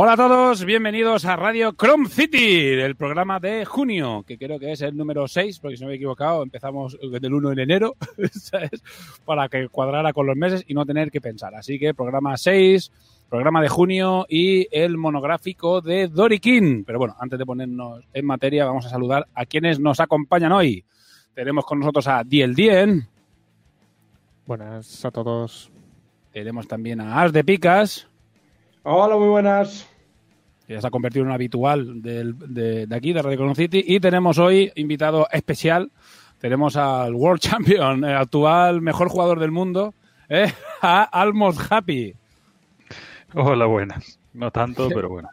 Hola a todos, bienvenidos a Radio Chrome City, el programa de junio, que creo que es el número 6, porque si no me he equivocado, empezamos del 1 de enero, ¿sabes? Para que cuadrara con los meses y no tener que pensar. Así que programa 6, programa de junio y el monográfico de Dorikin. Pero bueno, antes de ponernos en materia, vamos a saludar a quienes nos acompañan hoy. Tenemos con nosotros a Diel Dien. Buenas a todos. Tenemos también a As de Picas. Hola, muy buenas. Que ya se ha convertido en un habitual de, de aquí, de Radio Colon City. Y tenemos hoy invitado especial. Tenemos al World Champion, el actual mejor jugador del mundo, ¿eh? a Almost Happy. Hola, buenas. No tanto, pero bueno.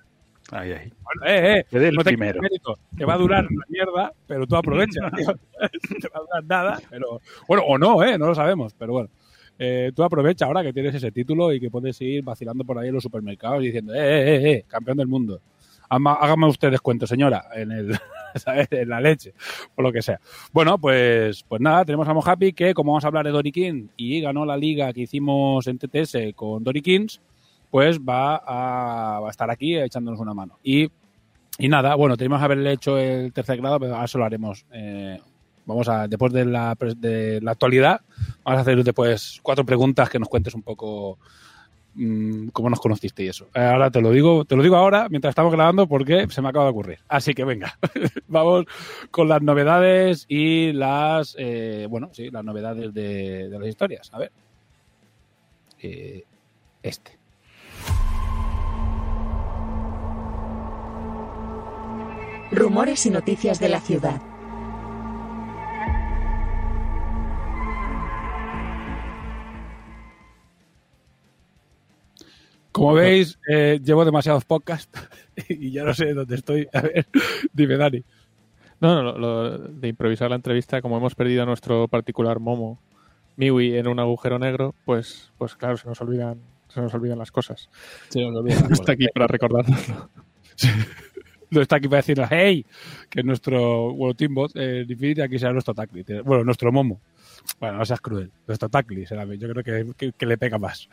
Ahí, ahí. Bueno, eh, eh, el no te primero. mérito, que va a durar una mierda, pero tú aprovecha. tío. Te va a durar nada, pero bueno, o no, ¿eh? No lo sabemos, pero bueno. Eh, tú aprovecha ahora que tienes ese título y que puedes ir vacilando por ahí en los supermercados diciendo, eh, eh, eh, eh, campeón del mundo. Hágame usted descuento, señora, en el, en la leche, o lo que sea. Bueno, pues, pues nada, tenemos a Mojapi que, como vamos a hablar de Dorikin y ganó la liga que hicimos en TTS con Dorikins, pues va a, va a estar aquí echándonos una mano. Y y nada, bueno, tenemos que haberle hecho el tercer grado, pero ahora eso lo haremos. eh, vamos a, después de la, de la actualidad, vamos a hacer después cuatro preguntas que nos cuentes un poco mm, cómo nos conociste y eso. Eh, Ahora te lo digo, te lo digo ahora mientras estamos grabando porque se me acaba de ocurrir. Así que venga, vamos con las novedades y las, eh, bueno, sí, las novedades de, de las historias. A ver, Eh, este. Rumores y noticias de la ciudad. Como veis, eh, llevo demasiados podcasts y ya no sé dónde estoy. A ver, dime, Dani. No, no, lo, lo de improvisar la entrevista, como hemos perdido a nuestro particular Momo, Miwi, en un agujero negro, pues, pues claro, se nos olvidan, se nos olvidan las cosas. Se nos olvida la Está aquí para recordarnoslo. No está aquí para decirnos, hey, que nuestro World Team Bot eh, Infinity aquí será nuestro Tacli. Bueno, nuestro Momo. Bueno, no seas cruel. Nuestro Tacli será, yo creo que, que, que le pega más.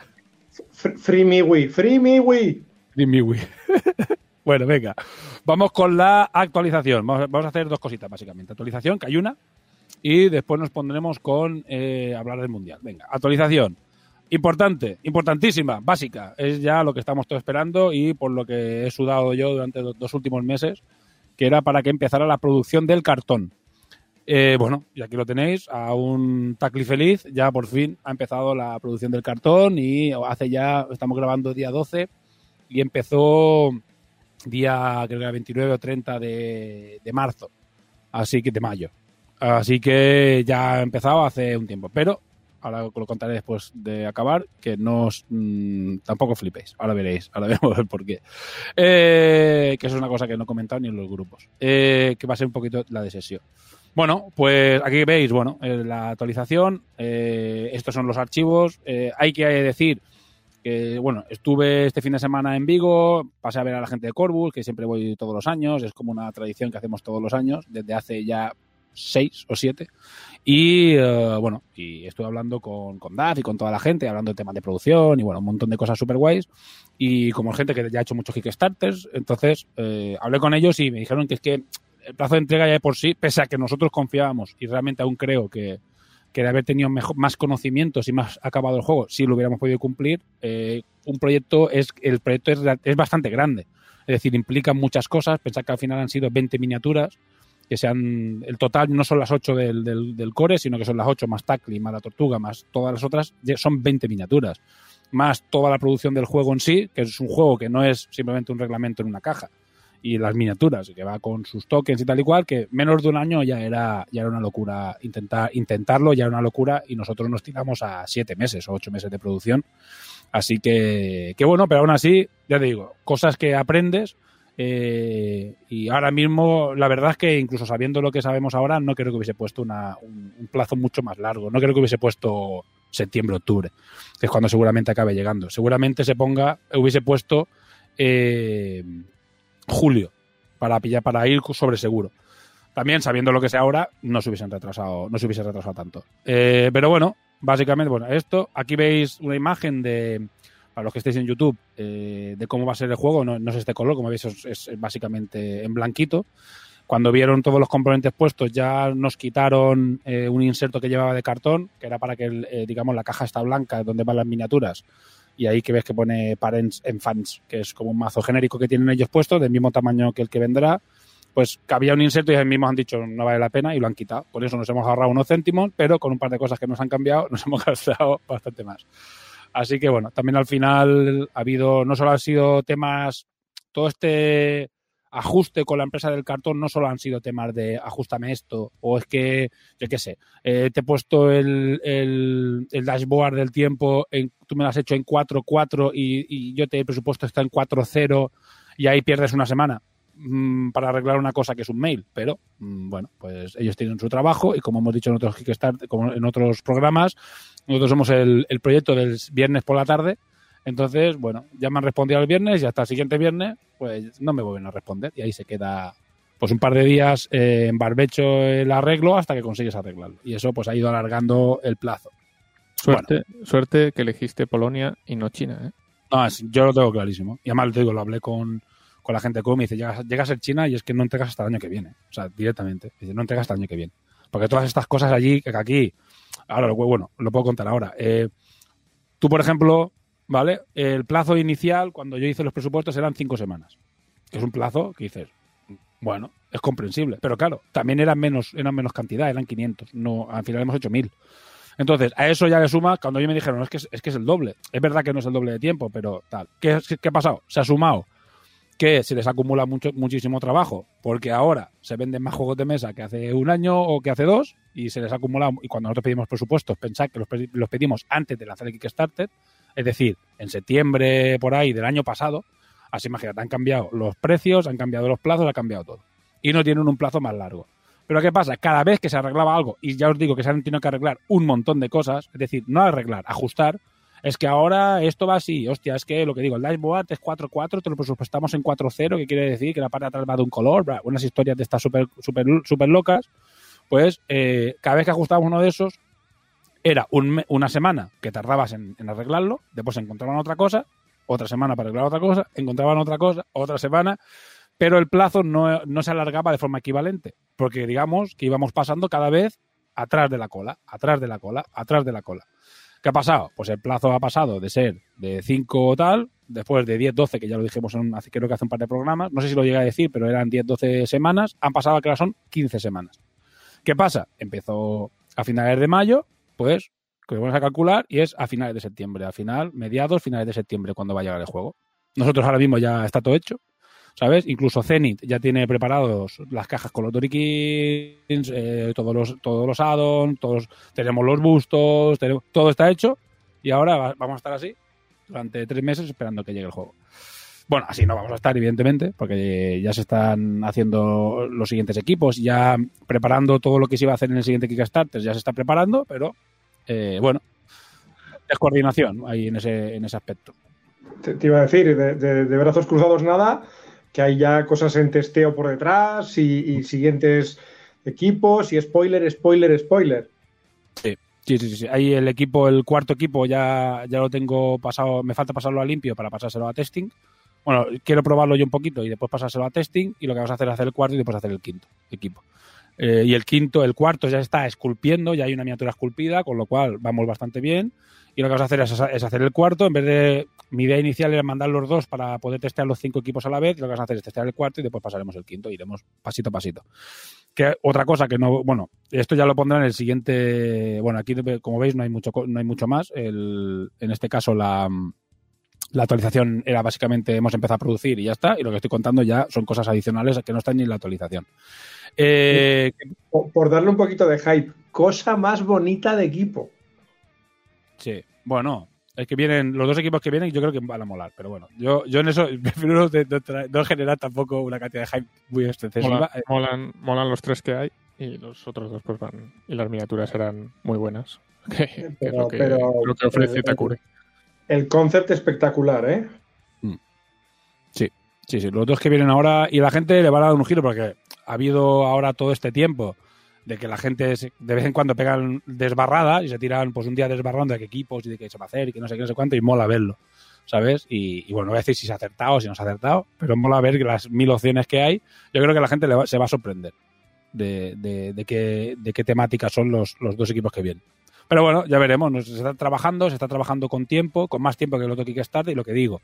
Fr- Free Miwi, Free Miwi. Ni Miwi. bueno, venga. Vamos con la actualización. Vamos, vamos a hacer dos cositas, básicamente. Actualización, que hay una. Y después nos pondremos con eh, hablar del Mundial. Venga, actualización. Importante, importantísima, básica. Es ya lo que estamos todos esperando y por lo que he sudado yo durante los dos últimos meses, que era para que empezara la producción del cartón. Eh, bueno, y aquí lo tenéis, a un Tacli feliz, ya por fin ha empezado la producción del cartón y hace ya, estamos grabando día 12 y empezó día creo que era 29 o 30 de, marzo, así que de mayo. Así que ya ha empezado hace un tiempo, pero ahora lo contaré después de acabar, que no os, mm, tampoco flipéis. Ahora veréis, ahora veremos el por qué. Eh, que eso es una cosa que no he comentado ni en los grupos. Eh, que va a ser un poquito la de sesión. Bueno, pues aquí veis, bueno, eh, la actualización. eh, estos son los archivos. Eh, hay que decir que, bueno, estuve este fin de semana en Vigo, pasé a ver a la gente de Corvus, que siempre voy todos los años, es como una tradición que hacemos todos los años, desde hace ya seis o siete. Y eh, bueno, y estuve hablando con, con Daf y con toda la gente, hablando de temas de producción y bueno, un montón de cosas super guays. Y como gente que ya ha hecho muchos Kickstarters, entonces hablé con ellos y me dijeron que es que el plazo de entrega ya de por sí, pese a que nosotros confiábamos y realmente aún creo que, que de haber tenido mejor, más conocimientos y más acabado el juego, si lo hubiéramos podido cumplir, eh, un proyecto es el proyecto es, es bastante grande. Es decir, implica muchas cosas. Pensar que al final han sido 20 miniaturas, que sean el total no son las 8 del, del, core, sino que son las 8 más Tackly, más la tortuga, más todas las otras, son 20 miniaturas. Más toda la producción del juego en sí, que es un juego que no es simplemente un reglamento en una caja. Y las miniaturas, que va con sus tokens y tal y cual, que menos de un año ya era, ya era una locura intentar, intentarlo, ya era una locura, y nosotros nos tiramos a siete meses o ocho meses de producción. Así que, que bueno, pero aún así, ya te digo, cosas que aprendes, eh, y ahora mismo, la verdad es que incluso sabiendo lo que sabemos ahora, no creo que hubiese puesto una, un, plazo mucho más largo. No creo que hubiese puesto septiembre, octubre, que es cuando seguramente acabe llegando. Seguramente se ponga, hubiese puesto eh, julio para pillar, para ir sobre seguro. También sabiendo lo que sea ahora, no se hubiesen retrasado, no se hubiese retrasado tanto. Eh, pero bueno, básicamente, bueno, esto, aquí veis una imagen de, para los que estéis en YouTube, eh, de cómo va a ser el juego. No, no es este color, como veis, es, básicamente en blanquito. Cuando vieron todos los componentes puestos, ya nos quitaron eh, un inserto que llevaba de cartón, que era para que, eh, digamos, la caja está blanca, donde van las miniaturas. Y ahí que ves que pone Parents and Fans, que es como un mazo genérico que tienen ellos puesto, del mismo tamaño que el que vendrá. Pues cabía un inserto y ellos mismos han dicho no vale la pena y lo han quitado. Con eso nos hemos ahorrado unos céntimos, pero con un par de cosas que nos han cambiado, nos hemos gastado bastante más. Así que bueno, también al final ha habido, no solo han sido temas, todo este ajuste con la empresa del cartón no solo han sido temas de ajustame esto o es que, yo qué sé, eh, te he puesto el, el, dashboard del tiempo, en, tú me lo has hecho en 4.4 y, y yo te el presupuesto está en 4.0 y ahí pierdes una semana mmm, para arreglar una cosa que es un mail, pero mmm, bueno, pues ellos tienen su trabajo y como hemos dicho en otros Kickstarter, como en otros programas, nosotros somos el, el, proyecto del viernes por la tarde. Entonces, bueno, ya me han respondido el viernes y hasta el siguiente viernes, pues no me vuelven a responder. Y ahí se queda pues un par de días eh, en barbecho el arreglo hasta que consigues arreglarlo. Y eso pues ha ido alargando el plazo. Suerte, bueno. suerte que elegiste Polonia y no China, ¿eh? No, yo lo tengo clarísimo. Y además te digo, lo hablé con, con la gente de me dice, llega, llega a ser China y es que no entregas hasta el año que viene. O sea, directamente. Dice, no entregas hasta el año que viene. Porque todas estas cosas allí, que aquí, ahora, bueno, lo puedo contar ahora. Eh, tú, por ejemplo, ¿vale? El plazo inicial, cuando yo hice los presupuestos, eran cinco semanas. Es un plazo que dices, bueno, es comprensible. Pero claro, también eran menos, eran menos cantidad, eran 500. No, al final hemos hecho 1000. Entonces, a eso ya le suma, cuando yo me dijeron, es que es, el doble. Es verdad que no es el doble de tiempo, pero tal. ¿Qué, qué ha pasado? Se ha sumado que se les acumula mucho, muchísimo trabajo, porque ahora se venden más juegos de mesa que hace un año o que hace dos, y se les acumula, y cuando nosotros pedimos presupuestos, pensad que los, los pedimos antes de lanzar el Kickstarter, es decir, en septiembre por ahí del año pasado, así imagínate, han cambiado los precios, han cambiado los plazos, ha cambiado todo. Y no tienen un plazo más largo. Pero ¿qué pasa? Cada vez que se arreglaba algo, y ya os digo que se han tenido que arreglar un montón de cosas, es decir, no arreglar, ajustar, es que ahora esto va así, hostia, es que lo que digo, el dashboard es 4.4, te lo presupuestamos en 4.0, que quiere decir que la parte de atrás va de un color, bla, unas historias de estas súper super, super locas, pues eh, cada vez que ajustábamos uno de esos, era un, una semana que tardabas en, arreglarlo, después encontraban otra cosa, otra semana para arreglar otra cosa, encontraban otra cosa, otra semana, pero el plazo no, se alargaba de forma equivalente, porque digamos que íbamos pasando cada vez atrás de la cola, atrás de la cola, atrás de la cola. ¿Qué ha pasado? Pues el plazo ha pasado de ser de 5 o tal, después de 10, 12, que ya lo dijimos en, creo que hace un par de programas, no sé si lo llegué a decir, pero eran 10, 12 semanas, han pasado a que ahora son 15 semanas. ¿Qué pasa? Empezó a finales de mayo, pues, que vamos a calcular, y es a finales de septiembre, a final, mediados, finales de septiembre, cuando va a llegar el juego. Nosotros ahora mismo ya está todo hecho, ¿sabes? Incluso Zenith ya tiene preparados las cajas con los Dorikins, eh, todos los todos los addons, todos tenemos los bustos, tenemos, todo está hecho y ahora va- vamos a estar así durante tres meses esperando que llegue el juego. Bueno, así no vamos a estar, evidentemente, porque ya se están haciendo los siguientes equipos, ya preparando todo lo que se iba a hacer en el siguiente Kickstarter, ya se está preparando, pero eh, bueno, es coordinación ahí en ese, en ese aspecto. Te, te iba a decir, de, de- de brazos cruzados nada, que hay ya cosas en testeo por detrás y, y siguientes equipos y spoiler, spoiler, spoiler. Sí, sí, sí, sí. Ahí el equipo, el cuarto equipo ya, ya lo tengo pasado, me falta pasarlo a limpio para pasárselo a testing. Bueno, quiero probarlo yo un poquito y después pasárselo a testing y lo que vamos a hacer es hacer el cuarto y después hacer el quinto equipo. Eh, y el quinto, el cuarto ya está esculpiendo, ya hay una miniatura esculpida, con lo cual vamos bastante bien. Y lo que vamos a hacer es, es hacer el cuarto, en vez de mi idea inicial era mandar los dos para poder testear los cinco equipos a la vez, y lo que vamos a hacer es testear el cuarto y después pasaremos el quinto, iremos pasito a pasito. Que otra cosa que no, bueno, esto ya lo pondré en el siguiente, bueno, aquí como veis no hay mucho, no hay mucho más. El, en este caso la, la actualización era básicamente hemos empezado a producir y ya está, y lo que estoy contando ya son cosas adicionales que no están ni en la actualización. Eh, Por, por darle un poquito de hype, cosa más bonita de equipo. Sí, bueno, es que vienen, los dos equipos que vienen yo creo que van a molar, pero bueno, yo, yo en eso prefiero no, generar tampoco una cantidad de hype muy excesiva. Mola- Eh, molan, molan los tres que hay y los otros dos pues van. Y las miniaturas serán muy buenas. Que, que es Pero- lo que, pero- lo que ofrece pero- Takure. El concepto espectacular, ¿eh? Sí, sí, los dos que vienen ahora y la gente le va a dar un giro porque ha habido ahora todo este tiempo de que la gente de vez en cuando pegan desbarradas y se tiran pues un día desbarrando de qué equipos y de qué se va a hacer y que no sé qué, no sé cuánto y mola verlo, ¿sabes? Y, bueno, no voy a decir si se ha acertado o si no se ha acertado, pero mola ver las mil opciones que hay, yo creo que la gente le va- se va a sorprender de, de, qué, de qué temáticas son los, los dos equipos que vienen. Pero bueno, ya veremos, nos- se está trabajando, se está trabajando con tiempo, con más tiempo que el otro Kickstarter y lo que digo,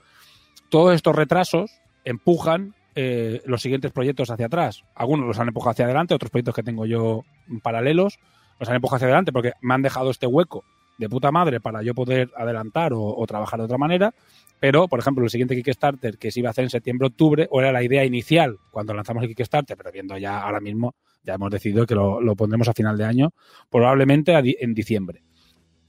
todos estos retrasos empujan eh, los siguientes proyectos hacia atrás. Algunos los han empujado hacia adelante, otros proyectos que tengo yo paralelos los han empujado hacia adelante porque me han dejado este hueco de puta madre para yo poder adelantar o, o trabajar de otra manera. Pero, por ejemplo, el siguiente Kickstarter que se iba a hacer en septiembre-octubre, o era la idea inicial cuando lanzamos el Kickstarter, pero viendo ya ahora mismo, ya hemos decidido que lo, lo pondremos a final de año, probablemente di- en diciembre.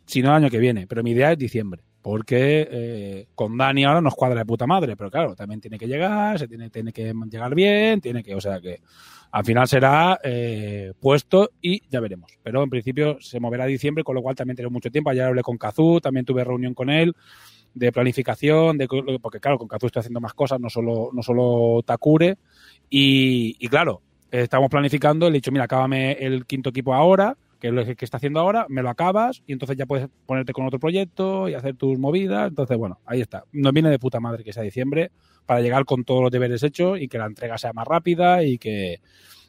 Si no el año que viene, pero mi idea es diciembre. Porque eh, con Dani ahora nos cuadra de puta madre, pero claro, también tiene que llegar, se tiene, tiene que llegar bien, tiene que, o sea que al final será eh, puesto y ya veremos. Pero en principio se moverá a diciembre, con lo cual también tenemos mucho tiempo. Ayer hablé con Kazú, también tuve reunión con él de planificación, de, porque claro, con Kazú estoy haciendo más cosas, no solo, no solo Takure. Y, y claro, estamos planificando, le he dicho, mira, acábame el quinto equipo ahora, que es lo que está haciendo ahora, me lo acabas y entonces ya puedes ponerte con otro proyecto y hacer tus movidas. Entonces, bueno, ahí está. Nos viene de puta madre que sea diciembre para llegar con todos los deberes hechos y que la entrega sea más rápida y que,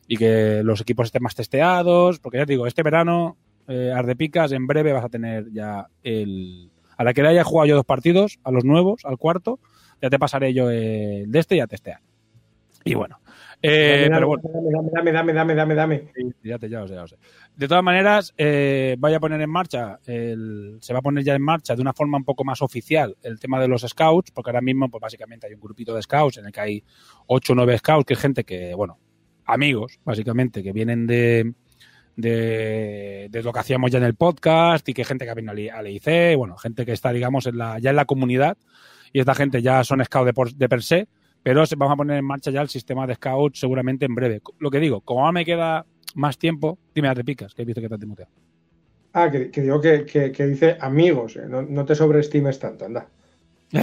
y que los equipos estén más testeados. Porque ya te digo, este verano, eh, Ardepicas, en breve vas a tener ya el. A la que le haya jugado yo dos partidos, a los nuevos, al cuarto, ya te pasaré yo el de este y a testear. Y bueno. Eh, dame, pero bueno. dame, dame, dame, dame, dame, dame. Sí, ya te, ya lo sé, ya lo sé. De todas maneras, eh, voy a poner en marcha, el- se va a poner ya en marcha de una forma un poco más oficial el tema de los scouts, porque ahora mismo, pues básicamente hay un grupito de scouts en el que hay 8 o 9 scouts, que es gente que, bueno, amigos, básicamente, que vienen de, de, de lo que hacíamos ya en el podcast y que gente que al I- al IC, bueno, gente que está, digamos, en la, ya en la comunidad y esta gente ya son scouts de, por- de per se, pero vamos a poner en marcha ya el sistema de scouts seguramente en breve. Lo que digo, como ahora me queda más tiempo, dime, te picas, que he visto que te has muteado. Ah, que, que digo que, que- que dice amigos, eh, no, no te sobreestimes tanto, anda.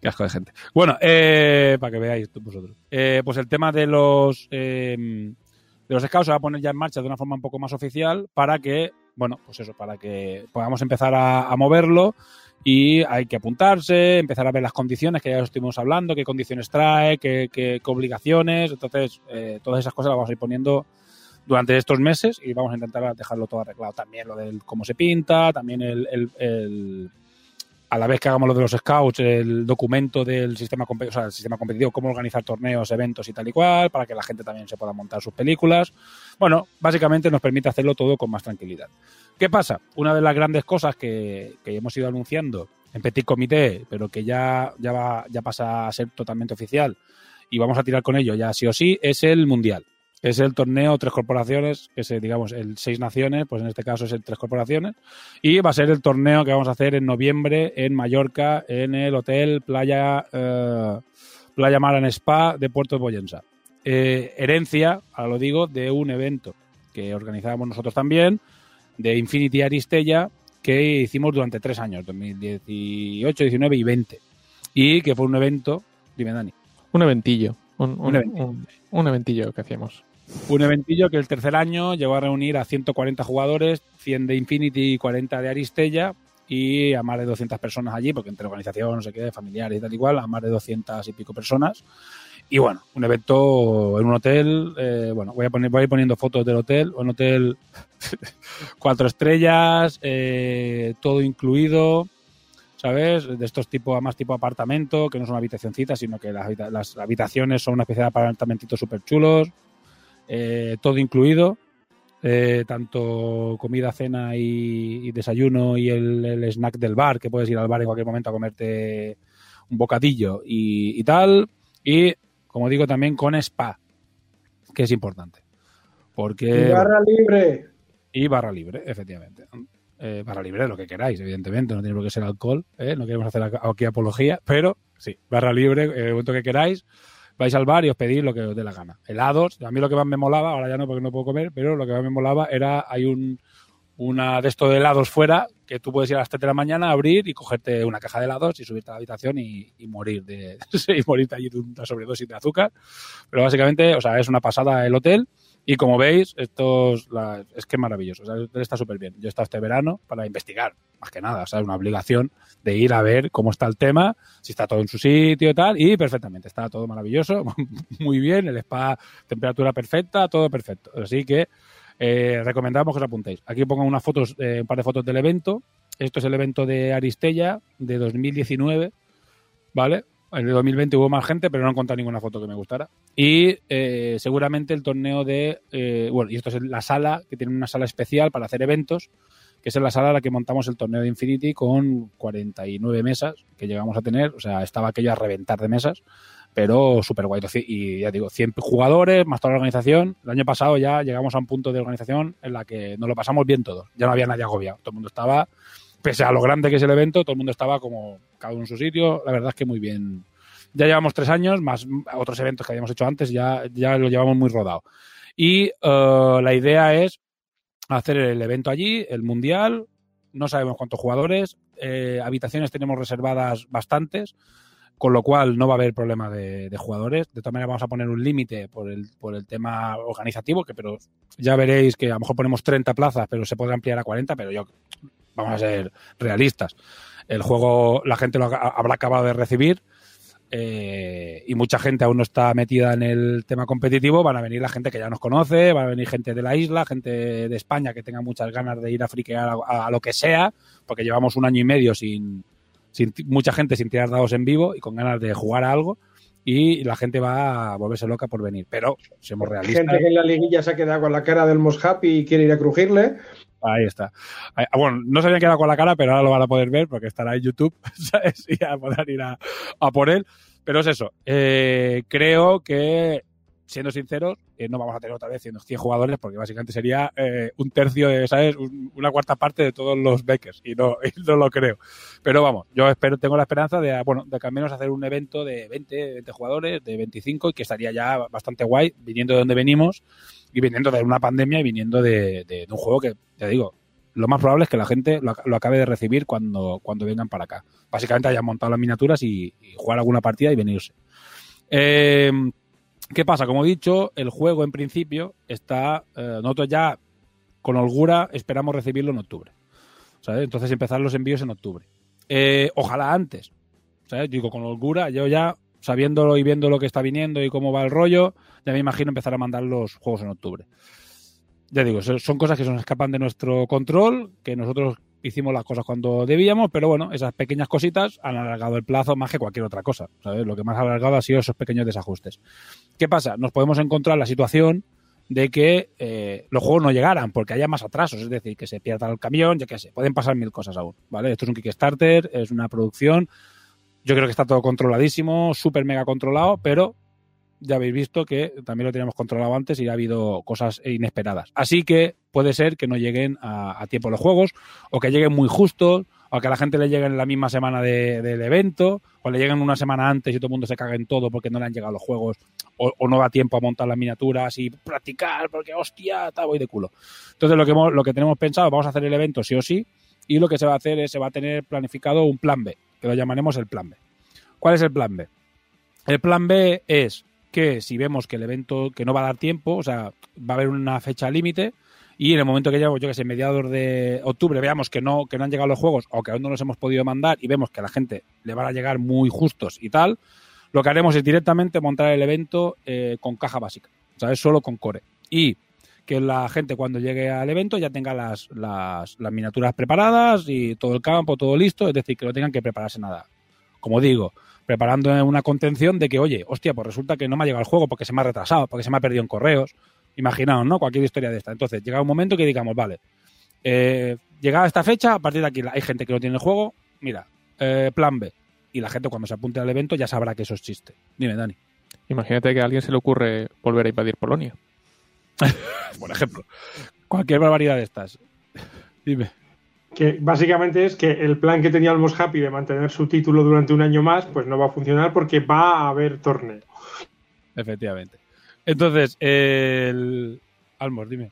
Qué asco de gente. Bueno, eh, para que veáis vosotros. Eh, pues el tema de los eh, de los scouts se va a poner ya en marcha de una forma un poco más oficial para que, bueno, pues eso, para que podamos empezar a, a moverlo y hay que apuntarse, empezar a ver las condiciones que ya estuvimos hablando, qué condiciones trae, qué, qué- obligaciones. Entonces, eh, todas esas cosas las vamos a ir poniendo durante estos meses y vamos a intentar dejarlo todo arreglado. También lo del cómo se pinta, también el- a la vez que hagamos lo de los scouts, el documento del sistema, o sea, el sistema competitivo, cómo organizar torneos, eventos y tal y cual, para que la gente también se pueda montar sus películas. Bueno, básicamente nos permite hacerlo todo con más tranquilidad. ¿Qué pasa? Una de las grandes cosas que, que hemos ido anunciando en petit comité, pero que ya, ya, va, ya pasa a ser totalmente oficial y vamos a tirar con ello ya sí o sí, es el Mundial. Es el torneo Tres Corporaciones, que es, digamos, el Seis Naciones, pues en este caso es el Tres Corporaciones. Y va a ser el torneo que vamos a hacer en noviembre en Mallorca, en el Hotel Playa, eh, Playa Mar and Spa de Puerto de Boyensa. Eh, herencia, ahora lo digo, de un evento que organizábamos nosotros también, de Infinity Aristella, que hicimos durante tres años, 2018, 19 y 20. Y que fue un evento, dime Dani. Un eventillo. Un, un- Un eventillo. un- un eventillo que hacíamos. Un eventillo que el tercer año llegó a reunir a 140 jugadores, 100 de Infinity y 40 de Aristella y a más de 200 personas allí, porque entre organización, no sé qué, familiares y tal igual, a más de 200 y pico personas. Y bueno, un evento en un hotel, eh, bueno, voy a, poner, voy a ir poniendo fotos del hotel, un hotel cuatro estrellas, eh, todo incluido, ¿sabes? De estos tipos, más tipo apartamento, que no son habitacioncitas, sino que las, las habitaciones son una especie de apartamentitos súper chulos, eh, todo incluido, eh, tanto comida, cena y, y desayuno y el, el snack del bar, que puedes ir al bar en cualquier momento a comerte un bocadillo y, y tal, y como digo también con spa, que es importante. Porque Y barra libre. y barra libre, efectivamente. Eh, barra libre lo que queráis, evidentemente, no tiene por qué ser alcohol, ¿eh? no queremos hacer ac- aquí apología, pero sí, barra libre, eh, el momento que queráis, vais al bar y os pedís lo que os dé la gana. Helados, a mí lo que más me molaba, ahora ya no porque no puedo comer, pero lo que más me molaba era, hay un una de estos de helados fuera que tú puedes ir a las 3 de la mañana, abrir y cogerte una caja de helados y subirte a la habitación y, morir de morirte allí de una sobredosis de azúcar. Pero básicamente, o sea, es una pasada el hotel y como veis, estos la- es que es maravilloso. Está súper bien. Yo he estado este verano para investigar, más que nada. O sea, es una obligación de ir a ver cómo está el tema, si está todo en su sitio y tal. Y perfectamente, está todo maravilloso, muy bien. El spa, temperatura perfecta, todo perfecto. Así que eh, recomendamos que os apuntéis. Aquí pongo unas fotos, eh, un par de fotos del evento. Esto es el evento de Aristella de 2019, ¿vale? En el 2020 hubo más gente, pero no he encontrado ninguna foto que me gustara. Y eh, seguramente el torneo de. eh, bueno, y esto es la sala, que tiene una sala especial para hacer eventos, que es la sala en la que montamos el torneo de Infinity con 49 mesas que llegamos a tener. O sea, estaba aquello a reventar de mesas, pero súper guay. Y ya digo, 100 jugadores, más toda la organización. El año pasado ya llegamos a un punto de organización en la que nos lo pasamos bien todos. Ya no había nadie agobiado. Todo el mundo estaba, pese a lo grande que es el evento, todo el mundo estaba como cada uno en su sitio. La verdad es que muy bien. Ya llevamos tres años, más otros eventos que habíamos hecho antes, ya, ya lo llevamos muy rodado. Y eh, la idea es hacer el evento allí, el mundial. No sabemos cuántos jugadores. eh, habitaciones tenemos reservadas bastantes con lo cual no va a haber problema de, de jugadores. De todas maneras, vamos a poner un límite por el, por el tema organizativo, que pero ya veréis que a lo mejor ponemos 30 plazas, pero se podrá ampliar a 40, pero yo vamos a ser realistas. El juego la gente lo ha- habrá acabado de recibir eh, y mucha gente aún no está metida en el tema competitivo. Van a venir la gente que ya nos conoce, van a venir gente de la isla, gente de España que tenga muchas ganas de ir a friquear a, lo que sea, porque llevamos un año y medio sin, sin mucha gente sin tirar dados en vivo y con ganas de jugar a algo y la gente va a volverse loca por venir. Pero, seamos realistas, Gente que en la liguilla se ha quedado con la cara del Moshapi y quiere ir a crujirle. Ahí está. Ah, bueno, no se habían quedado con la cara, pero ahora lo van a poder ver porque estará en YouTube, ¿sabes? Y a poder ir a, por él. Pero es eso. eh, creo que, siendo sinceros, eh, no vamos a tener otra vez 100 100 jugadores porque básicamente sería eh, un tercio, de, ¿sabes? Un- una cuarta parte de todos los Beckers y no, no lo creo. Pero vamos, yo espero, tengo la esperanza de, bueno, de al menos hacer un evento de 20, 20 jugadores, de 25 y que estaría ya bastante guay viniendo de donde venimos y viniendo de una pandemia y viniendo de, un juego que, te digo, lo más probable es que la gente lo, ac- lo acabe de recibir cuando, cuando vengan para acá. Básicamente hayan montado las miniaturas y, jugar alguna partida y venirse. Eh, ¿Qué pasa? Como he dicho, el juego en principio está. eh, nosotros ya con holgura esperamos recibirlo en octubre. Entonces empezar los envíos en octubre. Eh, ojalá antes. ¿sabes? Digo, con holgura, yo ya sabiéndolo y viendo lo que está viniendo y cómo va el rollo, ya me imagino empezar a mandar los juegos en octubre. Ya digo, so- son cosas que se nos escapan de nuestro control, que nosotros hicimos las cosas cuando debíamos, pero bueno, esas pequeñas cositas han alargado el plazo más que cualquier otra cosa. ¿sabes? Lo que más ha alargado ha sido esos pequeños desajustes. ¿Qué pasa? Nos podemos encontrar la situación de que eh, los juegos no llegaran porque haya más atrasos, es decir, que se pierda el camión, ya que sé, pueden pasar mil cosas aún, ¿vale? Esto es un Kickstarter, es una producción, yo creo que está todo controladísimo, súper mega controlado, pero ya habéis visto que también lo teníamos controlado antes y ha habido cosas inesperadas. Así que puede ser que no lleguen a, tiempo los juegos o que lleguen muy justos o que a la gente le lleguen la misma semana de- del evento o le lleguen una semana antes y todo el mundo se caga en todo porque no le han llegado los juegos o, o no da tiempo a montar las miniaturas y practicar porque hostia, está voy de culo. Entonces lo que, hemos- lo que tenemos pensado, vamos a hacer el evento sí o sí y lo que se va a hacer es se va a tener planificado un plan B, lo llamaremos el plan B. ¿Cuál es el plan B? El plan B es que si vemos que el evento que no va a dar tiempo, o sea, va a haber una fecha límite y en el momento que lleguemos, yo que sé, mediados de octubre, veamos que no, que no han llegado los juegos o que aún no los hemos podido mandar y vemos que a la gente le van a llegar muy justos y tal, lo que haremos es directamente montar el evento eh, con caja básica, ¿sabes? Solo con core. Y que la gente cuando llegue al evento ya tenga las, las, miniaturas preparadas y todo el campo, todo listo, es decir, que no tengan que prepararse nada. Como digo, preparando una contención de que, oye, hostia, pues resulta que no me ha llegado el juego porque se me ha retrasado, porque se me ha perdido en correos. Imaginaos, ¿no? Cualquier historia de esta. Entonces, llega un momento que digamos, vale, eh, llegada esta fecha, a partir de aquí hay gente que no tiene el juego, mira, eh, plan B. Y la gente cuando se apunte al evento ya sabrá que eso es chiste. Dime, Dani. Imagínate que a alguien se le ocurre volver a invadir Polonia. Por ejemplo. Cualquier barbaridad de estas. Dime. Que básicamente es que el plan que tenía Almos Happy de mantener su título durante un año más, pues no va a funcionar porque va a haber torneo. Efectivamente. Entonces, el... Almos, dime.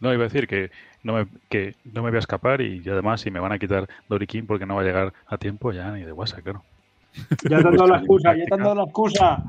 No, iba a decir que no me, que no me voy a escapar y, además si me van a quitar Dorikin porque no va a llegar a tiempo, ya ni de WhatsApp, claro. Ya te han dado la excusa, ya te han dado la excusa.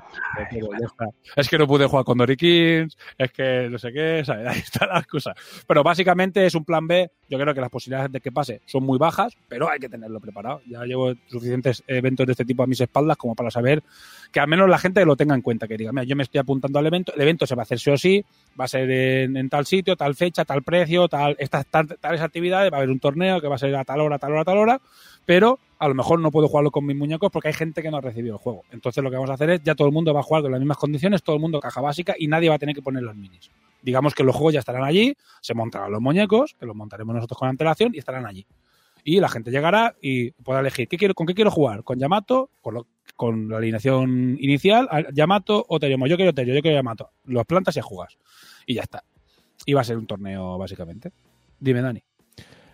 Es que no pude jugar con Dory Kings, es que no sé qué, ¿sabes? ahí está la excusa. Pero básicamente es un plan B. Yo creo que las posibilidades de que pase son muy bajas, pero hay que tenerlo preparado. Ya llevo suficientes eventos de este tipo a mis espaldas como para saber que al menos la gente lo tenga en cuenta, que diga, mira, yo me estoy apuntando al evento, el evento se va a hacer sí o sí, va a ser en, en tal sitio, tal fecha, tal precio, tal, estas tal- tales actividades, va a haber un torneo que va a ser a tal hora, tal hora, tal hora, pero a lo mejor no puedo jugarlo con mis muñecos porque hay gente que no ha recibido el juego. Entonces lo que vamos a hacer es, ya todo el mundo va a jugar con las mismas condiciones, todo el mundo caja básica y nadie va a tener que poner los minis. Digamos que los juegos ya estarán allí, se montarán los muñecos, que los montaremos nosotros con antelación y estarán allí. Y la gente llegará y podrá elegir ¿qué quiero, con qué quiero jugar, con Yamato, con, con la alineación inicial, Yamato o Teremo. Yo quiero Terio, yo quiero Yamato. Los plantas y jugas. Y ya está. Y va a ser un torneo, básicamente. Dime, Dani.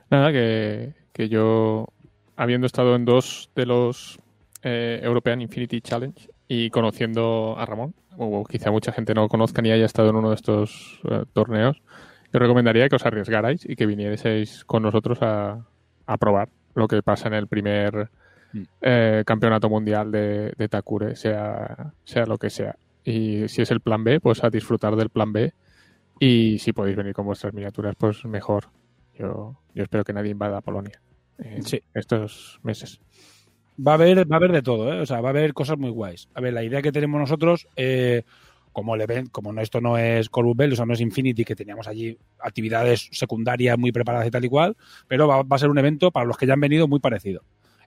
Nada, que, que yo, habiendo estado en dos de los eh, European Infinity Challenge y conociendo a Ramón, o quizá mucha gente no conozca ni haya estado en uno de estos eh, torneos, yo recomendaría que os arriesgarais y que vinieseis con nosotros a, a probar lo que pasa en el primer Mm. eh, campeonato mundial de, de Takure, sea, sea lo que sea. Y si es el plan B, pues a disfrutar del plan B. Y si podéis venir con vuestras miniaturas, pues mejor. Yo, yo espero que nadie invada Polonia Sí. estos meses. Va a haber, va a haber de todo, ¿eh? O sea, va a haber cosas muy guays. A ver, la idea que tenemos nosotros, eh, como el event, como no, esto no es Corvus Bell, o sea, no es Infinity, que teníamos allí actividades secundarias muy preparadas y tal y cual, pero va, va a ser un evento para los que ya han venido muy parecido.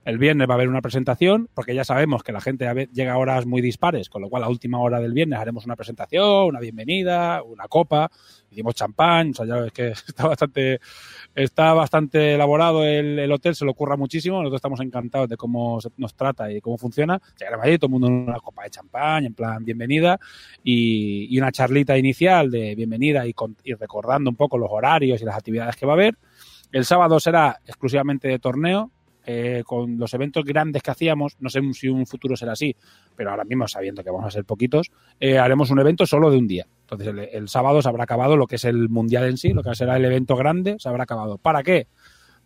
El viernes va a haber una presentación, porque ya sabemos que la gente llega a horas muy dispares, con lo cual a última hora del viernes haremos una presentación, una bienvenida, una copa, hicimos champán, o sea, ya ves que está bastante, está bastante elaborado el, el hotel, se lo ocurra muchísimo, nosotros estamos encantados de cómo nos trata y cómo funciona. Llegaremos allí, todo el mundo en una copa de champán, en plan bienvenida, y, y una charlita inicial de bienvenida y, con- y recordando un poco los horarios y las actividades que va a haber. El sábado será exclusivamente de torneo, eh, con los eventos grandes que hacíamos, no sé si un futuro será así, pero ahora mismo sabiendo que vamos a ser poquitos, eh, haremos un evento solo de un día. Entonces el, sábado se habrá acabado lo que es el mundial en sí, lo que será el evento grande, se habrá acabado. ¿Para qué?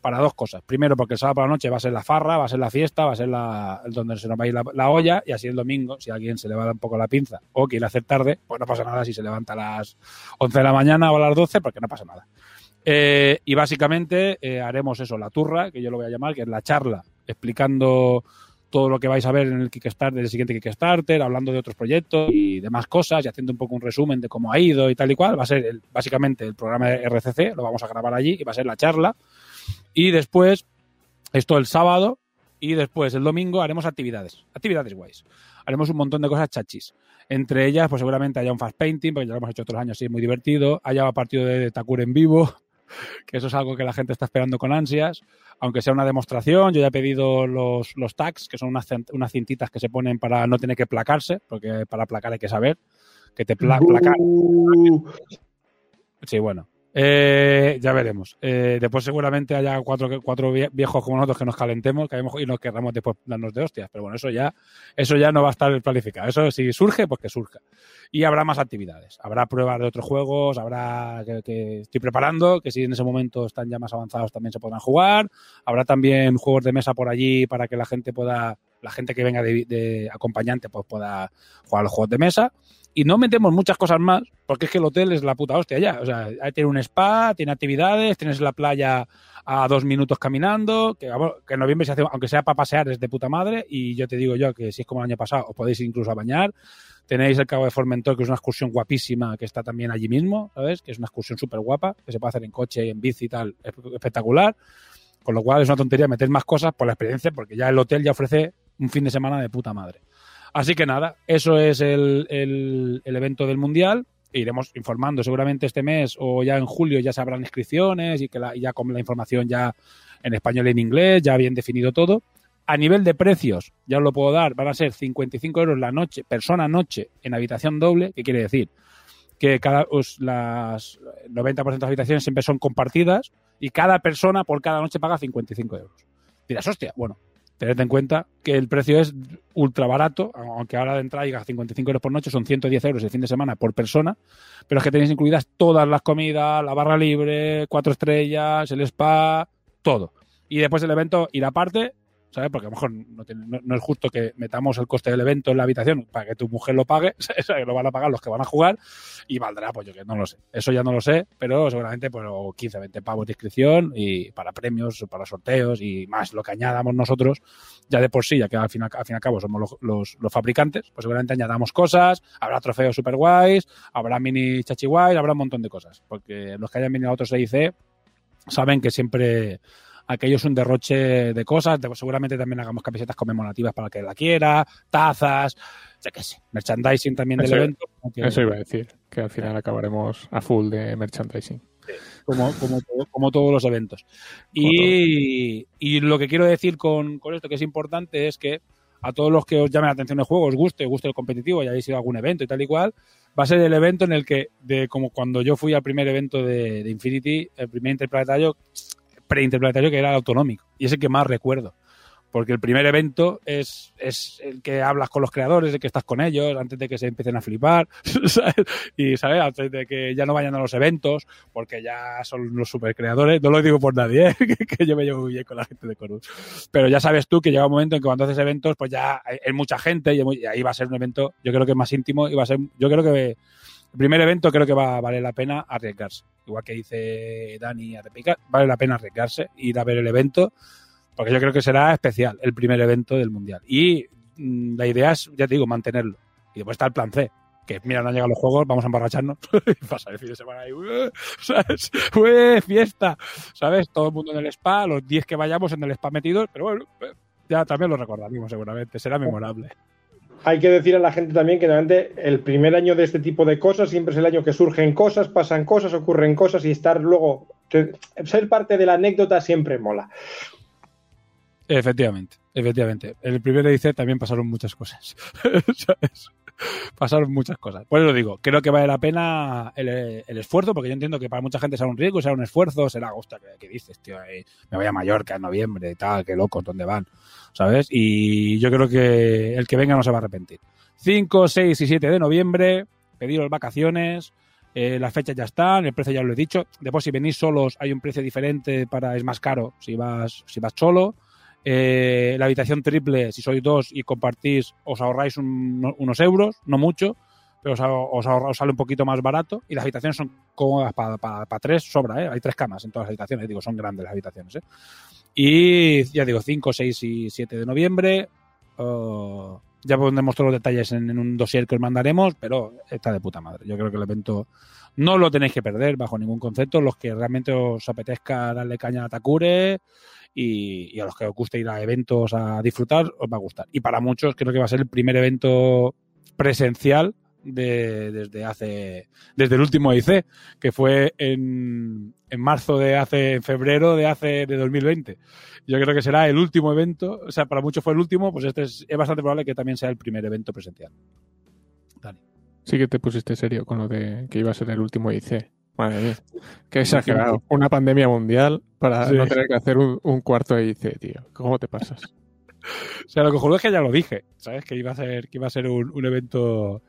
Para dos cosas. Primero, porque el sábado por la noche va a ser la farra, va a ser la fiesta, va a ser la, donde se nos va a ir la, la olla, y así el domingo, si alguien se le va a un poco la pinza o quiere hacer tarde, pues no pasa nada si se levanta a las 11 de la mañana o a las 12, porque no pasa nada. Eh, y básicamente eh, haremos eso, la turra, que yo lo voy a llamar, que es la charla, explicando todo lo que vais a ver en el Kickstarter, el siguiente Kickstarter, hablando de otros proyectos y demás cosas y haciendo un poco un resumen de cómo ha ido y tal y cual. Va a ser el- básicamente el programa de RCC, lo vamos a grabar allí y va a ser la charla. Y después, esto el sábado y después el domingo haremos actividades, actividades guays. Haremos un montón de cosas chachis. Entre ellas, pues seguramente haya un fast painting, porque ya lo hemos hecho otros años y es muy divertido. Haya partido de Takure en vivo, que eso es algo que la gente está esperando con ansias. Aunque sea una demostración, yo ya he pedido los, los tags, que son unas, unas cintitas que se ponen para no tener que placarse, porque para placar hay que saber que te pla placar. Uh, Sí, bueno. Eh, ya veremos. Eh, después seguramente haya cuatro, cuatro vie- viejos como nosotros que nos calentemos que y nos querramos después darnos de hostias. Pero bueno, eso ya, eso ya no va a estar planificado. Eso si surge, pues que surja. Y habrá más actividades. Habrá pruebas de otros juegos, habrá que, que estoy preparando, que si en ese momento están ya más avanzados también se podrán jugar. Habrá también juegos de mesa por allí para que la gente pueda, la gente que venga de, de acompañante, pues pueda jugar los juegos de mesa. Y no metemos muchas cosas más, porque es que el hotel es la puta hostia ya. O sea, tiene un spa, tiene actividades, tienes la playa a dos minutos caminando, que, que en noviembre se hace, aunque sea para pasear, es de puta madre. Y yo te digo yo que si es como el año pasado, os podéis incluso a bañar. Tenéis el Cabo de Formentor, que es una excursión guapísima, que está también allí mismo, ¿sabes? Que es una excursión súper guapa, que se puede hacer en coche, en bici y tal, es- espectacular. Con lo cual es una tontería meter más cosas por la experiencia, porque ya el hotel ya ofrece un fin de semana de puta madre. Así que nada, eso es el, el- evento del Mundial. Iremos informando seguramente este mes o ya en julio ya se habrán inscripciones y que la- ya con la información ya en español y en inglés, ya bien definido todo. A nivel de precios, ya os lo puedo dar, van a ser 55 euros la noche, persona noche, en habitación doble, ¿qué quiere decir? Que cada, las 90% de las habitaciones siempre son compartidas y cada persona por cada noche paga 55 euros. Dirás, hostia, bueno, tened en cuenta que el precio es ultra barato, aunque ahora de entrada diga 55 euros por noche, son 110 euros el fin de semana por persona, pero es que tenéis incluidas todas las comidas, la barra libre, cuatro estrellas, el spa, todo. Y después el evento irá aparte, ¿sabes? Porque a lo mejor no, tiene- no- no es justo que metamos el coste del evento en la habitación para que tu mujer lo pague, sea, que lo van a pagar los que van a jugar y valdrá, pues yo que no lo sé. Eso ya no lo sé, pero seguramente pues o 15, 20 pavos de inscripción y para premios, para sorteos y más lo que añadamos nosotros, ya de por sí, ya que al fin, al- fin y al cabo somos los, los- los fabricantes, pues seguramente añadamos cosas, habrá trofeos super guays, habrá mini chachi guays, habrá un montón de cosas, porque los que hayan venido a otros EIC saben que siempre aquello es un derroche de cosas, seguramente también hagamos camisetas conmemorativas para el que la quiera, tazas, yo qué sé, merchandising también del Eso- evento. que- Eso iba a decir, que al final acabaremos a full de merchandising. como, como, como todos los eventos. Y, y lo que quiero decir con, con esto que es importante es que a todos los que os llame la atención el juego, os guste, os guste el competitivo, y hayáis ido a algún evento y tal y cual, va a ser el evento en el que, de como cuando yo fui al primer evento de, de Infinity, el primer interplanetario, preinterplanetario que era el autonómico, y es el que más recuerdo. Porque el primer evento es, es el que hablas con los creadores, el que estás con ellos, antes de que se empiecen a flipar, ¿sabes? Y, ¿sabes? Antes de que ya no vayan a los eventos, porque ya son los supercreadores. No lo digo por nadie, ¿eh? que, que yo me llevo muy bien con la gente de Corus. Pero ya sabes tú que llega un momento en que cuando haces eventos, pues ya hay mucha gente y ahí va a ser un evento, yo creo que más íntimo y va a ser, yo creo que el primer evento creo que va a valer la pena arriesgarse. Igual que dice Dani a repicar, vale la pena arriesgarse, ir a ver el evento, porque yo creo que será especial el primer evento del Mundial. Y mm, la idea es, ya te digo, mantenerlo. Y después está el plan C, que mira, no han llegado los juegos, vamos a emborracharnos y pasar el fin de semana ahí. ¿sabes? ¡Fiesta! ¿Sabes? Todo el mundo en el spa, los 10 que vayamos en el spa metidos, pero bueno, ya también lo recordaremos seguramente, será memorable. Hay que decir a la gente también que realmente el primer año de este tipo de cosas siempre es el año que surgen cosas, pasan cosas, ocurren cosas y estar luego, ser parte de la anécdota siempre mola. Efectivamente, efectivamente. En el primer EIC también pasaron muchas cosas. Pasaron muchas cosas. Por eso digo, creo que vale la pena el, el esfuerzo, porque yo entiendo que para mucha gente será un riesgo, será un esfuerzo, será, hostia, ¿qué, qué dices, tío? Eh, me voy a Mallorca en noviembre y tal, qué locos, ¿dónde van? ¿Sabes? Y yo creo que el que venga no se va a arrepentir. 5, 6 y 7 de noviembre, pediros vacaciones, eh, las fechas ya están, el precio ya lo he dicho. Después, si venís solos, hay un precio diferente para, es más caro si vas, si vas solo. Eh, la habitación triple, si sois dos y compartís, os ahorráis un- unos euros, no mucho, pero os, os, ahorra- os sale un poquito más barato. Y las habitaciones son cómodas para tres, sobra, ¿eh? Hay tres camas en todas las habitaciones, digo, son grandes las habitaciones, ¿eh? Y ya digo, 5, 6 y 7 de noviembre. oh, ya pondremos todos los detalles en, en un dossier que os mandaremos, pero está de puta madre. Yo creo que el evento no lo tenéis que perder bajo ningún concepto. Los que realmente os apetezca darle caña a Takure y, a los que os guste ir a eventos a disfrutar, os va a gustar. Y para muchos creo que va a ser el primer evento presencial de, desde hace desde el último IC, que fue en, en marzo de hace, en febrero de hace de 2020. Yo creo que será el último evento, o sea, para muchos fue el último, pues este es, es bastante probable que también sea el primer evento presencial. Dani. Sí que te pusiste serio con lo de que iba a ser el último IC. Madre mía. Qué exagerado. Una pandemia mundial para Sí. no tener que hacer un, un cuarto de IC, tío. ¿Cómo te pasas? O sea, lo que juro es que ya lo dije, ¿sabes? Que iba a ser, que iba a ser un, un evento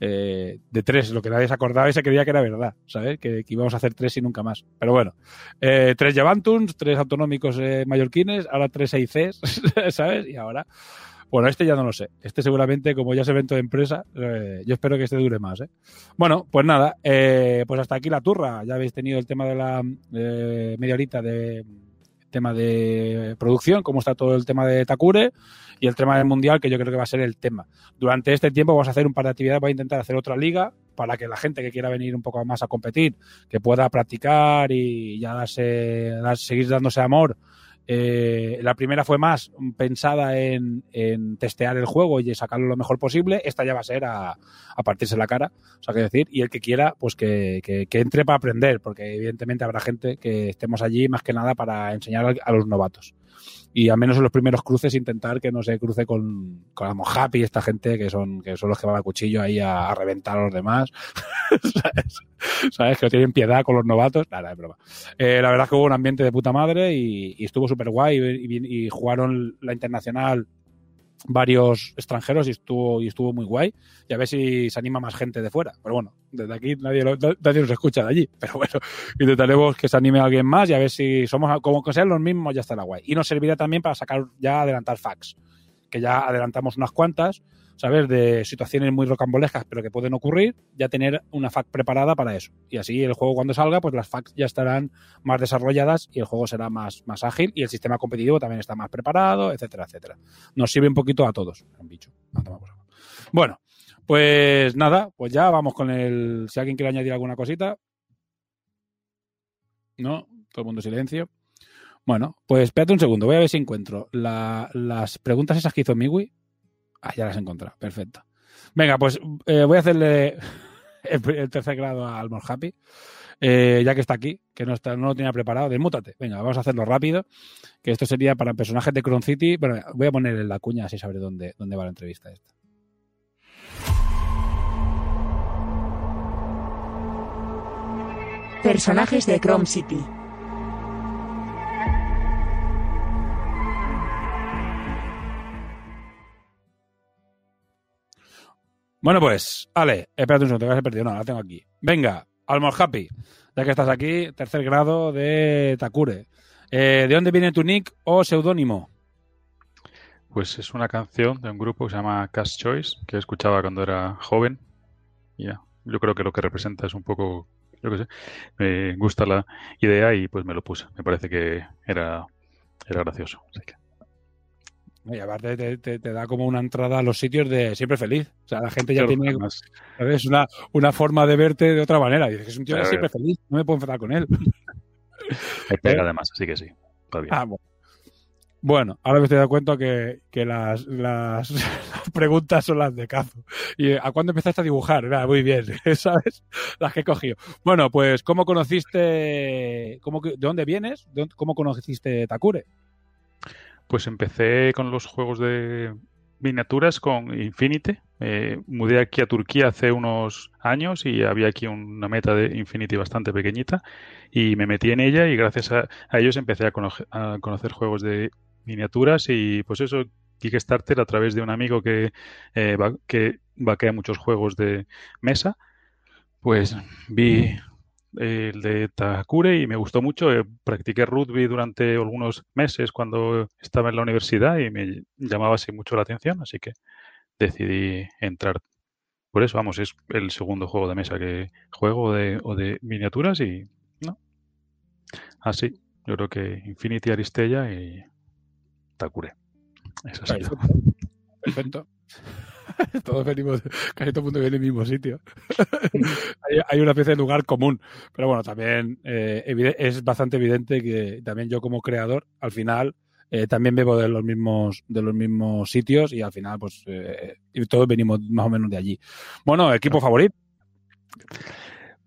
eh, de tres, lo que nadie se acordaba y se creía que era verdad, ¿sabes? Que, que íbamos a hacer tres y nunca más. Pero bueno, eh, tres Levantums, tres autonómicos eh, mallorquines, ahora tres EICs, ¿sabes? Y ahora, bueno, este ya no lo sé. Este seguramente, como ya es evento de empresa, eh, yo espero que este dure más, ¿eh? Bueno, pues nada, eh, pues hasta aquí la turra. Ya habéis tenido el tema de la eh, media horita de tema de producción, cómo está todo el tema de Takure y el tema del mundial, que yo creo que va a ser el tema. Durante este tiempo vamos a hacer un par de actividades, voy a intentar hacer otra liga para que la gente que quiera venir un poco más a competir, que pueda practicar y ya darse, dar- seguir dándose amor. Eh, la primera fue más pensada en, testear el juego y sacarlo lo mejor posible. Esta ya va a ser a, partirse la cara, o sea, que decir, y el que quiera, pues que, entre para aprender, porque evidentemente habrá gente que estemos allí más que nada para enseñar a los novatos. Y al menos en los primeros cruces intentar que no se cruce con, con la Mojap y esta gente que son, que son los que van a cuchillo ahí a, reventar a los demás. ¿Sabes? Que no tienen piedad con los novatos. Nada, es broma. Eh, la verdad es que hubo un ambiente de puta madre y, estuvo súper guay y jugaron la internacional varios extranjeros y estuvo y estuvo muy guay. Y a ver si se anima más gente de fuera. Pero bueno desde aquí nadie, lo- nadie nos escucha de allí. Pero bueno intentaremos que se anime alguien más y a ver si somos como que sean los mismos ya estará guay. Y nos servirá también para sacar ya adelantar facts que ya adelantamos unas cuantas sabes de situaciones muy rocambolescas pero que pueden ocurrir ya tener una fact preparada para eso y así el juego cuando salga pues las facts ya estarán más desarrolladas y el juego será más, más ágil y el sistema competitivo también está más preparado etcétera etcétera nos sirve un poquito a todos Ah, saco. bueno pues nada, pues ya vamos con el. Si alguien quiere añadir alguna cosita. No, todo el mundo silencio. Bueno, pues espérate un segundo, voy a ver si encuentro la- las preguntas esas que hizo Miwi. Ah, ya las he encontrado, perfecto. Venga, pues eh, voy a hacerle el, tercer grado al More Happy, eh, ya que está aquí, que no, está, no lo tenía preparado. Desmútate, venga, vamos a hacerlo rápido, que esto sería para personajes de Cron City. Bueno, voy a poner en la cuña así sabré dónde, dónde va la entrevista esta. Personajes de Chrome City. Bueno, pues, Ale, espérate un segundo, que se perdido. No, la tengo aquí. Venga, Almor Happy, ya que estás aquí, tercer grado de Takure. Eh, ¿De dónde viene tu nick o seudónimo? Pues es una canción de un grupo que se llama Cast Choice, que escuchaba cuando era joven. Ya, yo creo que lo que representa es un poco, yo qué sé, me gusta la idea y pues me lo puse. Me parece que era, era gracioso. Así que, Y aparte te, te- te da como una entrada a los sitios de siempre feliz. O sea, la gente ya tiene ¿sabes? Una, una forma de verte de otra manera. Y dices, es un tío que siempre feliz, no me puedo enfadar con él. me pega además, así que sí. Ah, bueno. Bueno, ahora me estoy dando cuenta que, que las, las, las preguntas son las de cazo. ¿Y eh, a cuándo empezaste a dibujar? Muy bien, ¿sabes? Las que he cogido. Bueno, pues, ¿cómo conociste, cómo, de dónde vienes? ¿De dónde- ¿Cómo conociste Takure? Pues empecé con los juegos de miniaturas con Infinity. Eh, mudé aquí a Turquía hace unos años y había aquí una meta de Infinity bastante pequeñita y me metí en ella y gracias a, ellos empecé a, conocer, a conocer juegos de miniaturas y pues eso, Kickstarter a través de un amigo que, eh, va- que vaquea muchos juegos de mesa, pues vi el de Takure y me gustó mucho. Eh, practiqué rugby durante algunos meses cuando estaba en la universidad y me llamaba así mucho la atención, así que decidí entrar. Por eso, vamos, es el segundo juego de mesa que juego de, o de miniaturas y no. Así, yo creo que Infinity Aristella y Takure. Eso. Perfecto. Perfecto. Todos venimos, casi todo el mundo viene del mismo sitio. hay, hay una especie de lugar común. Pero bueno, también eh, es bastante evidente que también yo como creador, al final, eh, también bebo de los mismos de los mismos sitios y al final pues eh, todos venimos más o menos de allí. Bueno, equipo favorito.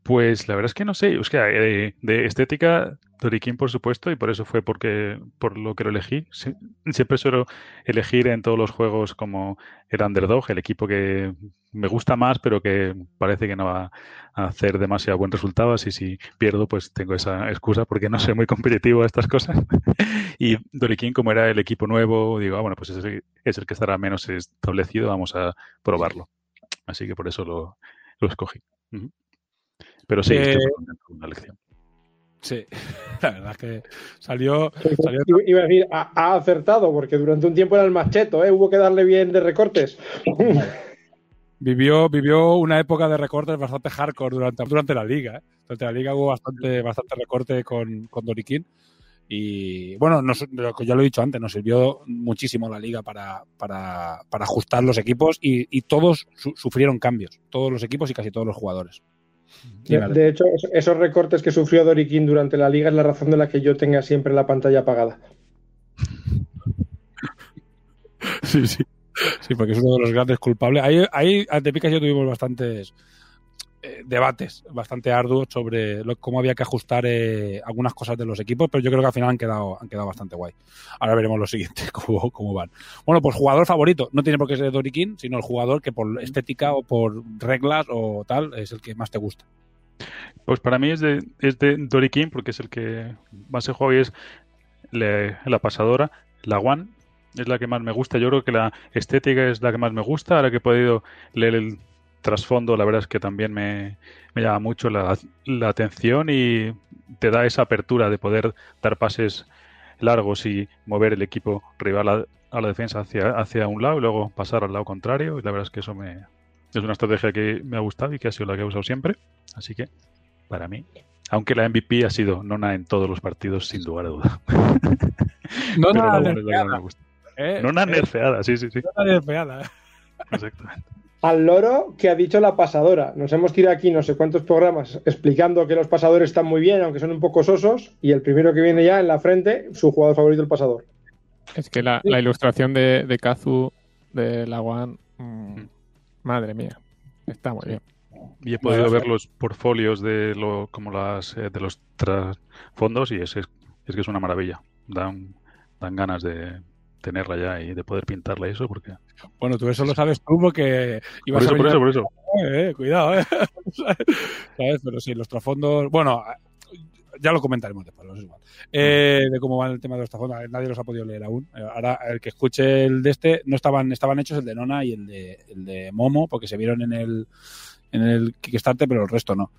Pues la verdad es que no sé, es que eh, de estética Doriquín por supuesto y por eso fue porque por lo que lo elegí. Sie- Siempre suelo elegir en todos los juegos como el underdog, el equipo que me gusta más pero que parece que no va a hacer demasiado buen resultado, así si pierdo pues tengo esa excusa porque no soy muy competitivo a estas cosas. y Doriquín como era el equipo nuevo, digo, ah, bueno, pues ese es el que estará menos establecido, vamos a probarlo. Así que por eso lo, lo escogí. Pero sí, estoy Eh, con la elección. Sí, la verdad es que salió, salió Iba a decir, ha, ha acertado, porque durante un tiempo era el macheto, ¿eh? Hubo que darle bien de recortes. vivió, vivió una época de recortes bastante hardcore durante, durante la liga. ¿eh? Durante la liga hubo bastante, bastante recorte con, con Doriquín. Y bueno, nos- ya lo he dicho antes, nos sirvió muchísimo la liga para, para, para ajustar los equipos y, y todos su- sufrieron cambios. Todos los equipos y casi todos los jugadores. De, vale. de hecho, es- esos recortes que sufrió Doriquín durante la liga es la razón de la que yo tenga siempre la pantalla apagada. Sí, sí. Sí, porque es uno de los grandes culpables. Ahí, ahí ante Picas yo tuvimos bastantes eh, debates bastante arduos sobre cómo había que ajustar eh, algunas cosas de los equipos, pero yo creo que al final han quedado, han quedado bastante guay. Ahora veremos lo siguiente, cómo, cómo van. Bueno, pues jugador favorito. No tiene por qué ser Doriquín, sino el jugador que por estética o por reglas o tal es el que más te gusta. Pues para mí es de, es de Doriquín porque es el que más he jugado y es le- la pasadora, la One, es la que más me gusta. Yo creo que la estética es la que más me gusta. Ahora que he podido leer el trasfondo, la verdad es que también me, me llama mucho la, la atención y te da esa apertura de poder dar pases largos y mover el equipo rival a, a la defensa hacia, hacia un lado y luego pasar al lado contrario. Y la verdad es que eso me, es una estrategia que me ha gustado y que ha sido la que he usado siempre. Así que, para mí, aunque la MVP ha sido Nona en todos los partidos, sin lugar a duda. No, que nerfeada. ¿eh? Nona Eh, nerfeada, sí, sí, sí. no nerfeada. Exactamente. Al loro que ha dicho la pasadora. Nos hemos tirado aquí no sé cuántos programas explicando que los pasadores están muy bien, aunque son un poco sosos, y el primero que viene ya en la frente, su jugador favorito, el pasador. Es que la, la ilustración de, de Kazu de la One, mm, madre mía, está muy bien. Y he podido ver los portfolios de lo, como las eh, de los trasfondos y es, es, es que es una maravilla. Dan, dan ganas de tenerla ya y de poder pintarla y eso porque Bueno, tú eso lo sabes tú porque por ibas eso, a por eso, por eso. Eh, eh, cuidado, eh. ¿Sabes? Pero sí, los trasfondos. Bueno, ya lo comentaremos después, no es igual. Eh, de cómo va el tema de los trasfondos. Nadie los ha podido leer aún. Eh, Ahora, el que escuche el de este, no estaban, estaban hechos el de Nona y el de, el de Momo, porque se vieron en el, en el Kickstarter, pero el resto no.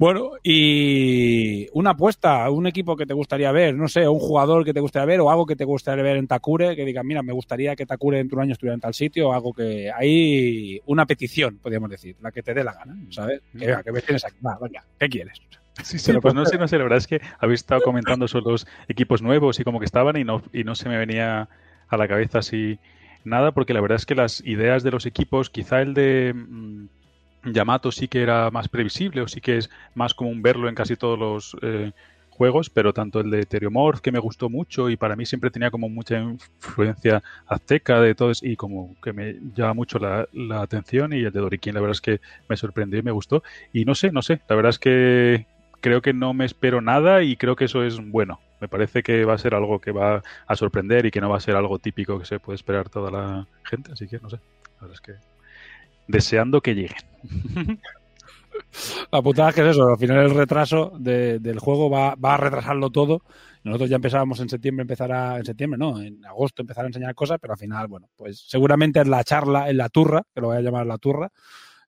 Bueno, y una apuesta, un equipo que te gustaría ver, no sé, un jugador que te gustaría ver o algo que te gustaría ver en Takure, que diga, mira, me gustaría que Takure dentro de un año estuviera en tal sitio, o algo que hay una petición, podríamos decir, la que te dé la gana, ¿sabes? Que, venga, que me tienes aquí, va, venga, ¿qué quieres? Sí, sí, Pero pues con- no sé, no sé, la verdad es que habéis estado comentando sobre los equipos nuevos y como que estaban y no, y no se me venía a la cabeza así nada, porque la verdad es que las ideas de los equipos, quizá el de mm, Yamato sí que era más previsible o sí que es más común verlo en casi todos los eh, juegos, pero tanto el de Teriomorph que me gustó mucho y para mí siempre tenía como mucha influencia azteca de todo eso, y como que me llama mucho la, la atención y el de Doriquín la verdad es que me sorprendió y me gustó y no sé, no sé, la verdad es que creo que no me espero nada y creo que eso es bueno. Me parece que va a ser algo que va a sorprender y que no va a ser algo típico que se puede esperar toda la gente, así que no sé. La verdad es que deseando que lleguen. La putada es que es eso, al final el retraso de- del juego va, va a retrasarlo todo. Nosotros ya empezábamos en septiembre, empezará en septiembre, no, en agosto empezar a enseñar cosas, pero al final, bueno, pues seguramente en la charla, en la turra, que lo voy a llamar la turra,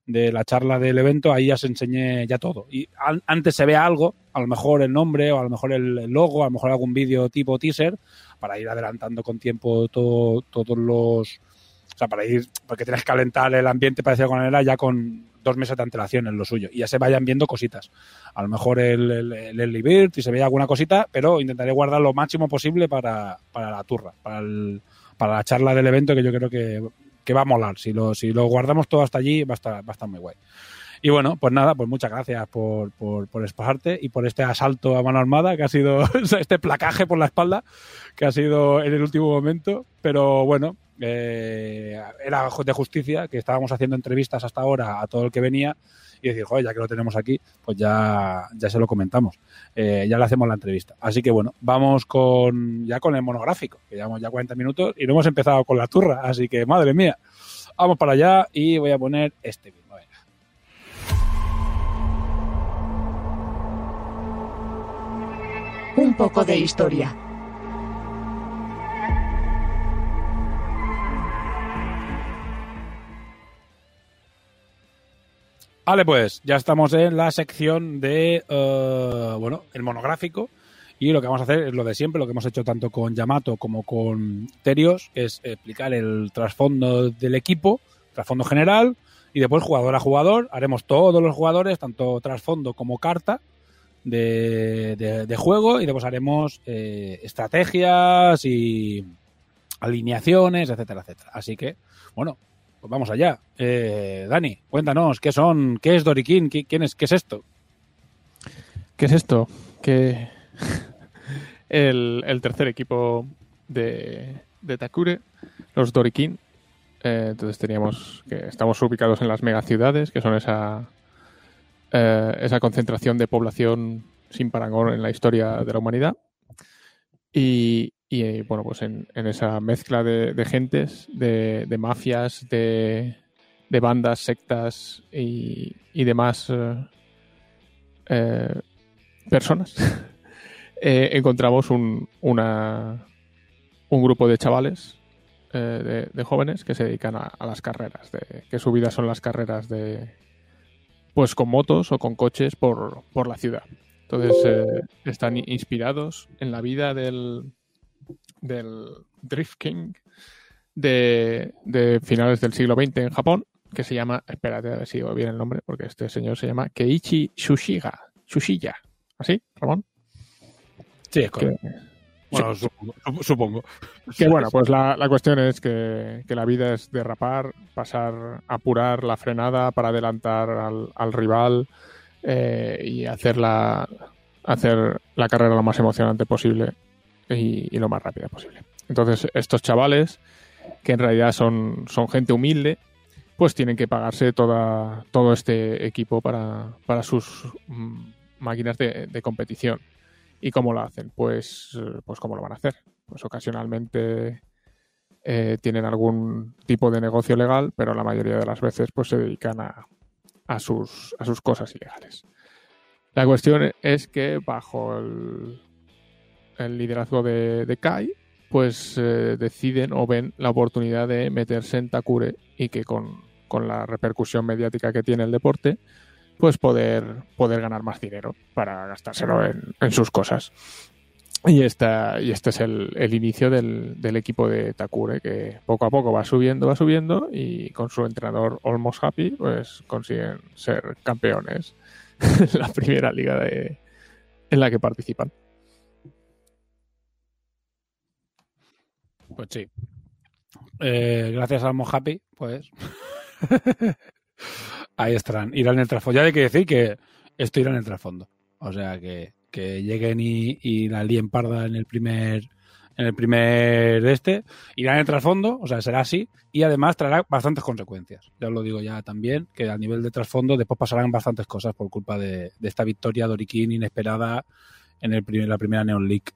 de la charla del evento, ahí ya se enseñé ya todo. Y an- antes se ve algo, a lo mejor el nombre, o a lo mejor el logo, a lo mejor algún vídeo tipo teaser, para ir adelantando con tiempo todo, todos los. O sea, para ir, porque tienes que calentar el ambiente, para decirlo de alguna manera, ya con dos meses de antelación en lo suyo. Y ya se vayan viendo cositas. A lo mejor el, el, el Bird, si se ve alguna cosita, pero intentaré guardar lo máximo posible para, para la turra, para, el- para la charla del evento, que yo creo que, que va a molar. Si lo, si lo guardamos todo hasta allí, va a estar, va a estar muy guay. Y bueno, pues nada, pues muchas gracias por, por, por expasarte y por este asalto a mano armada que ha sido este placaje por la espalda que ha sido en el último momento. Pero bueno, eh, era de justicia que estábamos haciendo entrevistas hasta ahora a todo el que venía y decir, joder, ya que lo tenemos aquí, pues ya, ya se lo comentamos. Eh, ya le hacemos la entrevista. Así que bueno, vamos con ya con el monográfico, que llevamos ya 40 minutos y no hemos empezado con la turra, así que madre mía. Vamos para allá y voy a poner este mismo. Un poco de historia. Vale, pues ya estamos en la sección de, uh, bueno, el monográfico. Y lo que vamos a hacer es lo de siempre, lo que hemos hecho tanto con Yamato como con Terios, es explicar el trasfondo del equipo, trasfondo general, y después jugador a jugador, haremos todos los jugadores, tanto trasfondo como carta de, de, de juego, y después haremos eh, estrategias y alineaciones, etcétera, etcétera. Así que, bueno, pues vamos allá. Eh, Dani, cuéntanos, ¿qué son? ¿Qué es Dorikin? ¿Qué, quién es, ¿Qué es esto? ¿Qué es esto? Que el, tercer equipo de, Takure, los Dorikin. Eh, entonces teníamos que estamos ubicados en las megaciudades, que son esa, eh, esa concentración de población sin parangón en la historia de la humanidad. Y, y bueno, pues en, esa mezcla de, gentes, de, mafias, de, bandas, sectas y, y demás eh, eh, personas, eh, encontramos un, una, un grupo de chavales, de, de, jóvenes que se dedican a, a, las carreras, de, que su vida son las carreras de pues con motos o con coches por, por la ciudad. Entonces están inspirados en la vida del, del Drift King de, de, finales del siglo XX en Japón, que se llama, espérate a ver si digo bien el nombre, porque este señor se llama Keiichi Shushiga, Shushiya, ¿así, Ramón? Sí, es correcto. Que, bueno, supongo, Que bueno, pues la, la cuestión es que, que, la vida es derrapar, pasar, apurar la frenada para adelantar al, al rival eh, y hacer la, hacer la carrera lo más emocionante posible y, lo más rápida posible. Entonces, estos chavales, que en realidad son, son gente humilde, pues tienen que pagarse toda, todo este equipo para, para sus mm, máquinas de, competición. ¿Y cómo lo hacen? Pues, pues cómo lo van a hacer. Pues ocasionalmente eh, tienen algún tipo de negocio legal, pero la mayoría de las veces pues se dedican a, a, sus, a sus cosas ilegales. La cuestión es que bajo el, el liderazgo de, de, Kai, pues eh, deciden o ven la oportunidad de meterse en Takure y que con, con, la repercusión mediática que tiene el deporte, pues poder, poder ganar más dinero para gastárselo en, en sus cosas. Y, esta, y este es el, el inicio del, del, equipo de Takure, que poco a poco va subiendo, va subiendo, y con su entrenador Almost Happy, pues consiguen ser campeones en la primera liga de, en la que participan. Pues sí. Eh, gracias al Mojapi, pues. Ahí estarán. Irán en el trasfondo. Ya hay que decir que esto irá en el trasfondo. O sea que, que lleguen y, y, la líen parda en el primer. En el primer de este, irá en el trasfondo, o sea, será así, y además traerá bastantes consecuencias. Ya os lo digo ya también, que a nivel de trasfondo después pasarán bastantes cosas por culpa de, esta victoria de inesperada en el primer, la primera Neon League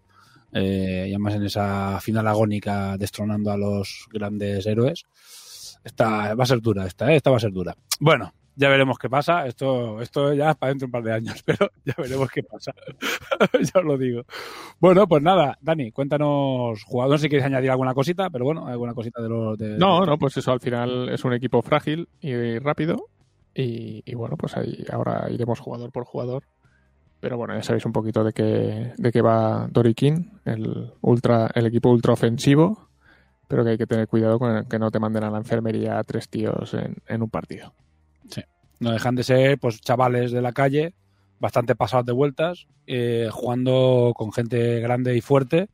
eh, y además en esa final agónica destronando a los grandes héroes. Esta va a ser dura, esta, ¿eh? esta va a ser dura. Bueno, ya veremos qué pasa. Esto, esto ya es para dentro de un par de años, pero ya veremos qué pasa. ya os lo digo. Bueno, pues nada, Dani, cuéntanos, jugador, si quieres añadir alguna cosita, pero bueno, alguna cosita de los. De, no, no, pues eso al final es un equipo frágil y rápido. Y, y bueno, pues ahí ahora iremos jugador por jugador pero bueno, ya sabéis un poquito de qué, de qué va Dorikin, el, ultra, el equipo ultra ofensivo, pero que hay que tener cuidado con que no te manden a la enfermería a tres tíos en, en, un partido. Sí, no dejan de ser pues chavales de la calle, bastante pasados de vueltas, eh, jugando con gente grande y fuerte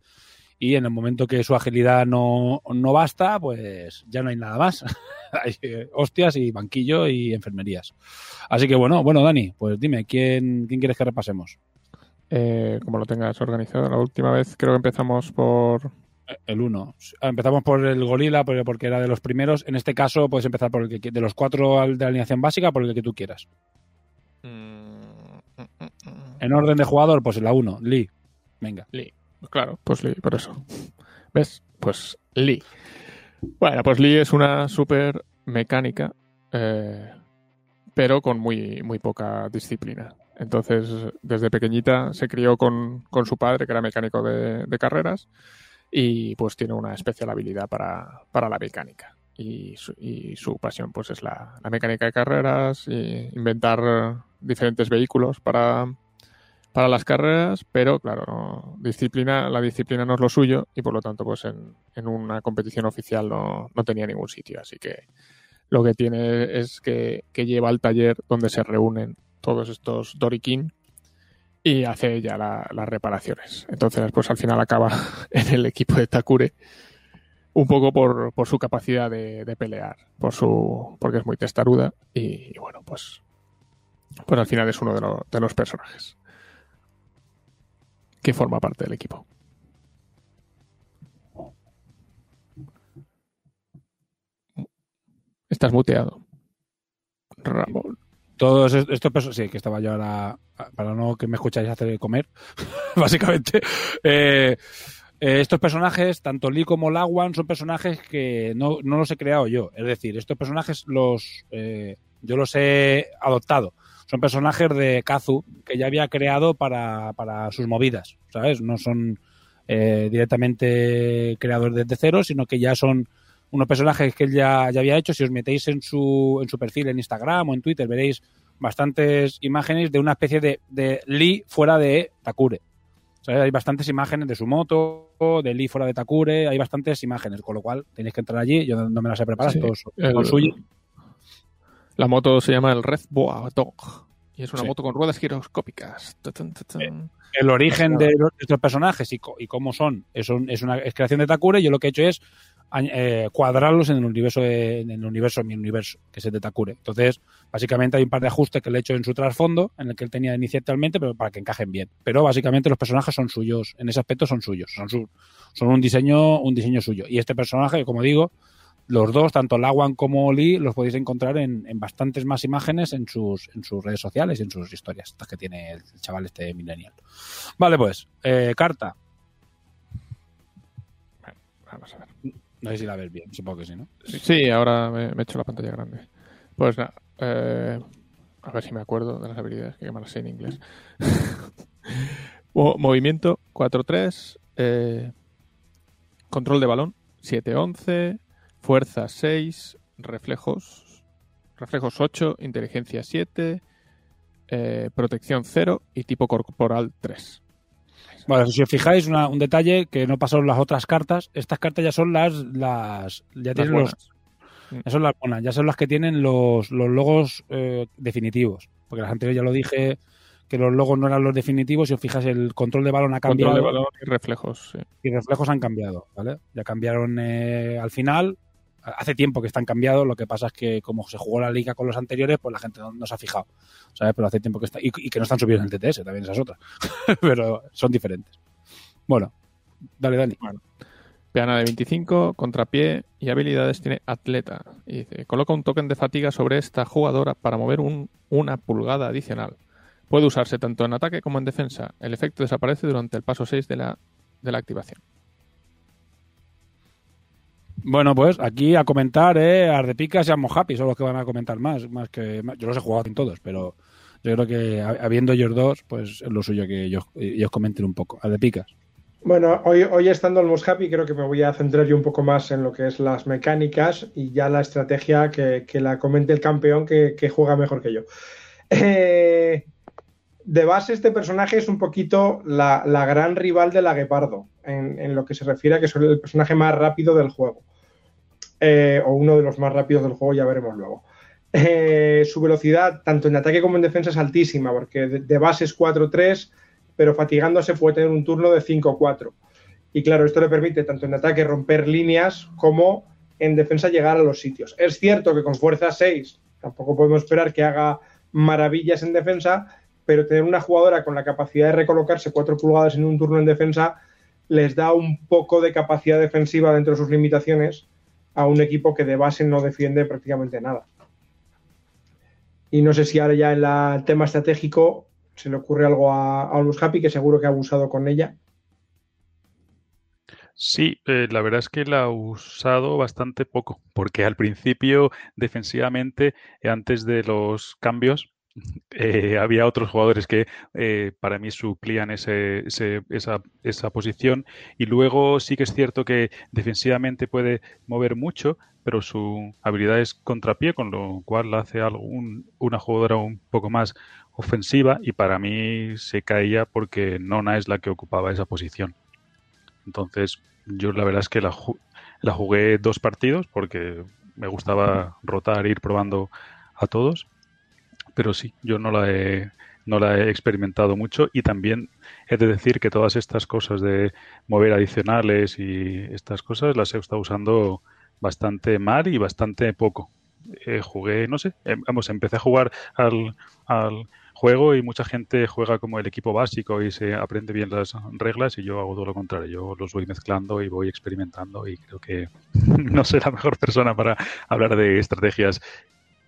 y en el momento que su agilidad no, no basta, pues ya no hay nada más. hay eh, hostias y banquillo y enfermerías. Así que bueno, bueno, Dani, pues dime, ¿quién, quién quieres que repasemos? Eh, como lo tengas organizado. La última vez creo que empezamos por... El 1. Empezamos por el gorila porque- era de los primeros. En este caso puedes empezar por el que de los cuatro de la alineación básica por el que tú quieras. En orden de jugador, pues la 1, Lee. Venga. Lee. Claro, pues Lee, por eso. ¿Ves? Pues Lee. Bueno, pues Lee es una super mecánica, eh, pero con muy, muy poca disciplina. Entonces, desde pequeñita se crió con, con su padre, que era mecánico de, carreras, y pues tiene una especial habilidad para, para la mecánica. Y su, y su pasión pues es la, la mecánica de carreras, y inventar diferentes vehículos para, para las carreras, pero claro, disciplina, la disciplina no es lo suyo y por lo tanto pues en, en una competición oficial no, no tenía ningún sitio. Así que lo que tiene es que, que lleva al taller donde se reúnen todos estos Dorikin y hace ya la- las reparaciones. Entonces pues al final acaba en el equipo de Takure un poco por, por su capacidad de, de pelear, por su porque es muy testaruda y, y bueno pues pues al final es uno de, lo- de los personajes que forma parte del equipo. Estás muteado. Ramón. Todos est- estos perso- sí, que estaba yo ahora, para no que me escucháis hacer comer, básicamente. Eh, eh, estos personajes, tanto Lee como Lawan, son personajes que no, no los he creado yo. Es decir, estos personajes los eh, yo los he adoptado. Son personajes de Kazu que ya había creado para, para sus movidas, ¿sabes? No son eh, directamente creadores desde cero, sino que ya son unos personajes que él ya, ya había hecho. Si os metéis en su, en su perfil en Instagram o en Twitter, veréis bastantes imágenes de una especie de, de Lee fuera de Takure. O sea, hay bastantes imágenes de su moto, de Lee fuera de Takure, hay bastantes imágenes, con lo cual tenéis que entrar allí. Yo no, me las he preparado, Sí, todos son el- suyos. La moto se llama el Red Boa Dog y es una Sí. moto con ruedas giroscópicas. Tan. el origen de los- estos personajes y, y cómo son es, un- es una es creación de Takure. Yo lo que he hecho es eh, cuadrarlos en el universo de- en el universo en mi universo que es el de Takure. Entonces, básicamente hay un par de ajustes que le he hecho en su trasfondo, en el que él tenía inicialmente, pero para que encajen bien. Pero básicamente los personajes son suyos, en ese aspecto son suyos, son su- son un diseño un diseño suyo. Y este personaje, como digo, los dos, tanto Lawan como Lee, los podéis encontrar en, en bastantes más imágenes en sus, en sus redes sociales y en sus historias, estas que tiene el chaval este millennial. Vale, pues, eh, carta. Vamos a ver. No sé si la ves bien, supongo que sí, ¿no? Sí, ahora me, me he hecho la pantalla grande. Pues nada, eh, a ver si me acuerdo de las habilidades que me las sé en inglés. Mo- Movimiento 4-3, eh, control de balón 7-11, fuerza 6, reflejos, reflejos 8, inteligencia 7, eh, protección 0 y tipo corporal 3. Bueno, si os fijáis, una- un detalle que no pasó en las otras cartas, estas cartas ya son las, las ya Las tienen los, buenas. ya son las buenas, ya son las que tienen los, los logos eh, definitivos. Porque las anteriores ya lo dije, que los logos no eran los definitivos, si os fijáis, el control de balón ha cambiado. Control de balón y reflejos, sí. y reflejos han cambiado, ¿vale? Ya cambiaron eh, al final. Hace tiempo que están cambiados, lo que pasa es que como se jugó la liga con los anteriores, pues la gente no, se ha fijado, ¿sabes? Pero hace tiempo que está... Y, que no están subidos en el TTS, también esa es otra. Pero son diferentes. Bueno, dale, Dani. Peana de 25, contrapié y habilidades tiene atleta. Y dice, coloca un token de fatiga sobre esta jugadora para mover un- una pulgada adicional. Puede usarse tanto en ataque como en defensa. El efecto desaparece durante el paso 6 de la, de la activación. Bueno, pues aquí a comentar, ¿eh? Ardepicas y Amo Happy son los que van a comentar más. más que Yo los he jugado en todos, pero yo creo que ha- habiendo ellos dos, pues es lo suyo que ellos, ellos comenten un poco. Ardepicas. Bueno, hoy, hoy estando el Most Happy, creo que me voy a centrar yo un poco más en lo que es las mecánicas y ya la estrategia que, que la comente el campeón que, que juega mejor que yo. Eh, de base, este personaje es un poquito la, la gran rival de la Guepardo, en, en lo que se refiere a que es el personaje más rápido del juego. Eh, o uno de los más rápidos del juego, ya veremos luego. Eh, su velocidad, tanto en ataque como en defensa, es altísima, porque de, de base es 4-3 pero fatigándose puede tener un turno de 5-4. Y claro, esto le permite tanto en ataque romper líneas como en defensa llegar a los sitios. Es cierto que con fuerza 6 tampoco podemos esperar que haga maravillas en defensa, pero tener una jugadora con la capacidad de recolocarse 4 pulgadas en un turno en defensa les da un poco de capacidad defensiva dentro de sus limitaciones a un equipo que de base no defiende prácticamente nada. Y no sé si ahora ya en el tema estratégico se le ocurre algo a, a Happy, que seguro que ha abusado con ella. Sí, eh, la verdad es que la ha usado bastante poco, porque al principio, defensivamente, antes de los cambios, eh, había otros jugadores que eh, para mí suplían ese, esa, esa, posición y luego sí que es cierto que defensivamente puede mover mucho, pero su habilidad es contrapié, con lo cual la hace algo, una jugadora un poco más ofensiva y para mí se caía porque Nona es la que ocupaba esa posición. Entonces yo la verdad es que la, la jugué dos partidos porque me gustaba rotar, ir probando a todos pero sí, yo no la he, no la he experimentado mucho y también he de decir que todas estas cosas de mover adicionales y estas cosas las he estado usando bastante mal y bastante poco. Eh, jugué, no sé, em, vamos, empecé a jugar al, al juego y mucha gente juega como el equipo básico y se aprende bien las reglas y yo hago todo lo contrario. Yo los voy mezclando y voy experimentando y creo que no soy la mejor persona para hablar de estrategias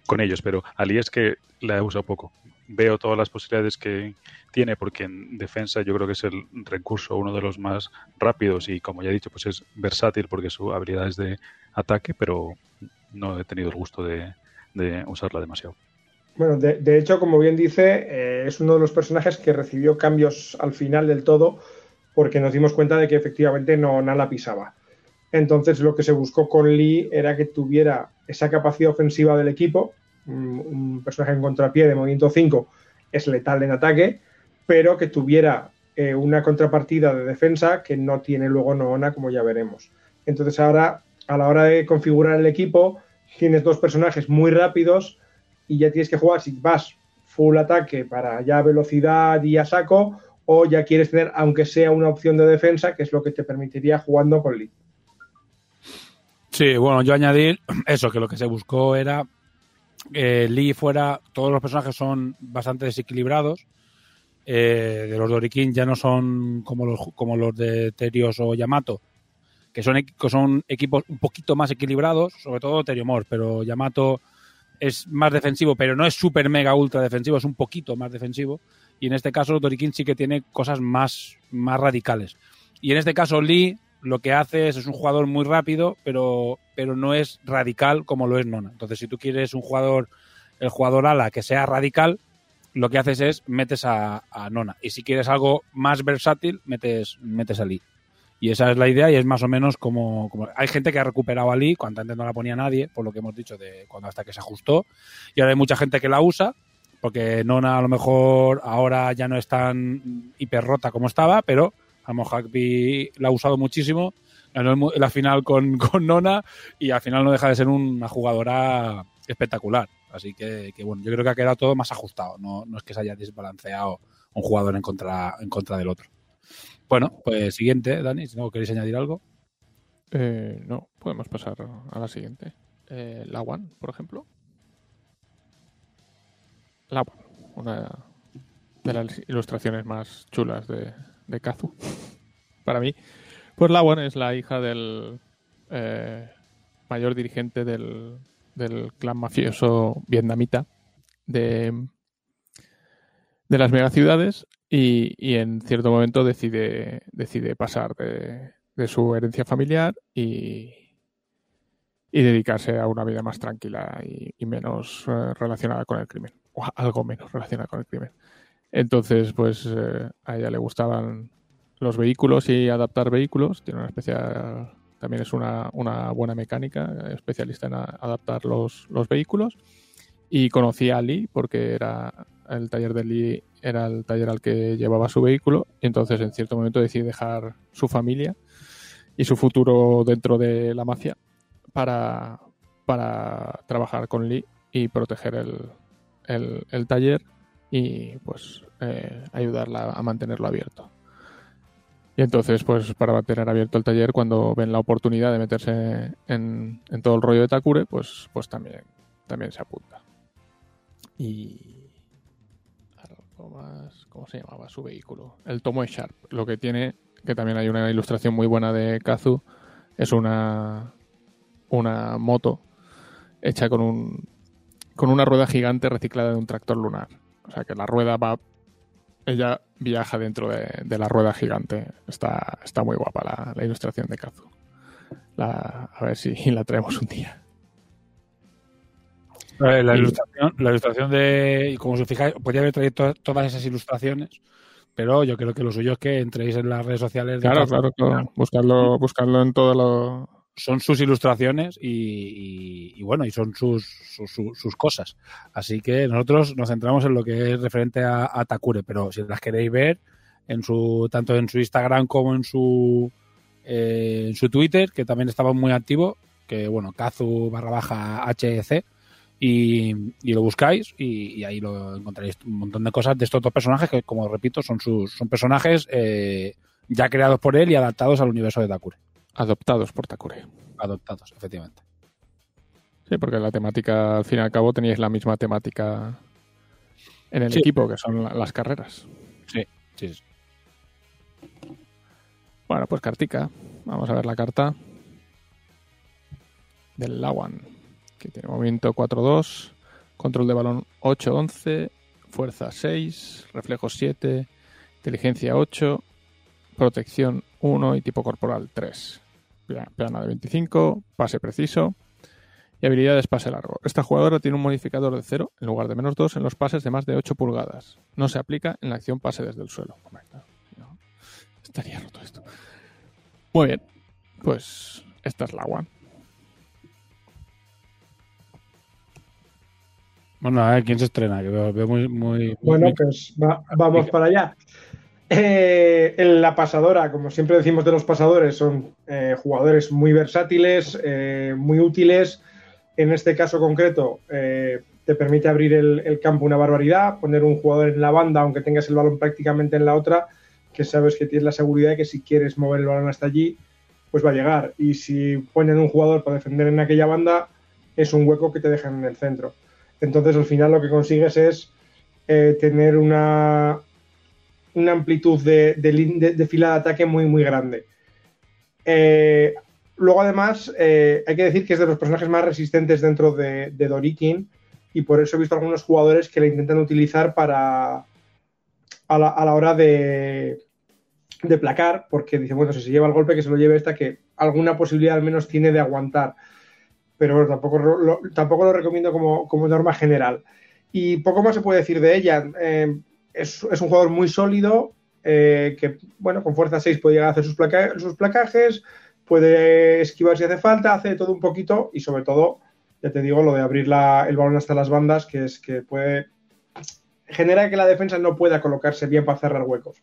con ellos, pero Ali es que la he usado poco. Veo todas las posibilidades que tiene porque en defensa yo creo que es el recurso uno de los más rápidos y como ya he dicho pues es versátil porque su habilidad es de ataque, pero no he tenido el gusto de, usarla demasiado. Bueno, de, hecho, como bien dice, eh, es uno de los personajes que recibió cambios al final del todo porque nos dimos cuenta de que efectivamente no, no la pisaba. Entonces lo que se buscó con Lee era que tuviera esa capacidad ofensiva del equipo, un, personaje en contrapié de movimiento 5 es letal en ataque, pero que tuviera eh, una contrapartida de defensa que no tiene luego Noona, como ya veremos. Entonces ahora, a la hora de configurar el equipo, tienes dos personajes muy rápidos y ya tienes que jugar si vas full ataque para ya velocidad y a saco, o ya quieres tener, aunque sea una opción de defensa, que es lo que te permitiría jugando con Lee. Sí, bueno, yo añadir eso, que lo que se buscó era que Lee fuera, todos los personajes son bastante desequilibrados. Eh, de los Dorikin ya no son como los, como los de Terios o Yamato, que son, que son equipos un poquito más equilibrados, sobre todo Teriomor, pero Yamato es más defensivo, pero no es súper mega ultra defensivo, es un poquito más defensivo. Y en este caso, Dorikin sí que tiene cosas más, más radicales. Y en este caso, Lee lo que hace es, un jugador muy rápido, pero, pero no es radical como lo es Nona. Entonces, si tú quieres un jugador, el jugador ala que sea radical, lo que haces es metes a, Nona. Y si quieres algo más versátil, metes, metes a Lee. Y esa es la idea y es más o menos como, hay gente que ha recuperado a Lee cuando antes no la ponía nadie, por lo que hemos dicho de cuando hasta que se ajustó. Y ahora hay mucha gente que la usa, porque Nona a lo mejor ahora ya no es tan hiper rota como estaba, pero Amo Hackby la ha usado muchísimo, ganó la final con, con, Nona y al final no deja de ser una jugadora espectacular. Así que, bueno, yo creo que ha quedado todo más ajustado, no, no es que se haya desbalanceado un jugador en contra, en contra del otro. Bueno, pues siguiente, Dani, si no queréis añadir algo. Eh, no, podemos pasar a la siguiente. Eh, la One, por ejemplo. La One, una de las ilustraciones más chulas de, de Kazu, para mí. Pues Lawan es la hija del eh, mayor dirigente del, del, clan mafioso vietnamita de, de las megaciudades y, y en cierto momento decide, decide pasar de, de su herencia familiar y, y, dedicarse a una vida más tranquila y, menos eh, relacionada con el crimen, o algo menos relacionada con el crimen. Entonces, pues eh, a ella le gustaban los vehículos y adaptar vehículos. Tiene una especial, también es una, una buena mecánica, especialista en adaptar los, los, vehículos. Y conocí a Lee porque era el taller de Lee era el taller al que llevaba su vehículo. Entonces, en cierto momento, decide dejar su familia y su futuro dentro de la mafia para, para trabajar con Lee y proteger el, el taller y pues eh, ayudarla a mantenerlo abierto. Y entonces, pues para mantener abierto el taller, cuando ven la oportunidad de meterse en, en todo el rollo de Takure, pues, pues también, también se apunta. Y. algo más, ¿Cómo se llamaba su vehículo? El Tomoe Sharp. Lo que tiene, que también hay una ilustración muy buena de Kazu, es una, una moto hecha con un con una rueda gigante reciclada de un tractor lunar. O sea que la rueda va. Ella viaja dentro de, de la rueda gigante. Está, está muy guapa la, la ilustración de Kazu. La, a ver si la traemos un día. La ilustración, la ilustración de. Y como os fijáis, podría haber traído to- todas esas ilustraciones, pero yo creo que lo suyo es que entréis en las redes sociales. de Claro, Kazu. claro, claro. Buscarlo, buscarlo en todo lo. Son sus ilustraciones y, y- bueno, y son sus, sus, sus- cosas. Así que nosotros nos centramos en lo que es referente a, Takure, pero si las queréis ver, en su tanto en su Instagram como en su eh, en su Twitter, que también estaba muy activo, que bueno, Kazu barra baja HEC, y, y lo buscáis y, y ahí lo encontraréis un montón de cosas de estos dos personajes que, como repito, son sus son personajes eh, ya creados por él y adaptados al universo de Takure. Adoptados por Takure. Adoptados, efectivamente. Sí, porque la temática, al fin y al cabo, teníais la misma temática en el Sí. equipo, que son la- las carreras. Sí, sí. Bueno, pues cartica. Vamos a ver la carta del Lawan, que tiene movimiento 4-2, control de balón 8-11, fuerza 6, reflejos 7, inteligencia 8, protección 1 y tipo corporal 3. Pla- Plana de 25, pase preciso y habilidades pase largo. Esta jugadora tiene un modificador de 0 en lugar de menos 2 en los pases de más de 8 pulgadas. No se aplica en la acción pase desde el suelo. Hombre, claro, no. Estaría roto esto. Muy bien. Pues esta es la One. Bueno, a ver quién se estrena, que veo, veo muy, muy, Bueno, muy- pues va- vamos para allá. Eh, en la pasadora, como siempre decimos de los pasadores, son eh, jugadores muy versátiles, eh, muy útiles. En este caso concreto, te permite abrir el, el campo una barbaridad, poner un jugador en la banda, aunque tengas el balón prácticamente en la otra, que sabes que tienes la seguridad de que si quieres mover el balón hasta allí, pues va a llegar. Y si ponen un jugador para defender en aquella banda, es un hueco que te dejan en el centro. Entonces, al final, lo que consigues es tener una, una amplitud de, de de- fila de ataque muy, muy grande. Eh, luego, además, eh, hay que decir que es de los personajes más resistentes dentro de, de Dorikin y por eso he visto algunos jugadores que la intentan utilizar para a la, a la hora de, de placar, porque dice, bueno, si se lleva el golpe, que se lo lleve esta, que alguna posibilidad al menos tiene de aguantar. Pero bueno, tampoco lo, tampoco lo recomiendo como, como norma general. Y poco más se puede decir de ella. Eh, es, un jugador muy sólido, eh, que, bueno, con fuerza 6 puede llegar a hacer sus, placa sus placajes, puede esquivar si hace falta, hace todo un poquito y sobre todo, ya te digo, lo de abrir el balón hasta las bandas, que es que puede genera que la defensa no pueda colocarse bien para cerrar huecos.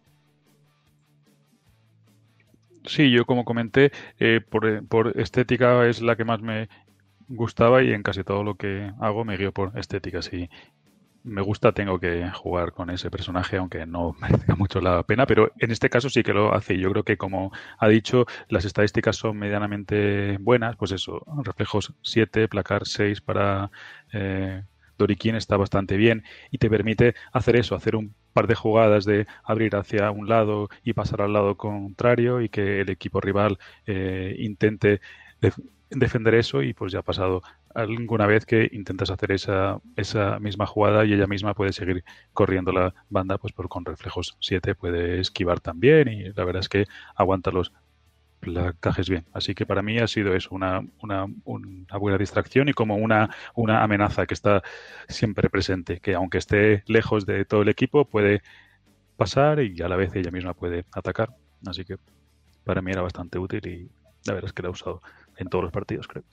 Sí, yo como comenté, eh, por, estética es la que más me gustaba y en casi todo lo que hago me guío por estética. Si me gusta, tengo que jugar con ese personaje, aunque no merezca mucho la pena, pero en este caso sí que lo hace. Yo creo que, como ha dicho, las estadísticas son medianamente buenas, pues eso, reflejos 7, placar 6 para... Eh, Dorikin está bastante bien y te permite hacer eso, hacer un par de jugadas de abrir hacia un lado y pasar al lado contrario y que el equipo rival eh, intente def defender eso y pues ya ha pasado alguna vez que intentas hacer esa, esa misma jugada y ella misma puede seguir corriendo la banda pues por, con reflejos 7 puede esquivar también y la verdad es que aguanta los placajes bien. Así que para mí ha sido eso, una, una, una, buena distracción y como una, una amenaza que está siempre presente, que aunque esté lejos de todo el equipo puede pasar y a la vez ella misma puede atacar. Así que para mí era bastante útil y la verdad es que la he usado en todos los partidos, creo.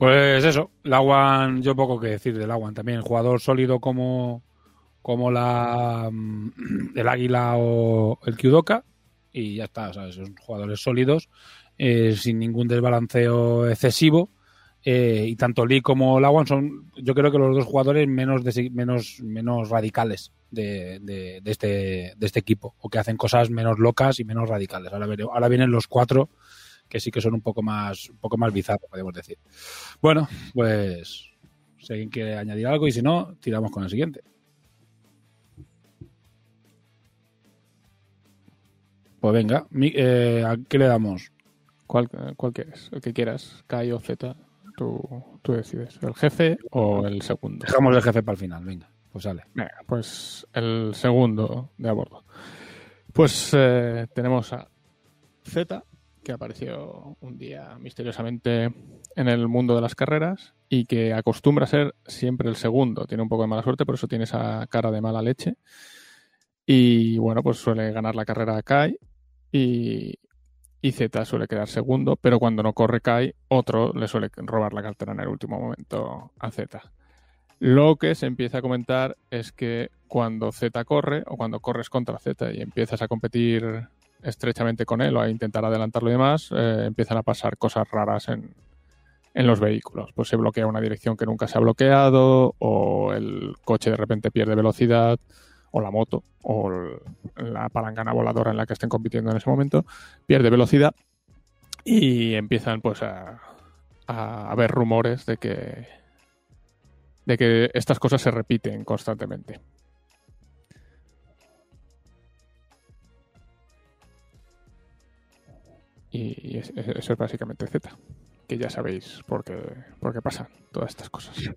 Pues eso, Lawan, yo poco que decir del Lawan también, jugador sólido como, como la el Águila o el Kyudoka y ya está, ¿sabes? son jugadores sólidos eh, sin ningún desbalanceo excesivo eh, y tanto Lee como Lawan son yo creo que los dos jugadores menos, menos, menos radicales de, de, de este, de este equipo, o que hacen cosas menos locas y menos radicales. Ahora, ahora vienen los cuatro que sí que son un poco más, un poco más bizarros, podemos decir. Bueno, pues si alguien quiere añadir algo y si no, tiramos con el siguiente. Pues venga, eh, ¿a qué le damos? ¿Cuál, cuál quieres? El que quieras, Kai o Z, tú, tú decides. ¿El jefe o el segundo? Dejamos el jefe para el final, venga, pues sale. Venga, pues el segundo de a bordo. Pues eh, tenemos a Z, que apareció un día misteriosamente en el mundo de las carreras y que acostumbra a ser siempre el segundo. Tiene un poco de mala suerte, por eso tiene esa cara de mala leche. Y bueno, pues suele ganar la carrera a Kai y, y Z suele quedar segundo, pero cuando no corre Kai, otro le suele robar la cartera en el último momento a Z. Lo que se empieza a comentar es que cuando Z corre o cuando corres contra Z y empiezas a competir estrechamente con él o a intentar adelantarlo y demás, eh, empiezan a pasar cosas raras en, en los vehículos. Pues se bloquea una dirección que nunca se ha bloqueado o el coche de repente pierde velocidad o la moto o la palangana voladora en la que estén compitiendo en ese momento pierde velocidad y empiezan pues a, a haber rumores de que de que estas cosas se repiten constantemente. Y es- es- eso es básicamente Z, que ya sabéis por qué, por qué pasan todas estas cosas.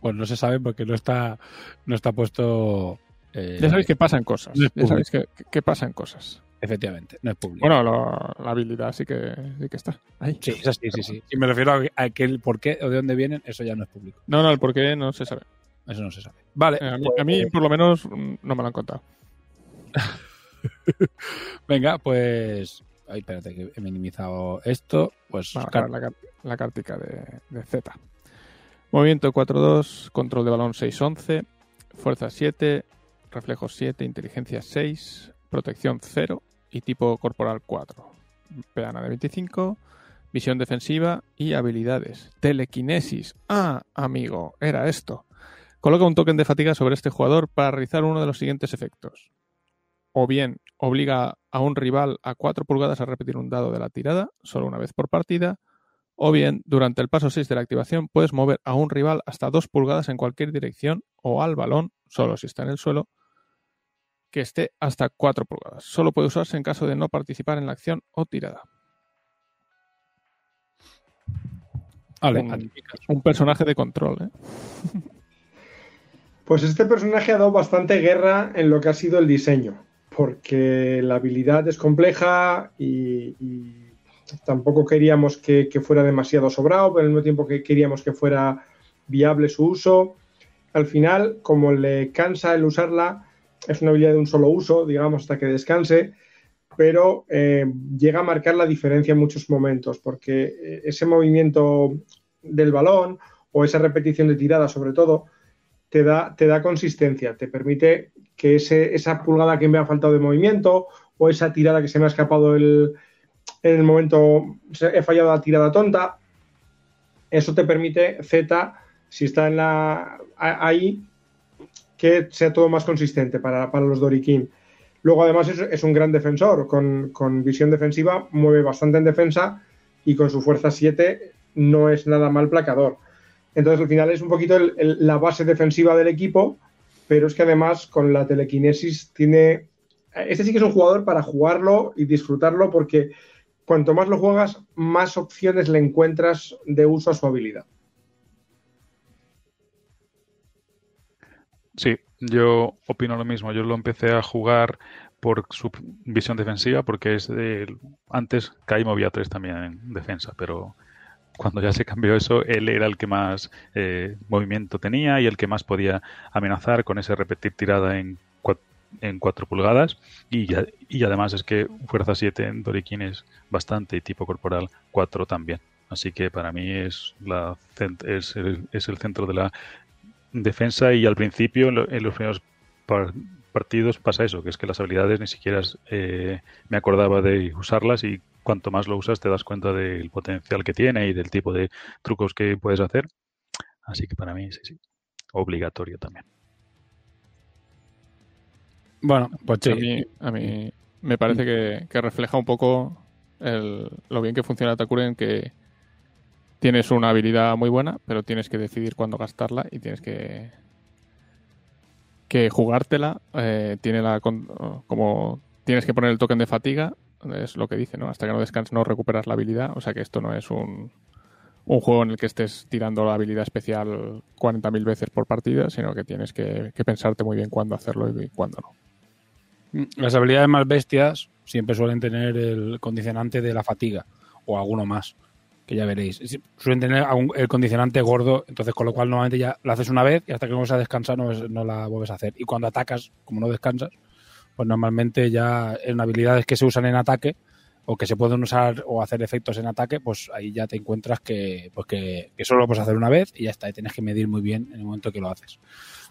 Pues no se sabe porque no está, no está puesto. eh, Ya sabéis que pasan cosas. no Ya sabéis que, que pasan cosas. Efectivamente, no es público. Bueno, lo- la habilidad sí que, sí que está. Ahí. sí, eso sí, sí, sí. Si me refiero a, a que el por qué o de dónde vienen, eso ya no es público. No, no, el por qué no se sabe. Eso no se sabe. Vale, Eh, A mí, pues, a mí, por lo menos, mm, no me lo han contado. venga, pues. Ay, espérate, que he minimizado esto. Pues. Car- ver la, de, de Z. Movimiento 4-2, control de balón 6-11, fuerza 7, reflejos 7, inteligencia 6, protección 0 y tipo corporal 4. Peana de 25, visión defensiva y habilidades. Telequinesis. Ah, amigo, era esto. Coloca un token de fatiga sobre este jugador para realizar uno de los siguientes efectos. O bien obliga a un rival a 4 pulgadas a repetir un dado de la tirada, solo una vez por partida, o bien durante el paso 6 de la activación puedes mover a un rival hasta 2 pulgadas en cualquier dirección o al balón, solo si está en el suelo, que esté hasta 4 pulgadas. Solo puede usarse en caso de no participar en la acción o tirada. Vale, un- personaje de control, ¿eh? Pues este personaje ha dado bastante guerra en lo que ha sido el diseño, porque la habilidad es compleja y, tampoco queríamos que, fuera demasiado sobrado, pero al mismo tiempo que queríamos que fuera viable su uso. Al final, como le cansa el usarla, es una habilidad de un solo uso, digamos, hasta que descanse, pero eh, llega a marcar la diferencia en muchos momentos, porque eh, ese movimiento del balón o esa repetición de tirada, sobre todo, te da, te da consistencia, te permite que ese, esa pulgada que me ha faltado de movimiento o esa tirada que se me ha escapado el, en el momento, he fallado la tirada tonta, eso te permite Z, si está en la, ahí, que sea todo más consistente para, para los Dorikin. Luego, además, es, es un gran defensor. Con, con visión defensiva, mueve bastante en defensa y con su fuerza 7 no es nada mal placador. Entonces, al final es un poquito el- la base defensiva del equipo, pero es que además con la telequinesis tiene. Este sí que es un jugador para jugarlo y disfrutarlo, porque cuanto más lo juegas, más opciones le encuentras de uso a su habilidad. Sí, yo opino lo mismo. Yo lo empecé a jugar por su visión defensiva, porque es de, antes Kai movía tres también en defensa, pero cuando ya se cambió eso, él era el que más eh, movimiento tenía y el que más podía amenazar con ese repetir tirada en, cua- en 4 pulgadas. Y, ya- y además es que fuerza 7 en Dorikin es bastante y tipo corporal 4 también. Así que para mí es, la, es, el, es el centro de la defensa y al principio en, lo- en los primeros partidos pasa eso, que es que las habilidades ni siquiera eh, me acordaba de usarlas y cuanto más lo usas te das cuenta del potencial que tiene y del tipo de trucos que puedes hacer. Así que para mí sí, sí, obligatorio también. Bueno, pues sí. A mí, a mí me parece que, que refleja un poco el- lo bien que funciona Takure en que tienes una habilidad muy buena, pero tienes que decidir cuándo gastarla y tienes que que jugártela. eh, tiene la como tienes que poner el token de fatiga, es lo que dice, ¿no? Hasta que no descanses no recuperas la habilidad, o sea que esto no es un un juego en el que estés tirando la habilidad especial 40.000 veces por partida, sino que tienes que, que pensarte muy bien cuándo hacerlo y cuándo no. Las habilidades más bestias siempre suelen tener el condicionante de la fatiga o alguno más, que ya veréis. Suelen tener el condicionante gordo, entonces con lo cual normalmente ya la haces una vez y hasta que vuelves a descansar no, no la vuelves a hacer. Y cuando atacas, como no descansas, pues normalmente ya en habilidades que se usan en ataque o que se pueden usar o hacer efectos en ataque, pues ahí ya te encuentras que, pues que, que solo lo puedes hacer una vez y ya está, y tienes que medir muy bien en el momento que lo haces.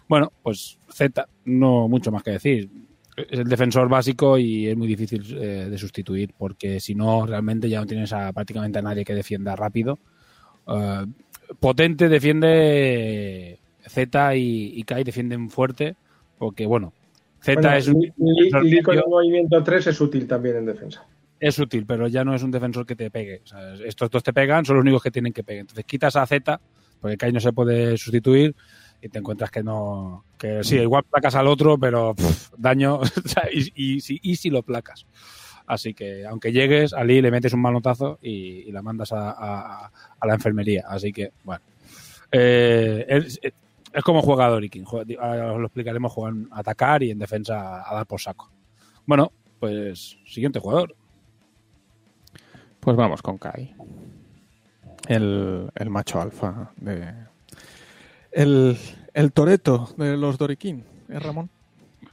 Bueno, pues Z, no mucho más que decir es el defensor básico y es muy difícil eh, de sustituir porque si no realmente ya no tienes a prácticamente a nadie que defienda rápido. Eh, potente defiende Z y, y Kai defienden fuerte porque bueno, Z Bueno, es, un Lee con el movimiento 3 es útil también en defensa. es útil, pero ya no es un defensor que te pegue. O sea, estos dos te pegan, son los únicos que tienen que pegar. Entonces quitas a Z, porque Kai no se puede sustituir, y te encuentras que no. Que sí, igual placas al otro, pero pff, daño. y, y, si- y si lo placas. Así que, aunque llegues, a Lee le metes un manotazo y, y la mandas a, a- a la enfermería. Así que, bueno. Eh, es, es como juega Dorikin. Ahora os lo explicaremos: juegan a atacar y en defensa a dar por saco. Bueno, pues siguiente jugador. Pues vamos con Kai. El, el macho alfa de. El, el toreto de los Dorikin, ¿eh, Ramón?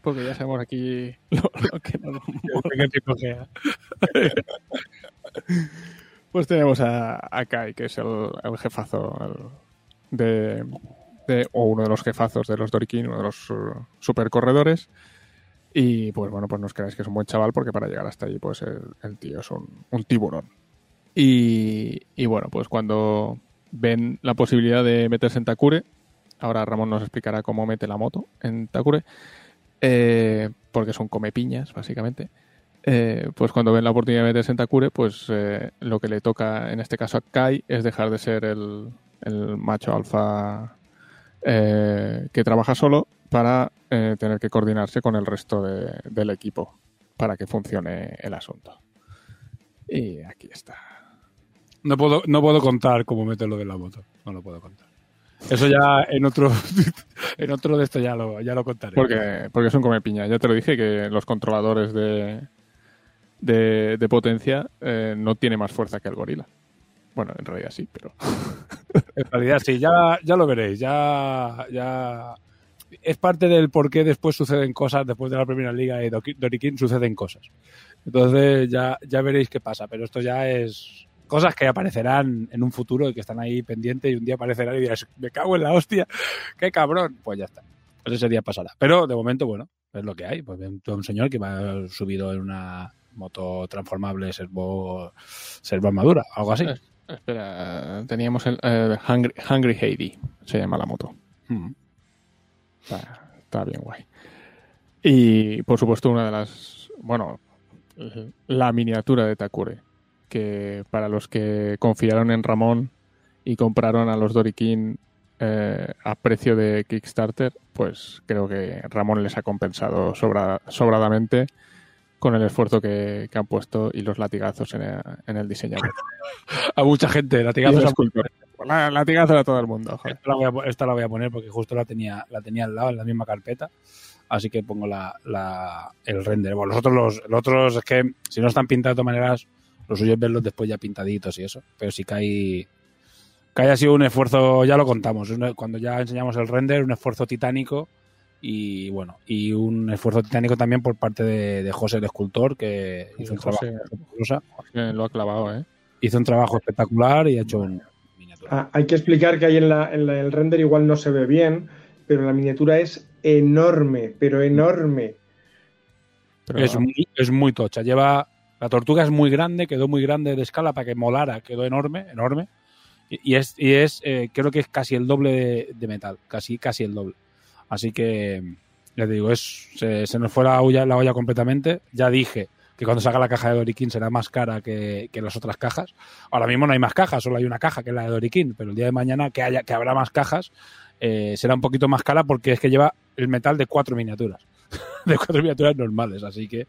Porque ya sabemos aquí lo, lo que nos. Pues tenemos a, a Kai, que es el, el jefazo el- de, de- o uno de los jefazos de los Dorikin, uno de los uh, supercorredores. Y pues bueno, pues no os creáis que es un buen chaval, porque para llegar hasta allí, pues el, el tío es un, un tiburón. Y, y bueno, pues cuando ven la posibilidad de meterse en Takure, ahora Ramón nos explicará cómo mete la moto en Takure, eh, porque son come piñas, básicamente. Eh, pues cuando ven la oportunidad de meterse en Takure, pues eh, lo que le toca en este caso a Kai es dejar de ser el, macho alfa que trabaja solo para tener que coordinarse con el resto de- del equipo para que funcione el asunto. Y aquí está. No puedo, no puedo contar cómo meto lo de la moto. No lo puedo contar. Eso ya en otro, en otro de esto ya lo, ya lo contaré. Porque, porque es un come piña. Ya te lo dije que los controladores de, de, de potencia eh, no tiene más fuerza que el gorila. Bueno, en realidad sí, pero. En realidad sí, ya, ya lo veréis. Ya, ya es parte del por qué después suceden cosas, después de la primera liga de Dorikin suceden cosas. Entonces ya, ya veréis qué pasa, pero esto ya es cosas que aparecerán en un futuro y que están ahí pendientes y un día aparecerán y dirás, me cago en la hostia, qué cabrón. Pues ya está. Pues ese día pasará. Pero de momento, bueno, es lo que hay. Pues un señor que va subido en una moto transformable servo, servo armadura, algo así. Espera, teníamos el Hungry, Hungry Heidi, se llama la moto. Mm. Está, está bien guay. Y por supuesto, una de las. Bueno, la miniatura de Takure. Que para los que confiaron en Ramón y compraron a los Dorikin eh, a precio de Kickstarter, pues creo que Ramón les ha compensado sobra- sobradamente con el esfuerzo que, que han puesto y los latigazos en el, en el diseñador. A mucha gente, latigazos a escultores. La- Latigazos a todo el mundo, joder. Esta la, voy a, po- esta la voy a poner porque justo la tenía, la tenía al lado en la misma carpeta. Así que pongo la, la- el render. Bueno, los otros, los, los otros es que si no están pintados de todas maneras, lo suyo es verlos después ya pintaditos y eso. Pero si cae, cae ha sido un esfuerzo, ya lo contamos, cuando ya enseñamos el render, un esfuerzo titánico y bueno, y un esfuerzo titánico también por parte de, de José el escultor que hizo un, José. trabajo, Lo ha clavado, ¿eh? hizo un trabajo espectacular y ha hecho un miniatura. Ah, hay que explicar que ahí en, la- en la- el render igual no se ve bien, pero la miniatura es enorme, pero enorme. Pero- Es muy, es muy tocha. Lleva. La tortuga es muy grande, quedó muy grande de escala para que molara, quedó enorme, enorme. Y, es, y es eh, creo que es casi el doble de, metal, casi, casi el doble. Así que Ya digo, es, se, se nos fue la olla, la olla completamente. Ya dije que cuando salga la caja de Doriquín será más cara que, que las otras cajas. Ahora mismo no hay más cajas, solo hay una caja que es la de Doriquín, pero el día de mañana que, haya, que habrá más cajas eh, será un poquito más cara porque es que lleva el metal de cuatro miniaturas. de cuatro miniaturas normales, así que,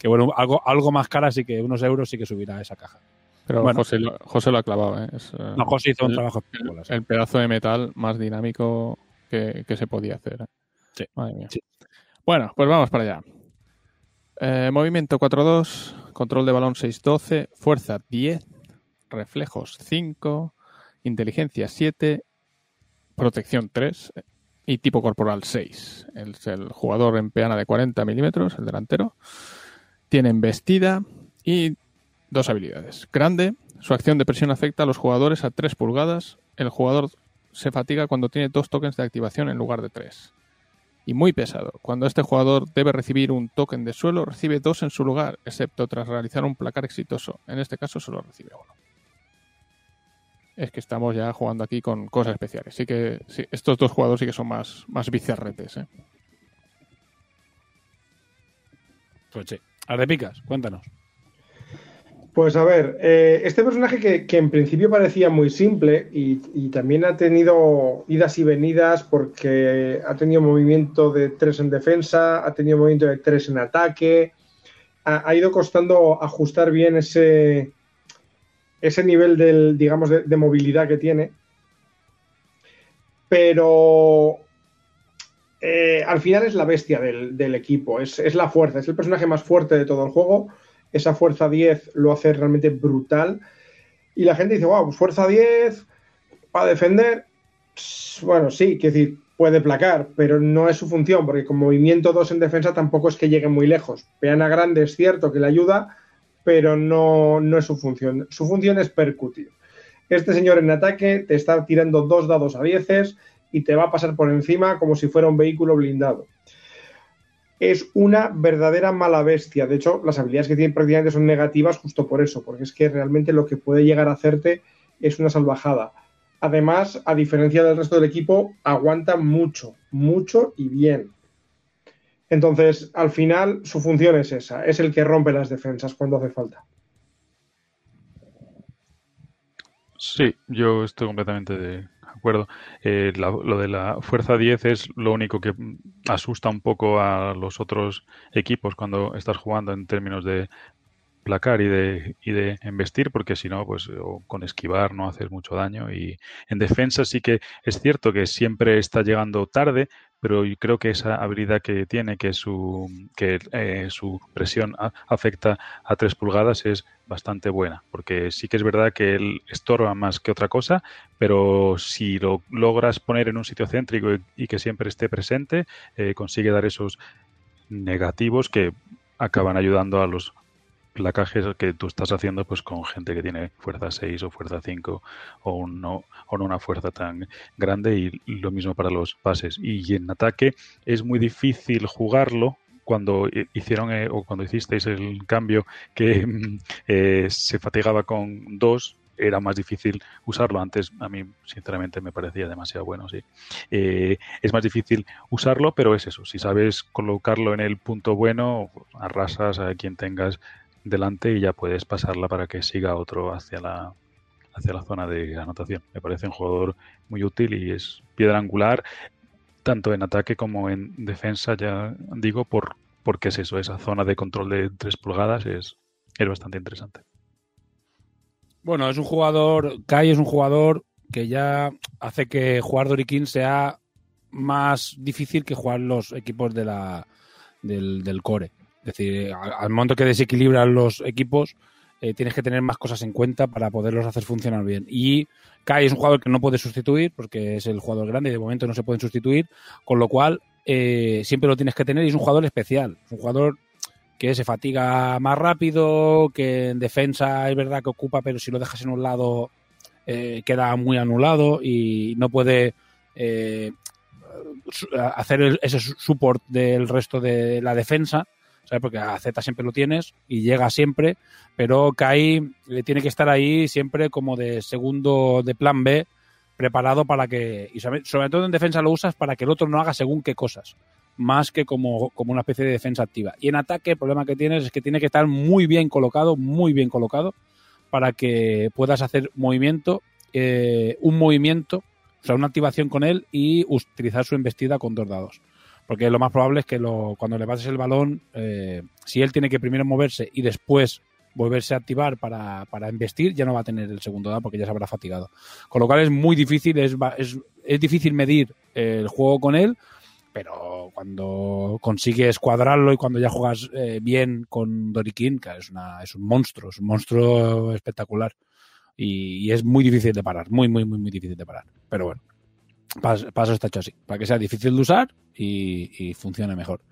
que bueno, algo, algo más cara, así que unos euros sí que subirá esa caja. Pero Bueno. José, lo, José lo ha clavado, ¿eh? Es, eh, No, José hizo un el- trabajo espectacular. sí. el pedazo de metal más dinámico que, que se podía hacer. ¿eh? Sí. Madre mía. Sí. Bueno, pues vamos para allá. Eh, movimiento 4-2, control de balón 6-12, fuerza 10, reflejos 5, inteligencia 7, protección 3 eh, y tipo corporal 6. El, el jugador en peana de 40 milímetros, el delantero. Tiene embestida y dos habilidades. Grande, su acción de presión afecta a los jugadores a 3 pulgadas. El jugador se fatiga cuando tiene dos tokens de activación en lugar de 3. Y muy pesado. Cuando este jugador debe recibir un token de suelo, recibe dos en su lugar, excepto tras realizar un placar exitoso. En este caso solo recibe uno. Es que estamos ya jugando aquí con cosas especiales. Sí que estos dos jugadores sí que son más, más bizarretes. ¿eh? Pues sí. Ardepicas, cuéntanos. Pues a ver, eh, este personaje que, que en principio parecía muy simple y, también ha tenido idas y venidas porque ha tenido movimiento de 3 en defensa, ha tenido movimiento de 3 en ataque, ha, ido costando ajustar bien ese, ese nivel del, digamos, de, de movilidad que tiene. Pero eh, al final es la bestia del, equipo, es, la fuerza, es el personaje más fuerte de todo el juego esa fuerza 10 lo hace realmente brutal. Y la gente dice, wow, pues fuerza 10 para defender. Bueno, sí, quiero decir, puede placar, pero no es su función, porque con movimiento 2 en defensa tampoco es que llegue muy lejos. Peana grande es cierto que le ayuda, pero no, no es su función. Su función es percutir. Este señor en ataque te está tirando dos dados a 10 y te va a pasar por encima como si fuera un vehículo blindado es una verdadera mala bestia. De hecho, las habilidades que tiene prácticamente son negativas justo por eso, porque es que realmente lo que puede llegar a hacerte es una salvajada. Además, a diferencia del resto del equipo, aguanta mucho, mucho y bien. Entonces, al final, su función es esa, es el que rompe las defensas cuando hace falta. Sí, yo estoy completamente de acuerdo. Eh, la- lo de la fuerza 10 es lo único que asusta un poco a los otros equipos cuando estás jugando en términos de placar y de, y de embestir, porque si no, pues con esquivar no haces mucho daño. Y en defensa sí que es cierto que siempre está llegando tarde, pero creo que esa habilidad que tiene, que su, que eh, su presión afecta a 3 pulgadas, es bastante buena, porque sí que es verdad que él estorba más que otra cosa, pero si lo logras poner en un sitio céntrico y, y que siempre esté presente, eh, consigue dar esos negativos que acaban ayudando a los placajes que tú estás haciendo pues con gente que tiene fuerza 6 o fuerza 5 o no, o no una fuerza tan grande y lo mismo para los pases. Y en ataque es muy difícil jugarlo cuando hi- hicieron eh, o cuando hicisteis el cambio que eh, se fatigaba con dos era más difícil usarlo. Antes a mí sinceramente me parecía demasiado bueno sí. Eh, es más difícil usarlo pero es eso. Si sabes colocarlo en el punto bueno arrasas a quien tengas delante y ya puedes pasarla para que siga otro hacia la hacia la zona de anotación me parece un jugador muy útil y es piedra angular tanto en ataque como en defensa, ya digo, por porque es eso, esa zona de control de 3 pulgadas es, es bastante interesante. Bueno, es un jugador, Kai es un jugador que ya hace que jugar Dorikin sea más difícil que jugar los equipos de la, del, del core. Es decir, al, al momento que desequilibran los equipos, eh, tienes que tener más cosas en cuenta para poderlos hacer funcionar bien. Y Kai es un jugador que no puede sustituir porque es el jugador grande y de momento no se pueden sustituir, con lo cual eh, siempre lo tienes que tener y es un jugador especial. Es un jugador que se fatiga más rápido, que en defensa es verdad que ocupa, pero si lo dejas en un lado eh, queda muy anulado y no puede eh, hacer el- ese su- support del resto de la defensa, ¿sabes? Porque a Z siempre lo tienes y llega siempre, pero Kai eh, tiene que estar ahí siempre como de segundo, de plan B, preparado para que, y sobre, sobre todo en defensa lo usas para que el otro no haga según qué cosas. más que como, como una especie de defensa activa. Y en ataque el problema que tienes es que tiene que estar muy bien colocado, muy bien colocado, para que puedas hacer movimiento, eh, un movimiento, o sea, una activación con él y utilizar su embestida con dos dados. Porque lo más probable es que lo, cuando le pases el balón, eh, si él tiene que primero moverse y después volverse a activar para, para embestir, ya no va a tener el segundo dado porque ya se habrá fatigado. Con lo cual es muy difícil, es, es, es difícil medir el juego con él, pero cuando consigues cuadrarlo y cuando ya juegas eh, bien con Dorikin, que es, una, es un monstruo, es un monstruo espectacular. Y, y es muy difícil de parar, muy, muy, muy, muy difícil de parar. Pero bueno, pas- paso está hecho así, para que sea difícil de usar y, funcione mejor.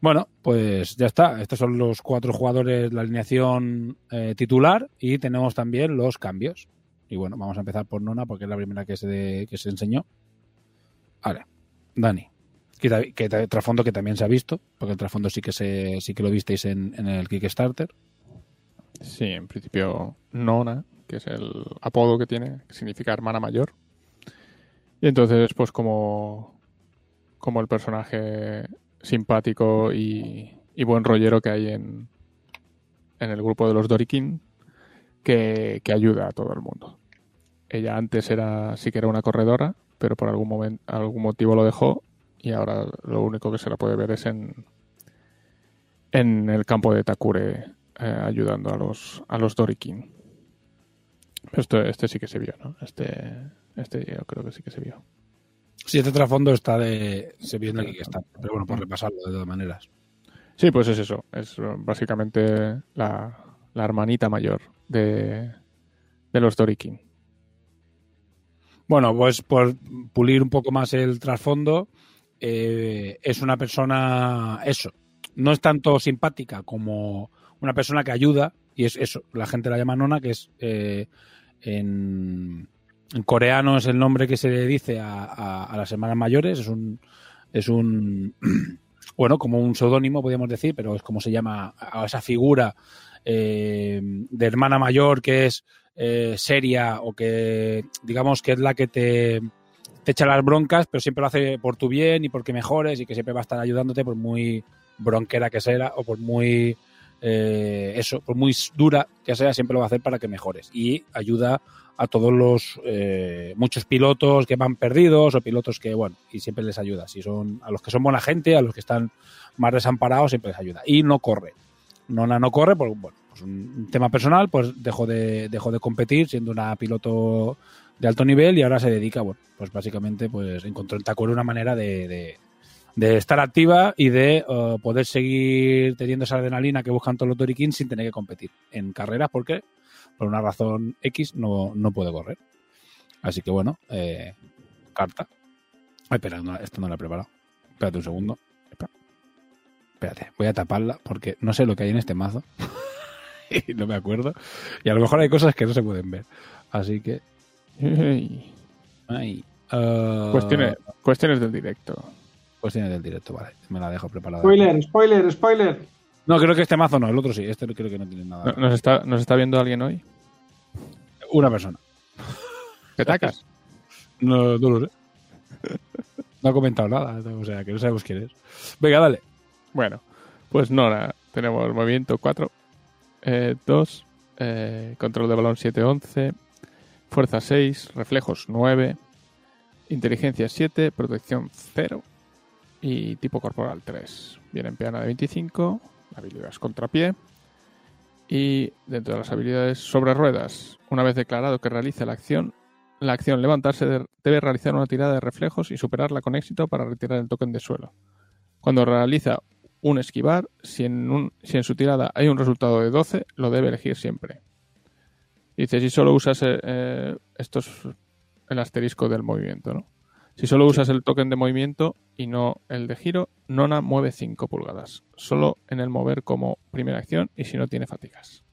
Bueno, pues ya está. Estos son los cuatro jugadores, la alineación eh, titular y tenemos también los cambios. Y bueno, vamos a empezar por Nona porque es la primera que se, que se enseñó. Vale, Dani. Que, que trasfondo que también se ha visto, porque el trasfondo sí que se, sí que lo visteis en, en el Kickstarter. Sí, en principio Nona, que es el apodo que tiene, que significa hermana mayor. Y entonces, pues como, como el personaje simpático y, buen rollero que hay en, en el grupo de los Dorikin, que, que ayuda a todo el mundo. Ella antes era sí que era una corredora, pero por algún algún motivo lo dejó y ahora lo único que se la puede ver es en, en el campo de Takure eh, ayudando a los a los. Esto, este sí que se vio, ¿no? Este, este yo creo que sí que se vio. Sí, este trasfondo está de. Se vio en el Kickstarter, pero bueno, por repasarlo de todas maneras. Sí, pues es eso. Es eh, básicamente la, la hermanita mayor de, de los Dorikin. Bueno, pues por pulir un poco más el trasfondo, eh, es una persona, eso, no es tanto simpática como una persona que ayuda, y es eso, la gente la llama nona, que es eh, en, en coreano es el nombre que se le dice a, a- las hermanas mayores, es un, es un, bueno, como un seudónimo, podríamos decir, pero es como se llama a esa figura eh, de hermana mayor que es eh, seria o que digamos que es la que te, te echa las broncas, pero siempre lo hace por tu bien y porque mejores y que siempre va a estar ayudándote por muy bronquera que sea o por muy eh, eso, por muy dura que sea, siempre lo va a hacer para que mejores. Y ayuda a todos los eh, muchos pilotos que van perdidos o pilotos que bueno y siempre les ayuda. Si son a los que son buena gente a los que están más desamparados siempre les ayuda. Y no corre. Nona no corre por bueno, pues un tema personal, pues dejó de, dejó de competir siendo una piloto de alto nivel y ahora se dedica, bueno, pues básicamente pues encontró en Takure una manera de, de- estar activa y de eh, poder seguir teniendo esa adrenalina que buscan todos los Dorikin sin tener que competir en carreras porque por una razón X no, no puede correr. Así que bueno, eh, carta. Ay, espera, no, esto no lo he preparado. Espérate un segundo. Espérate, voy a taparla porque no sé lo que hay en este mazo. y no me acuerdo. Y a lo mejor hay cosas que no se pueden ver. Así que. Ay, ah, Cuestiones, cuestiones del directo. Cuestiones del directo, vale. Me la dejo preparada. Spoiler, spoiler, spoiler. No, creo que este mazo no, el otro sí. Este creo que no tiene nada. ¿No- ¿Nos está, ¿Nos está viendo alguien hoy? Una persona. ¿Petacas? No, no lo sé. No ha comentado nada, o sea que no sabemos quién es. Venga, dale. Bueno, pues Nora, tenemos movimiento 4, 2, eh, control de balón 7-11, fuerza 6, reflejos 9, inteligencia 7, protección 0 y tipo corporal 3. Viene en peana de 25, habilidades contrapié y dentro de las habilidades sobre ruedas, una vez declarado que realice la acción, la acción levantarse de- debe realizar una tirada de reflejos y superarla con éxito para retirar el token de suelo. Cuando realiza un esquivar, si en, un- si en su tirada hay un resultado de 12, lo debe elegir siempre. Dice, si solo usas eh, eh, esto es el asterisco del movimiento, ¿no? Si solo usas el token de movimiento y no el de giro, Nona mueve 5 pulgadas. Solo en el mover como primera acción y si no tiene fatigas.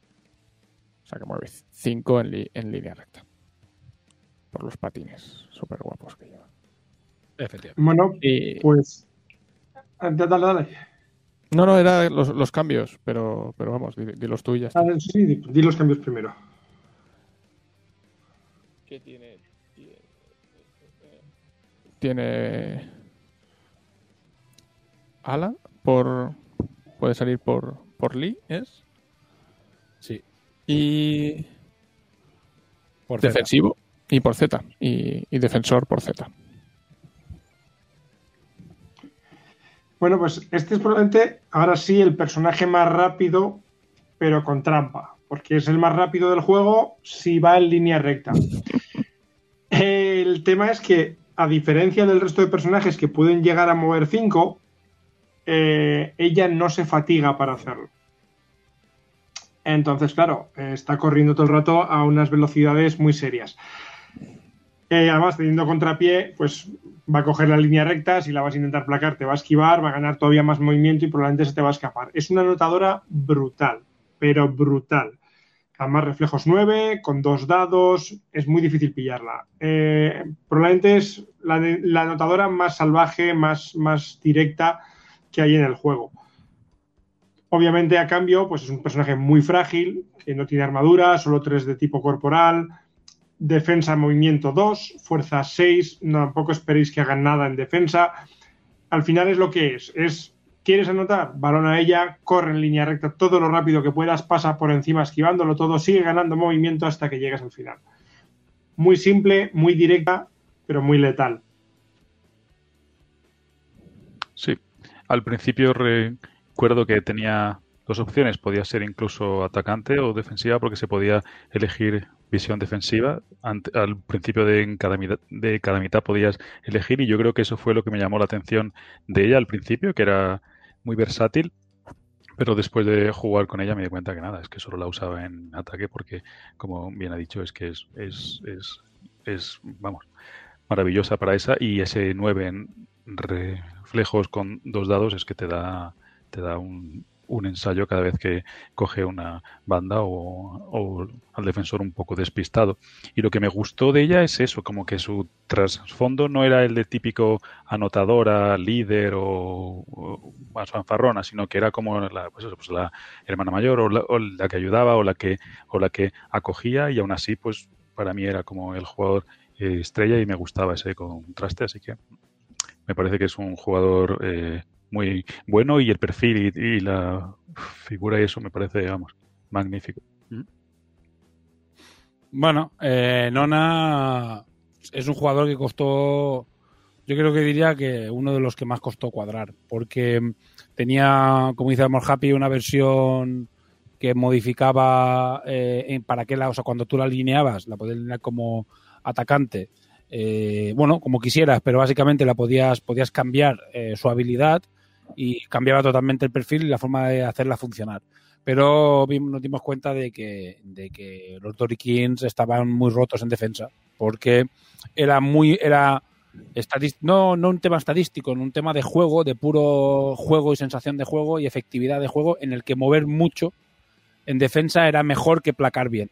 O sea que mueve 5 en, li- en línea recta. Por los patines súper guapos que lleva. Efectivamente. Bueno, Y, pues. ah, Dale, dale. No, no, era los, los cambios, pero, pero vamos, di, di los tú y ya está. Ah, sí, di, di los cambios primero. ¿Qué tiene? Tiene. ala, por puede salir por, por Lee, ¿es? Sí. Y Por Z. defensivo y por Z. Y, y defensor por Z. Bueno, pues este es probablemente ahora sí el personaje más rápido, pero con trampa, porque es el más rápido del juego si va en línea recta. El tema es que, a diferencia del resto de personajes que pueden llegar a mover 5, ella no se fatiga para hacerlo. Entonces, claro, eh, está corriendo todo el rato a unas velocidades muy serias. Eh, además, teniendo contrapié, pues va a coger la línea recta, si la vas a intentar placar, te va a esquivar, va a ganar todavía más movimiento y probablemente se te va a escapar. Es una anotadora brutal, pero brutal. Además, reflejos 9, con dos dados, es muy difícil pillarla. Eh, probablemente es la, anotadora más salvaje, más, más directa que hay en el juego. Obviamente, a cambio, pues es un personaje muy frágil, que no tiene armadura, solo 3 de tipo corporal, defensa movimiento 2, fuerza 6, no, tampoco esperéis que hagan nada en defensa. Al final es lo que es, es ¿Quieres anotar? Balón a ella, corre en línea recta todo lo rápido que puedas, pasa por encima esquivándolo todo, sigue ganando movimiento hasta que llegues al final. Muy simple, muy directa, pero muy letal. Sí, al principio recuerdo que tenía dos opciones, podía ser incluso atacante o defensiva porque se podía elegir visión defensiva. Al principio de cada, mitad, de cada mitad podías elegir y yo creo que eso fue lo que me llamó la atención de ella al principio, que era muy versátil, pero después de jugar con ella me di cuenta que nada, es que solo la usaba en ataque porque, como bien ha dicho, es que es, es, es, es vamos, maravillosa para esa y ese 9 en reflejos con dos dados es que te da, te da un, un ensayo cada vez que coge una banda o, al defensor un poco despistado. Y lo que me gustó de ella es eso, como que su trasfondo no era el de típico anotadora, líder o, más fanfarrona, sino que era como la, pues pues hermana mayor o la, o la, que ayudaba o la que, o la que acogía y aún así pues para mí era como el jugador eh, estrella y me gustaba ese contraste, así que me parece que es un jugador eh, muy bueno y el perfil y, la figura y eso me parece, vamos, magnífico. ¿Mm? Bueno, eh, Nona es un jugador que costó, yo creo que diría que uno de los que más costó cuadrar, porque tenía, como dice Amor Happy, una versión que modificaba eh, para qué la, o sea, cuando tú la alineabas, la podías alinear como atacante, eh, bueno, como quisieras, pero básicamente la podías, podías cambiar eh, su habilidad y cambiaba totalmente el perfil y la forma de hacerla funcionar. Pero nos dimos cuenta de que, de que los Dory Kings estaban muy rotos en defensa, porque era muy, era no, no un tema estadístico, un tema de juego, de puro juego y sensación de juego y efectividad de juego, en el que mover mucho en defensa era mejor que placar bien.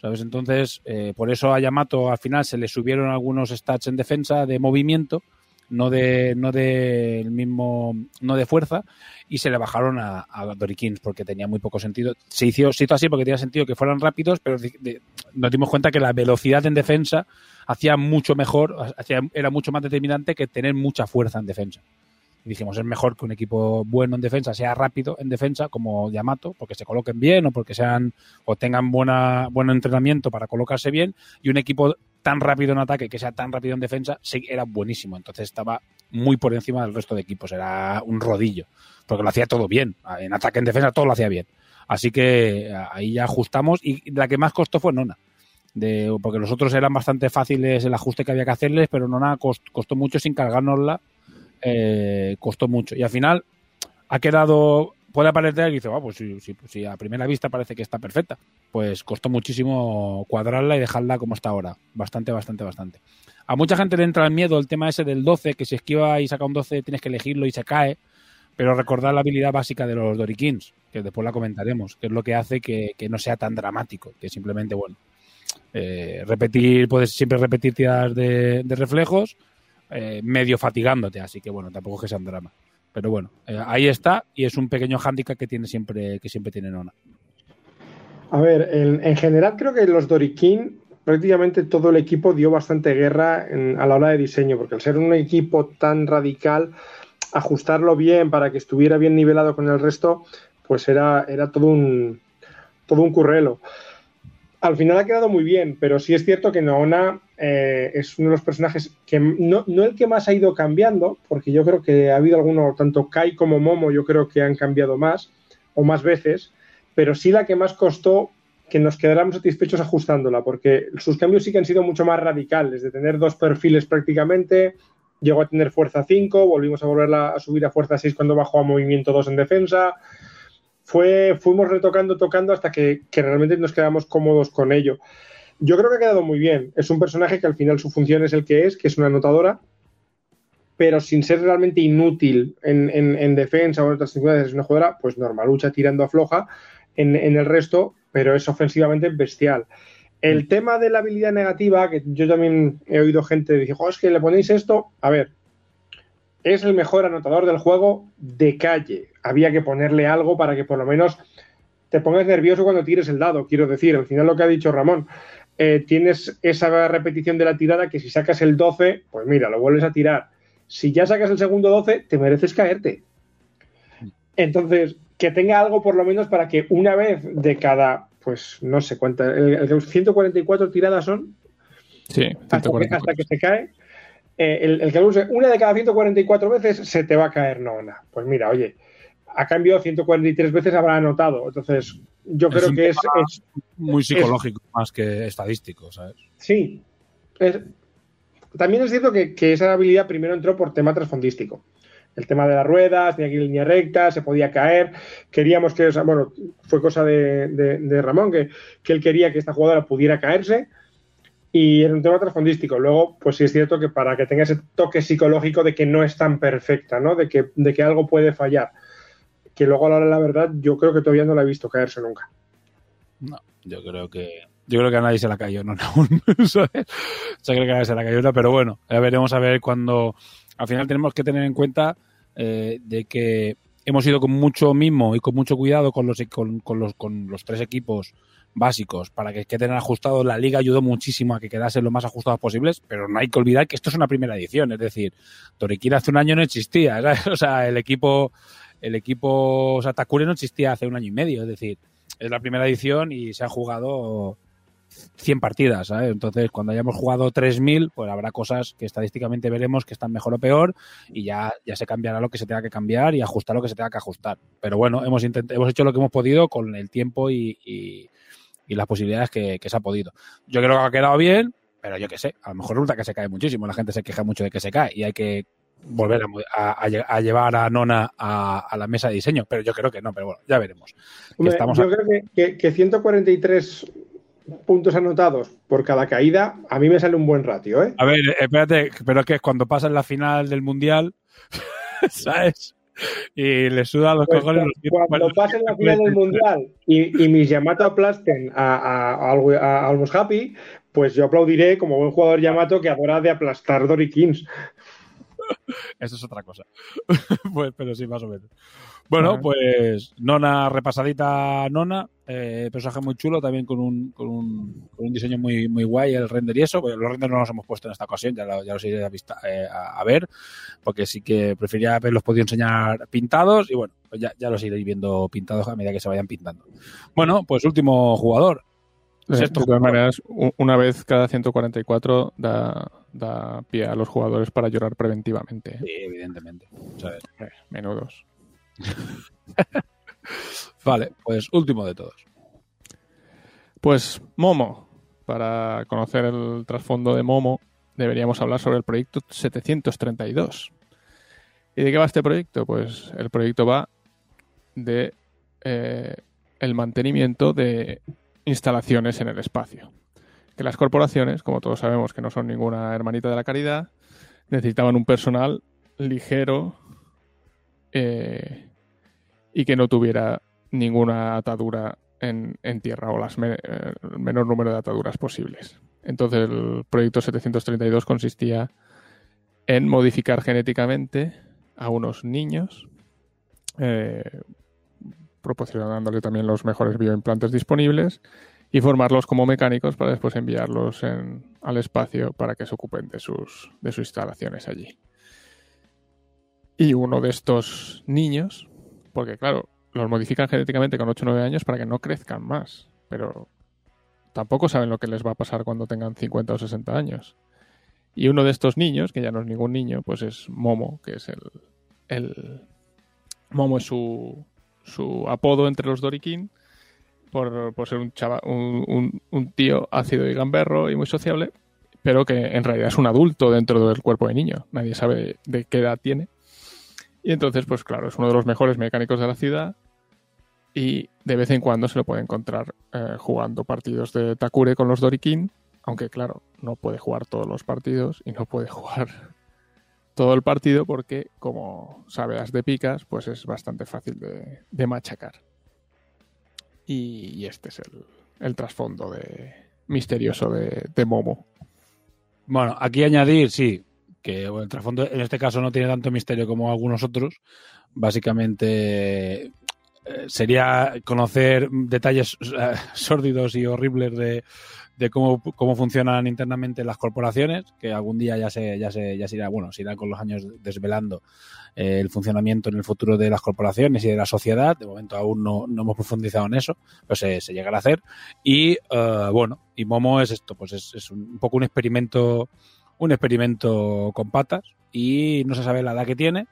¿Sabes? Entonces, eh, por eso a Yamato al final se le subieron algunos stats en defensa de movimiento, no de no de mismo no de fuerza y se le bajaron a, a Dorikins porque tenía muy poco sentido. Se hizo, se hizo así porque tenía sentido que fueran rápidos pero de, nos dimos cuenta que la velocidad en defensa hacía mucho mejor hacía, era mucho más determinante que tener mucha fuerza en defensa. Y dijimos es mejor que un equipo bueno en defensa sea rápido en defensa como Yamato porque se coloquen bien o porque sean o tengan buena buen entrenamiento para colocarse bien y un equipo tan rápido en ataque que sea tan rápido en defensa sí, era buenísimo. Entonces estaba muy por encima del resto de equipos. Era un rodillo porque lo hacía todo bien. En ataque en defensa todo lo hacía bien. Así que ahí ya ajustamos. Y la que más costó fue Nona de, porque los otros eran bastante fáciles el ajuste que había que hacerles pero Nona cost, costó mucho sin cargárnosla eh, costó mucho. Y al final ha quedado, puede aparecer y dice, oh, pues si, a primera vista parece que está perfecta. Pues costó muchísimo cuadrarla y dejarla como está ahora. Bastante, bastante, bastante. A mucha gente le entra el miedo el tema ese del 12, que si esquiva y saca un 12 tienes que elegirlo y se cae. Pero recordar la habilidad básica de los Dorikins, que después la comentaremos, que es lo que hace que, que no sea tan dramático, que simplemente, bueno, eh, repetir, puedes siempre repetir tiradas de, de reflejos, eh, medio fatigándote, así que bueno, tampoco es que sea un drama. Pero bueno, eh, ahí está y es un pequeño hándicap que tiene siempre, que siempre tiene Nona. A ver, en, en general creo que los Dorikin prácticamente todo el equipo dio bastante guerra a la hora de diseño, porque al ser un equipo tan radical, ajustarlo bien para que estuviera bien nivelado con el resto, pues era, era todo un todo un currelo. Al final ha quedado muy bien, pero sí es cierto que Noona eh, es uno de los personajes que no, no, el que más ha ido cambiando, porque yo creo que ha habido alguno, tanto Kai como Momo, yo creo que han cambiado más o más veces, pero sí la que más costó que nos quedáramos satisfechos ajustándola, porque sus cambios sí que han sido mucho más radicales, de tener dos perfiles prácticamente, llegó a tener fuerza 5, volvimos a volverla a subir a fuerza 6 cuando bajó a movimiento 2 en defensa. Fue, fuimos retocando, tocando hasta que, que, realmente nos quedamos cómodos con ello. Yo creo que ha quedado muy bien. Es un personaje que al final su función es el que es, que es una anotadora, pero sin ser realmente inútil en, en, en defensa o en otras circunstancias. Es una jugadora, pues normal, lucha tirando a floja. En, en el resto, pero es ofensivamente bestial. El tema de la habilidad negativa, que yo también he oído gente decir, oh, es que le ponéis esto. A ver, es el mejor anotador del juego de calle. Había que ponerle algo para que por lo menos te pongas nervioso cuando tires el dado. Quiero decir, al final lo que ha dicho Ramón, eh, tienes esa repetición de la tirada que si sacas el 12, pues mira, lo vuelves a tirar. Si ya sacas el segundo 12, te mereces caerte. Entonces, que tenga algo por lo menos para que una vez de cada, pues no sé cuántas, el, el 144 tiradas son. Sí, hasta que, hasta que, se cae. Eh, el, el, que use una de cada 144 veces se te va a caer nona. Pues mira, oye, a cambio 143 veces habrá anotado. Entonces, yo es creo que es, es, muy psicológico es, más que estadístico, ¿sabes? Sí. también es cierto que, que, esa habilidad primero entró por tema trasfondístico el tema de las ruedas, tenía que ir línea recta, se podía caer. Queríamos que, o sea, bueno, fue cosa de, de, de Ramón, que, que, él quería que esta jugadora pudiera caerse. Y era un tema trasfondístico. Luego, pues sí es cierto que para que tenga ese toque psicológico de que no es tan perfecta, ¿no? De que, de que algo puede fallar. Que luego, a la hora de la verdad, yo creo que todavía no la he visto caerse nunca. No, yo creo que yo creo que a nadie se la cayó, no, no, ¿sabes? Creo que a nadie se la cayó, pero bueno, ya veremos a ver cuando. Al final tenemos que tener en cuenta eh, de que hemos ido con mucho mimo y con mucho cuidado con los, con, con los, con los tres equipos básicos para que queden ajustados. La liga ayudó muchísimo a que quedasen lo más ajustados posibles, pero no hay que olvidar que esto es una primera edición, es decir, Toriquira hace un año no existía, o sea, el equipo, el equipo, o sea, no existía hace un año y medio, es decir, es la primera edición y se han jugado 100 partidas, ¿sabes? Entonces, cuando hayamos jugado 3000, pues habrá cosas que estadísticamente veremos que están mejor o peor y ya, ya se cambiará lo que se tenga que cambiar y ajustar lo que se tenga que ajustar. Pero bueno, hemos, hemos hecho lo que hemos podido con el tiempo y, y, y las posibilidades que, que, se ha podido. Yo creo que ha quedado bien, pero yo qué sé, a lo mejor resulta que se cae muchísimo, la gente se queja mucho de que se cae y hay que volver a, a, a, llevar a Nona a, a, la mesa de diseño, pero yo creo que no, pero bueno, ya veremos. Hombre, Estamos yo creo que, que, que 143 puntos anotados por cada caída, a mí me sale un buen ratio, ¿eh? A ver, espérate, pero que es cuando pasa en la final del Mundial, ¿sabes? Y le suda los pues cojones. Cuando, cuando pasa en la final del Mundial y, y mis Yamato aplasten a, a, a, a Almost Happy, pues yo aplaudiré como buen jugador Yamato que adora de aplastar Dory Kings. Eso es otra cosa. pues, pero sí, más o menos. Bueno, Ajá. pues Nona, repasadita Nona, eh, personaje muy chulo, también con un, con un, con un diseño muy, muy guay, el render y eso. Pues los renders no los hemos puesto en esta ocasión, ya, lo, ya los iré a, vista, eh, a, a, ver, porque sí que prefería haberlos podido enseñar pintados y bueno, pues ya, ya los iré viendo pintados a medida que se vayan pintando. Bueno, pues último jugador. De, de todas maneras, una vez cada 144 da, da pie a los jugadores para llorar preventivamente. Sí, evidentemente. ¿sabes? Eh, menudos. vale, pues último de todos. Pues Momo. Para conocer el trasfondo de Momo, deberíamos hablar sobre el proyecto 732. ¿Y de qué va este proyecto? Pues el proyecto va de eh, el mantenimiento de instalaciones en el espacio. Que las corporaciones, como todos sabemos que no son ninguna hermanita de la caridad, necesitaban un personal ligero eh, y que no tuviera ninguna atadura en, tierra o las eh, el menor número de ataduras posibles. Entonces el proyecto 732 consistía en modificar genéticamente a unos niños, eh, proporcionándole también los mejores bioimplantes disponibles y formarlos como mecánicos para después enviarlos en, al espacio para que se ocupen de sus, de sus instalaciones allí. Y uno de estos niños, porque claro, los modifican genéticamente con 8 o 9 años para que no crezcan más, pero tampoco saben lo que les va a pasar cuando tengan 50 o 60 años. Y uno de estos niños, que ya no es ningún niño, pues es Momo, que es el... el... Momo es su, su apodo entre los Dorikin por, por ser un, chava, un, un, tío ácido y gamberro y muy sociable, pero que en realidad es un adulto dentro del cuerpo de niño. Nadie sabe de qué edad tiene. Y entonces, pues claro, es uno de los mejores mecánicos de la ciudad y de vez en cuando se lo puede encontrar eh, jugando partidos de Takure con los Dorikin, aunque claro, no puede jugar todos los partidos y no puede jugar todo el partido porque, como sabe de picas, pues es bastante fácil de, de machacar. Y, este es el, el trasfondo de, misterioso de, Momo. Bueno, aquí añadir, sí, que el trasfondo en este caso no tiene tanto misterio como algunos otros. Básicamente sería conocer detalles uh, sórdidos y horribles de, de cómo, cómo, funcionan internamente las corporaciones, que algún día ya se, ya se, ya se irá, bueno, se irá con los años desvelando eh, el funcionamiento en el futuro de las corporaciones y de la sociedad. De momento aún no, no hemos profundizado en eso, pero se, se llegará a hacer. Y uh, bueno, y Momo es esto, pues es, es un, un poco un experimento, un experimento con patas y no se sabe la edad que tiene,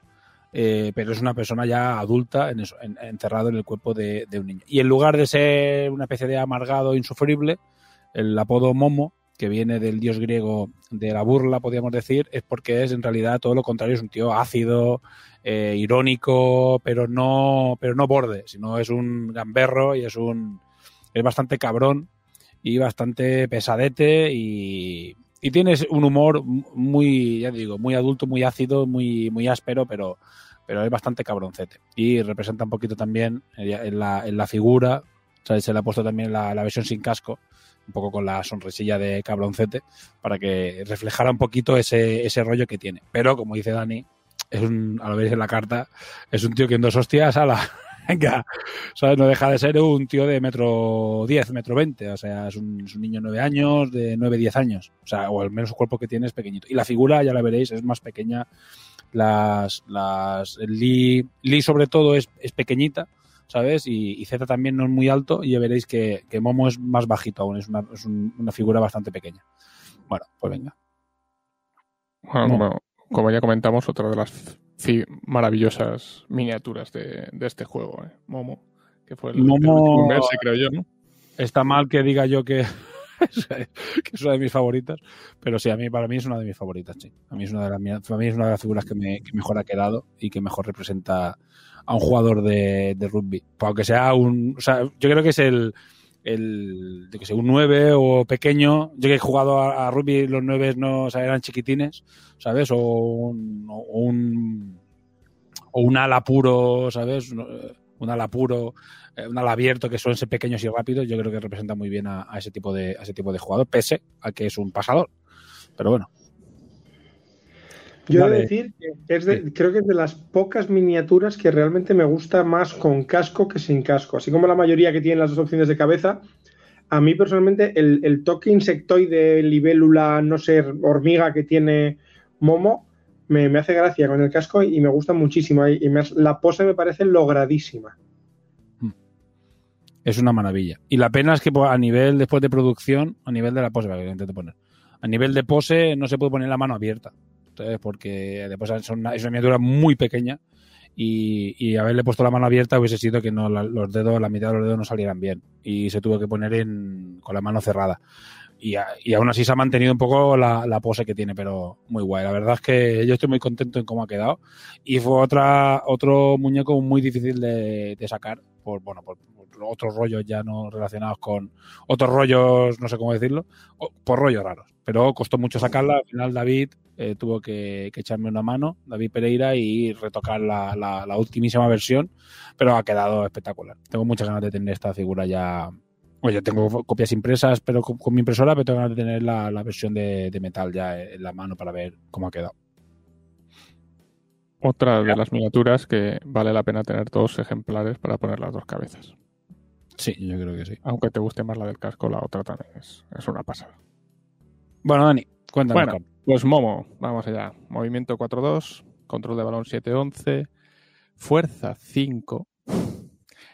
eh, pero es una persona ya adulta en eso, en, encerrado en el cuerpo de, de, un niño. Y en lugar de ser una especie de amargado insufrible, el apodo Momo, que viene del dios griego de la burla, podríamos decir, es porque es en realidad todo lo contrario, es un tío ácido, eh, irónico, pero no, pero no borde, sino es un gamberro y es un es bastante cabrón y bastante pesadete y, y tienes un humor muy, ya digo, muy adulto, muy ácido, muy, muy áspero, pero, pero es bastante cabroncete. Y representa un poquito también en la, en la figura, ¿sabes? se le ha puesto también la, versión sin casco, un poco con la sonrisilla de cabroncete, para que reflejara un poquito ese, ese rollo que tiene. Pero, como dice Dani, es un, a lo veis en la carta, es un tío que en dos hostias a la. No deja de ser un tío de metro 10, metro 20, o sea, es un, es un niño de 9 años, de 9, 10 años, o sea, o al menos el cuerpo que tiene es pequeñito. Y la figura, ya la veréis, es más pequeña. Las, las, Lee, Lee sobre todo es, es pequeñita, ¿sabes? Y, y, Z también no es muy alto y ya veréis que, que Momo es más bajito aún, es una, es un, una figura bastante pequeña. Bueno, pues venga. Bueno, como, como ya comentamos, otra de las maravillosas miniaturas de, de este juego, ¿eh? Momo, que fue el, Momo, el creo yo, ¿no? Está mal que diga yo que, que es una de mis favoritas, pero sí, a mí, para mí es una de mis favoritas, sí. A mí es una de las, para mí es una de las figuras que, me, mejor ha quedado y que mejor representa a un jugador de, rugby. Aunque sea un, o sea, yo creo que es el, el que sea un 9 o pequeño. Yo que he jugado a, a rugby, los 9 no o eran chiquitines, ¿sabes? O un, o un, o un ala puro, ¿sabes? Un ala puro, eh, un ala abierto que suelen ser pequeños y rápidos. Yo creo que representa muy bien a, a, ese tipo de a ese tipo de jugador, pese a que es un pasador. Pero bueno. Yo he de decir que es de, creo que es de las pocas miniaturas que realmente me gusta más con casco que sin casco. Así como la mayoría que tienen las dos opciones de cabeza, a mí personalmente el, el toque insectoide, libélula, no sé, hormiga que tiene Momo, me, me, hace gracia con el casco y me gusta muchísimo. Y me, la pose me parece logradísima. Es una maravilla. Y la pena es que a nivel, después de producción, a nivel de la pose, a nivel de pose no se puede poner la mano abierta porque después son una, es una miniatura muy pequeña y, y, haberle puesto la mano abierta hubiese sido que no la, los dedos, la mitad de los dedos no salieran bien y se tuvo que poner en, con la mano cerrada. Y, a, y, aún así se ha mantenido un poco la, la, pose que tiene, pero muy guay. La verdad es que yo estoy muy contento en cómo ha quedado. Y fue otra, otro muñeco muy difícil de, de sacar por, bueno, por, otros rollos ya no relacionados con otros rollos, no sé cómo decirlo, por rollos raros. Pero costó mucho sacarla. Al final David eh, tuvo que, que, echarme una mano, David Pereira, y retocar la, la, la, ultimísima versión, pero ha quedado espectacular. Tengo muchas ganas de tener esta figura ya. Oye, yo tengo copias impresas, pero con, con, mi impresora, pero tengo de tener la, la versión de, de, metal ya en la mano para ver cómo ha quedado. Otra de las miniaturas que vale la pena tener dos ejemplares para poner las dos cabezas. Sí, yo creo que sí. Aunque te guste más la del casco, la otra también es, es una pasada. Bueno, Dani, cuéntame. Bueno, pues Momo, vamos allá. Movimiento 4-2, control de balón 7-11, fuerza 5,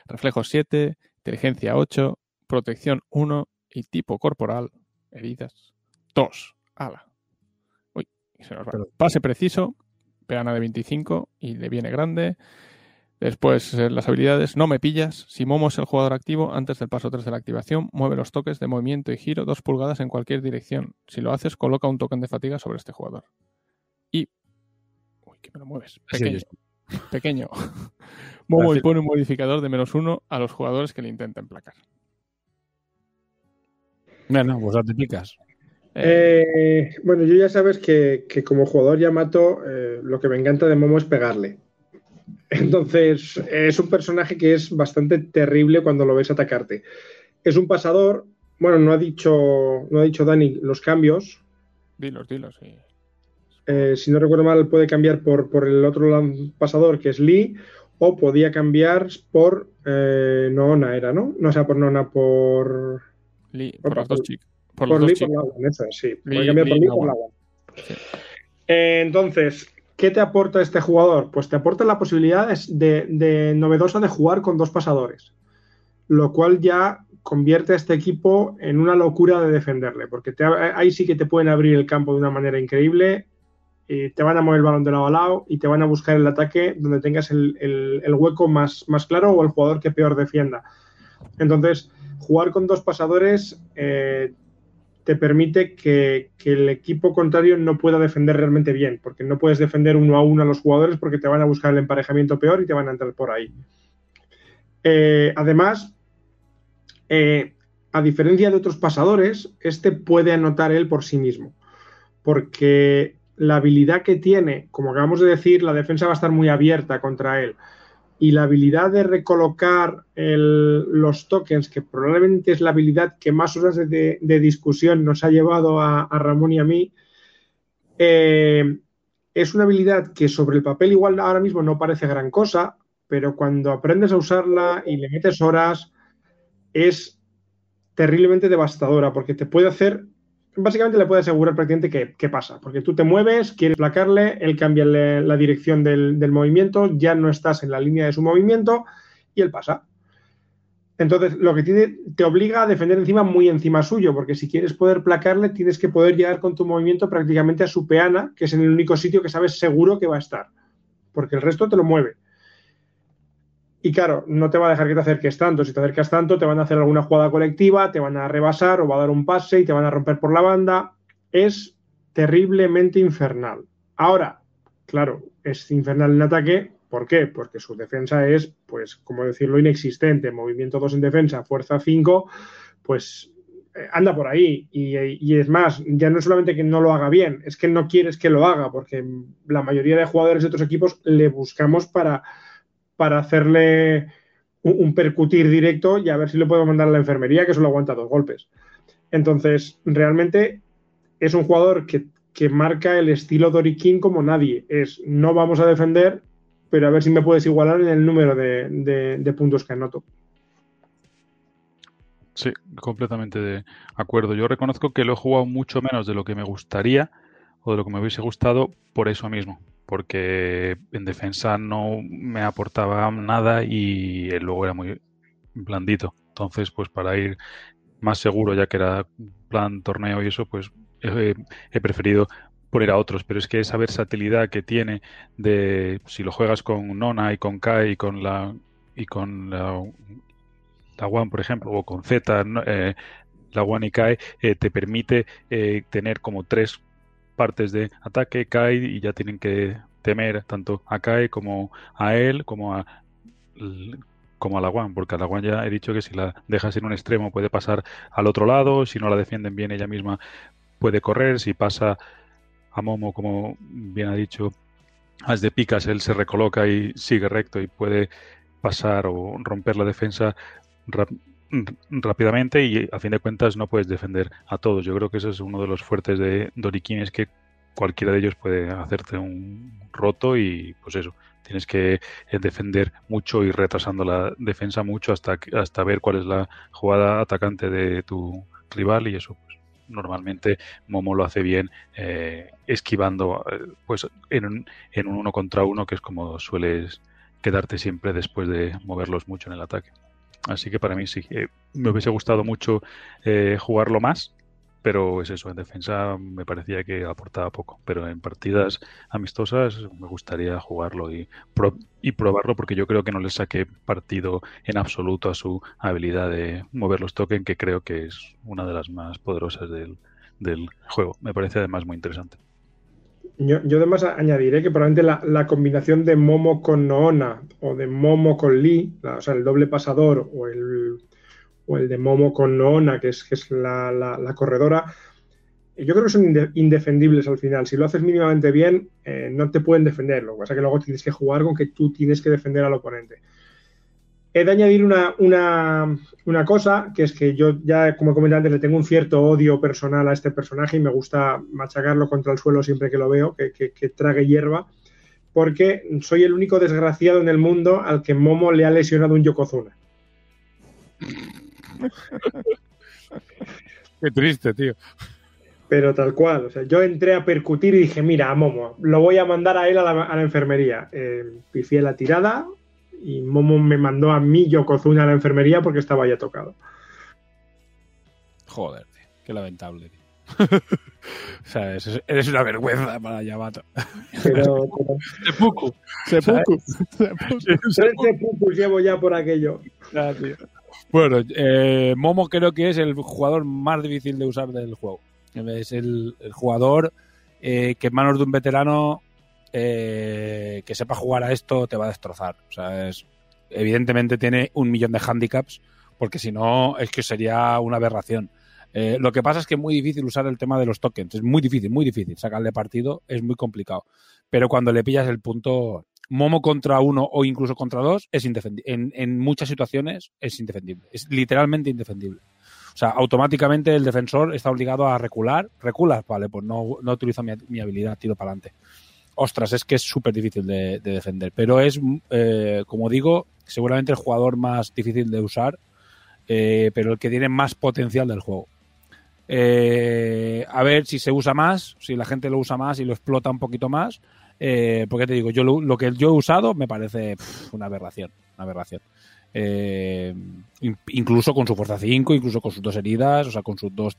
reflejo 7, inteligencia 8, protección 1 y tipo corporal, heridas 2. Ala. Uy, se nos va. Pase preciso, peana de 25 y le viene grande. Después, eh, las habilidades, no me pillas. Si Momo es el jugador activo, antes del paso 3 de la activación, mueve los toques de movimiento y giro 2 pulgadas en cualquier dirección. Si lo haces, coloca un token de fatiga sobre este jugador. Y... Uy, que me lo mueves. Pequeño. Pequeño. Momo impone un modificador de menos uno a los jugadores que le intenten placar. Bueno, pues te picas. Eh, bueno, yo ya sabes que, que como jugador Yamato, eh, lo que me encanta de Momo es pegarle. Entonces, es un personaje que es bastante terrible cuando lo ves atacarte. Es un pasador. Bueno, no ha dicho, no ha dicho Dani los cambios. Dilos, dilos, sí. Eh, si no recuerdo mal, puede cambiar por, por el otro pasador, que es Lee, o podía cambiar por eh, Nona, era, ¿no? No o sea por Nona, por. Lee, por, los dos chicos. Por, por Lee, por Lawan, esa, sí. Cambiar por Lee, por Lawan. Sí. Eh, entonces, ¿Qué te aporta este jugador? Pues te aporta la posibilidad de, de, novedosa de jugar con dos pasadores, lo cual ya convierte a este equipo en una locura de defenderle, porque te, ahí sí que te pueden abrir el campo de una manera increíble, y te van a mover el balón de lado a lado y te van a buscar el ataque donde tengas el, el, el hueco más, más, claro o el jugador que peor defienda. Entonces, jugar con dos pasadores eh, te permite que, el equipo contrario no pueda defender realmente bien, porque no puedes defender uno a uno a los jugadores porque te van a buscar el emparejamiento peor y te van a entrar por ahí. Eh, además, eh, a diferencia de otros pasadores, este puede anotar él por sí mismo, porque la habilidad que tiene, como acabamos de decir, la defensa va a estar muy abierta contra él y la habilidad de recolocar los tokens, que probablemente es la habilidad que más horas de, discusión nos ha llevado a, a Ramón y a mí, eh, es una habilidad que sobre el papel igual ahora mismo no parece gran cosa, pero cuando aprendes a usarla y le metes horas, es terriblemente devastadora, porque te puede hacer básicamente le puede asegurar prácticamente qué, qué, pasa, porque tú te mueves, quieres placarle, él cambia la dirección del, del, movimiento, ya no estás en la línea de su movimiento y él pasa. Entonces, lo que tiene, te obliga a defender encima muy encima suyo, porque si quieres poder placarle, tienes que poder llegar con tu movimiento prácticamente a su peana, que es en el único sitio que sabes seguro que va a estar, porque el resto te lo mueve. Y claro, no te va a dejar que te acerques tanto. Si te acercas tanto, te van a hacer alguna jugada colectiva, te van a rebasar o va a dar un pase y te van a romper por la banda. Es terriblemente infernal. Ahora, claro, es infernal en ataque. ¿Por qué? Porque su defensa es, pues, como decirlo, inexistente. Movimiento 2 en defensa, fuerza 5, pues anda por ahí. Y, y, es más, ya no solamente que no lo haga bien, es que no quieres que lo haga, porque la mayoría de jugadores de otros equipos le buscamos para para hacerle un, percutir directo y a ver si lo puedo mandar a la enfermería, que solo aguanta dos golpes. Entonces, realmente es un jugador que, que marca el estilo Doriquín como nadie. Es no vamos a defender, pero a ver si me puedes igualar en el número de, de, de puntos que anoto. Sí, completamente de acuerdo. Yo reconozco que lo he jugado mucho menos de lo que me gustaría o de lo que me hubiese gustado por eso mismo, porque en defensa no me aportaba nada y luego era muy blandito. Entonces, pues para ir más seguro, ya que era plan torneo y eso, pues he, he preferido poner a otros, pero es que esa versatilidad que tiene de si lo juegas con Nona y con Kai y con la y con la, la One, por ejemplo, o con Z, eh, la One y Kai, eh, te permite eh, tener como tres partes de ataque, Kai, y ya tienen que temer tanto a Kai como a él, como a como a la One, porque a la One ya he dicho que si la dejas en un extremo puede pasar al otro lado, si no la defienden bien ella misma puede correr, si pasa a Momo, como bien ha dicho, as de picas, él se recoloca y sigue recto y puede pasar o romper la defensa rápidamente y a fin de cuentas no puedes defender a todos. Yo creo que ese es uno de los fuertes de Doriquín, es que cualquiera de ellos puede hacerte un roto y pues eso, tienes que defender mucho y retrasando la defensa mucho hasta, hasta ver cuál es la jugada atacante de tu rival y eso pues normalmente Momo lo hace bien eh, esquivando eh, pues en un, en un uno contra uno, que es como sueles quedarte siempre después de moverlos mucho en el ataque. Así que para mí sí, eh, me hubiese gustado mucho eh, jugarlo más, pero es eso, en defensa me parecía que aportaba poco, pero en partidas amistosas me gustaría jugarlo y, pro- y probarlo porque yo creo que no le saqué partido en absoluto a su habilidad de mover los tokens, que creo que es una de las más poderosas del, del juego. Me parece además muy interesante. Yo, yo además añadiré que probablemente la, combinación de Momo con Noona o de Momo con Lee, o sea, el doble pasador o el, o el de Momo con Noona, que es, que es la, la- corredora, yo creo que son inde- indefendibles al final. Si lo haces mínimamente bien, eh, no te pueden defender. Lo que pasa es que luego tienes que jugar con que tú tienes que defender al oponente. He de añadir una, una, una cosa, que es que yo ya, como comenté antes, le tengo un cierto odio personal a este personaje y me gusta machacarlo contra el suelo siempre que lo veo, que, que, que trague hierba, porque soy el único desgraciado en el mundo al que Momo le ha lesionado un Yokozuna. Qué triste, tío. Pero tal cual, o sea, yo entré a percutir y dije, mira, a Momo, lo voy a mandar a él a la, a la enfermería. Eh, pifié la tirada y Momo me mandó a mí Yokozuna a la enfermería porque estaba ya tocado. Joder, tío. Qué lamentable, tío. o sea, es- eres una vergüenza para Yamato. Pero, pero Seppuku. Seppuku. tres seppukus llevo ya por aquello. Tío. Bueno, eh, Momo creo que es el jugador más difícil de usar del juego. Es el, el jugador eh, que en manos de un veterano eh, que sepa jugar a esto te va a destrozar. O sea, es, evidentemente tiene un millón de handicaps, porque si no es que sería una aberración. Eh, lo que pasa es que es muy difícil usar el tema de los tokens. Es muy difícil, muy difícil. Sacarle partido es muy complicado. Pero cuando le pillas el punto, Momo contra uno o incluso contra dos es indefendible. En, muchas situaciones es indefendible. Es literalmente indefendible. O sea, automáticamente el defensor está obligado a recular. Reculas, vale, pues no, no utilizo mi, mi habilidad, tiro para adelante. Ostras, es que es súper difícil de, de defender. Pero es, eh, como digo, seguramente el jugador más difícil de usar, eh, pero el que tiene más potencial del juego. Eh, a ver si se usa más, si la gente lo usa más y lo explota un poquito más. Eh, porque te digo, yo lo, que yo he usado me parece una aberración, una aberración. Eh, in, incluso con su fuerza 5, incluso con sus dos heridas, o sea, con sus dos,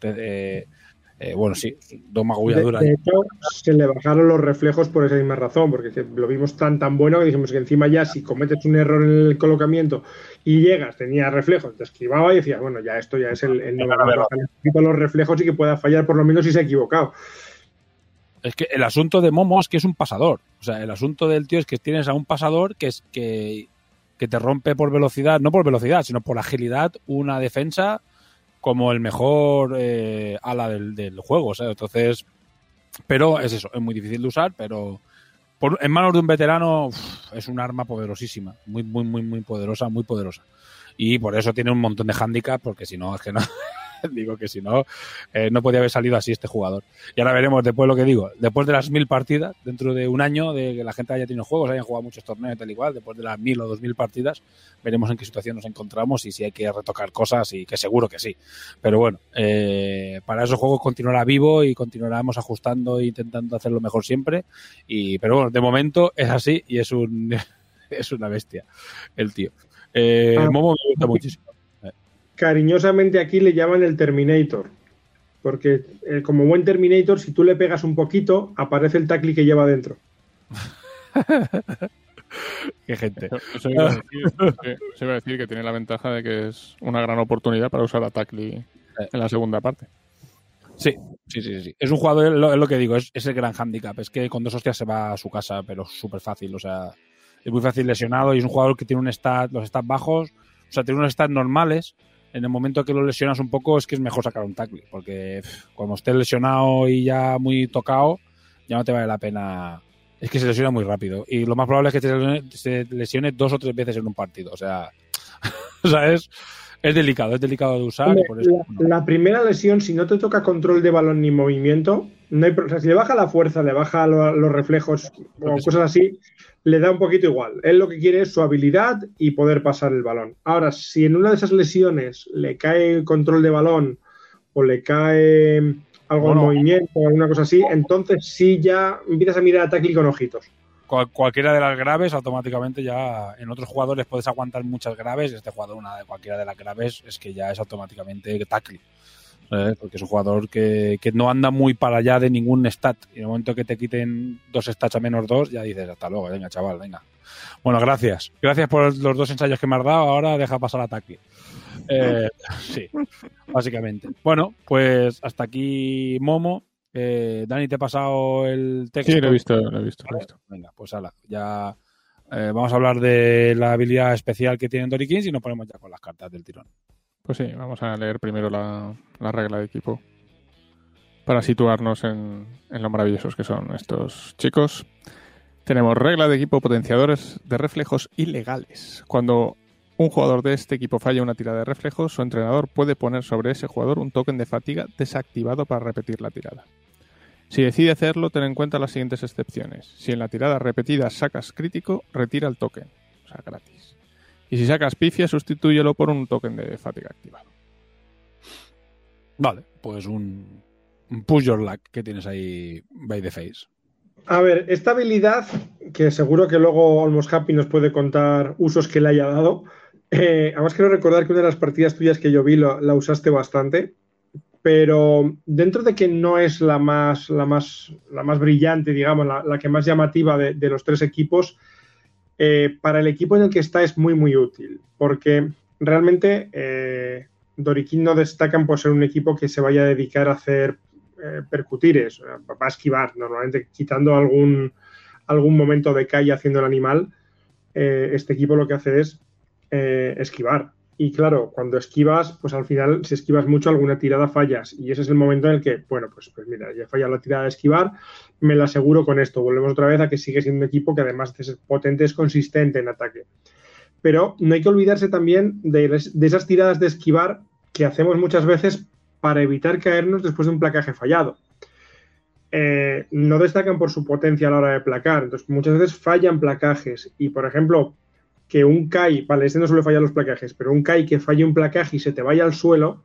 eh, eh, bueno, sí, dos magulladuras. De, de, hecho, se le bajaron los reflejos por esa misma razón, porque lo vimos tan tan bueno que dijimos que encima ya si cometes un error en el colocamiento y llegas, tenía reflejos, te esquivaba y decías, bueno, ya esto ya es el, el no los reflejos y que pueda fallar por lo menos si se ha equivocado. Es que el asunto de Momo es que es un pasador. O sea, el asunto del tío es que tienes a un pasador que es que, que te rompe por velocidad, no por velocidad, sino por agilidad, una defensa como el mejor eh, ala del, del, juego. Sea, entonces, pero es eso, es muy difícil de usar, pero por, en manos de un veterano uf, es un arma poderosísima, muy, muy, muy, muy poderosa, muy poderosa. Y por eso tiene un montón de handicap, porque si no, es que no, digo que si no, eh, no podía haber salido así este jugador. Y ahora veremos después lo que digo, después de las mil partidas, dentro de un año de que la gente haya tenido juegos, hayan jugado muchos torneos y tal igual, después de las mil o dos mil partidas, veremos en qué situación nos encontramos y si hay que retocar cosas y que seguro que sí. Pero bueno, eh, para esos juegos continuará vivo y continuaremos ajustando e intentando hacerlo mejor siempre. Y, pero bueno, de momento es así y es un es una bestia el tío. Eh, ah, Momo me gusta muchísimo cariñosamente aquí le llaman el Terminator. Porque eh, como buen Terminator, si tú le pegas un poquito, aparece el tacli que lleva dentro. Qué gente. Eso, eso, iba decir, eso, iba a decir, que tiene la ventaja de que es una gran oportunidad para usar a Tacli en la segunda parte. Sí, sí, sí, sí. Es un jugador, es lo, es lo que digo, es, es, el gran handicap. Es que con dos hostias se va a su casa, pero súper fácil. O sea, es muy fácil lesionado y es un jugador que tiene un stat, los stats bajos, o sea, tiene unos stats normales, en el momento que lo lesionas un poco es que es mejor sacar un tackle, porque pff, cuando estés lesionado y ya muy tocado, ya no te vale la pena. Es que se lesiona muy rápido. Y lo más probable es que te lesione, se lesione dos o tres veces en un partido. O sea, o sea es, es delicado, es delicado de usar. Hombre, por eso, la, no. la, primera lesión, si no te toca control de balón ni movimiento, no hay, o sea, si le baja la fuerza, le baja lo, los reflejos o cosas así, le da un poquito igual. Él lo que quiere es su habilidad y poder pasar el balón. Ahora, si en una de esas lesiones le cae el control de balón o le cae algo Bueno. en movimiento o alguna cosa así, entonces sí ya empiezas a mirar a tackle con ojitos. Cual- cualquiera de las graves, automáticamente ya en otros jugadores puedes aguantar muchas graves. Este jugador, una de cualquiera de las graves, es que ya es automáticamente tackle. ¿Eh? Porque es un jugador que, que no anda muy para allá de ningún stat. Y en el momento que te quiten dos stats a menos dos, ya dices, hasta luego, venga, chaval, venga. Bueno, gracias. Gracias por los dos ensayos que me has dado. Ahora deja pasar a tackle. Eh, sí, básicamente. Bueno, pues hasta aquí Momo. Eh, Dani, te he pasado el texto. Sí, lo he visto, lo he visto, lo he visto. Venga, pues ala, ya eh, vamos a hablar de la habilidad especial que tienen Dory Kings y nos ponemos ya con las cartas del tirón. Pues sí, vamos a leer primero la, la regla de equipo para situarnos en, en lo maravillosos que son estos chicos. Tenemos regla de equipo potenciadores de reflejos ilegales. Cuando un jugador de este equipo falla una tirada de reflejos, su entrenador puede poner sobre ese jugador un token de fatiga desactivado para repetir la tirada. Si decide hacerlo, ten en cuenta las siguientes excepciones. Si en la tirada repetida sacas crítico, retira el token, o sea, gratis. Y si sacas pifia, sustitúyelo por un token de fatiga activado. Vale, pues un, un push your luck que tienes ahí by the face. A ver, esta habilidad, que seguro que luego Almost Happy nos puede contar usos que le haya dado. eh, además, quiero recordar que una de las partidas tuyas que yo vi lo- la usaste bastante. Pero dentro de que no es la más, la más, la más brillante, digamos, la, la que más llamativa de, de los tres equipos, eh, para el equipo en el que está es muy, muy útil. Porque realmente eh, Doriquín no destacan por ser un equipo que se vaya a dedicar a hacer eh, percutires, va a esquivar, normalmente quitando algún, algún momento de calle haciendo el animal, eh, este equipo lo que hace es eh, esquivar. Y claro, cuando esquivas, pues al final, si esquivas mucho, alguna tirada fallas. Y ese es el momento en el que, bueno, pues, pues mira, ya falla la tirada de esquivar, me la aseguro con esto. Volvemos otra vez a que sigue siendo un equipo que además de ser potente es consistente en ataque. Pero no hay que olvidarse también de esas tiradas de esquivar que hacemos muchas veces para evitar caernos después de un placaje fallado. Eh, no destacan por su potencia a la hora de placar, entonces muchas veces fallan placajes y por ejemplo que un Kai, vale, este no suele fallar los placajes, pero un Kai que falle un placaje y se te vaya al suelo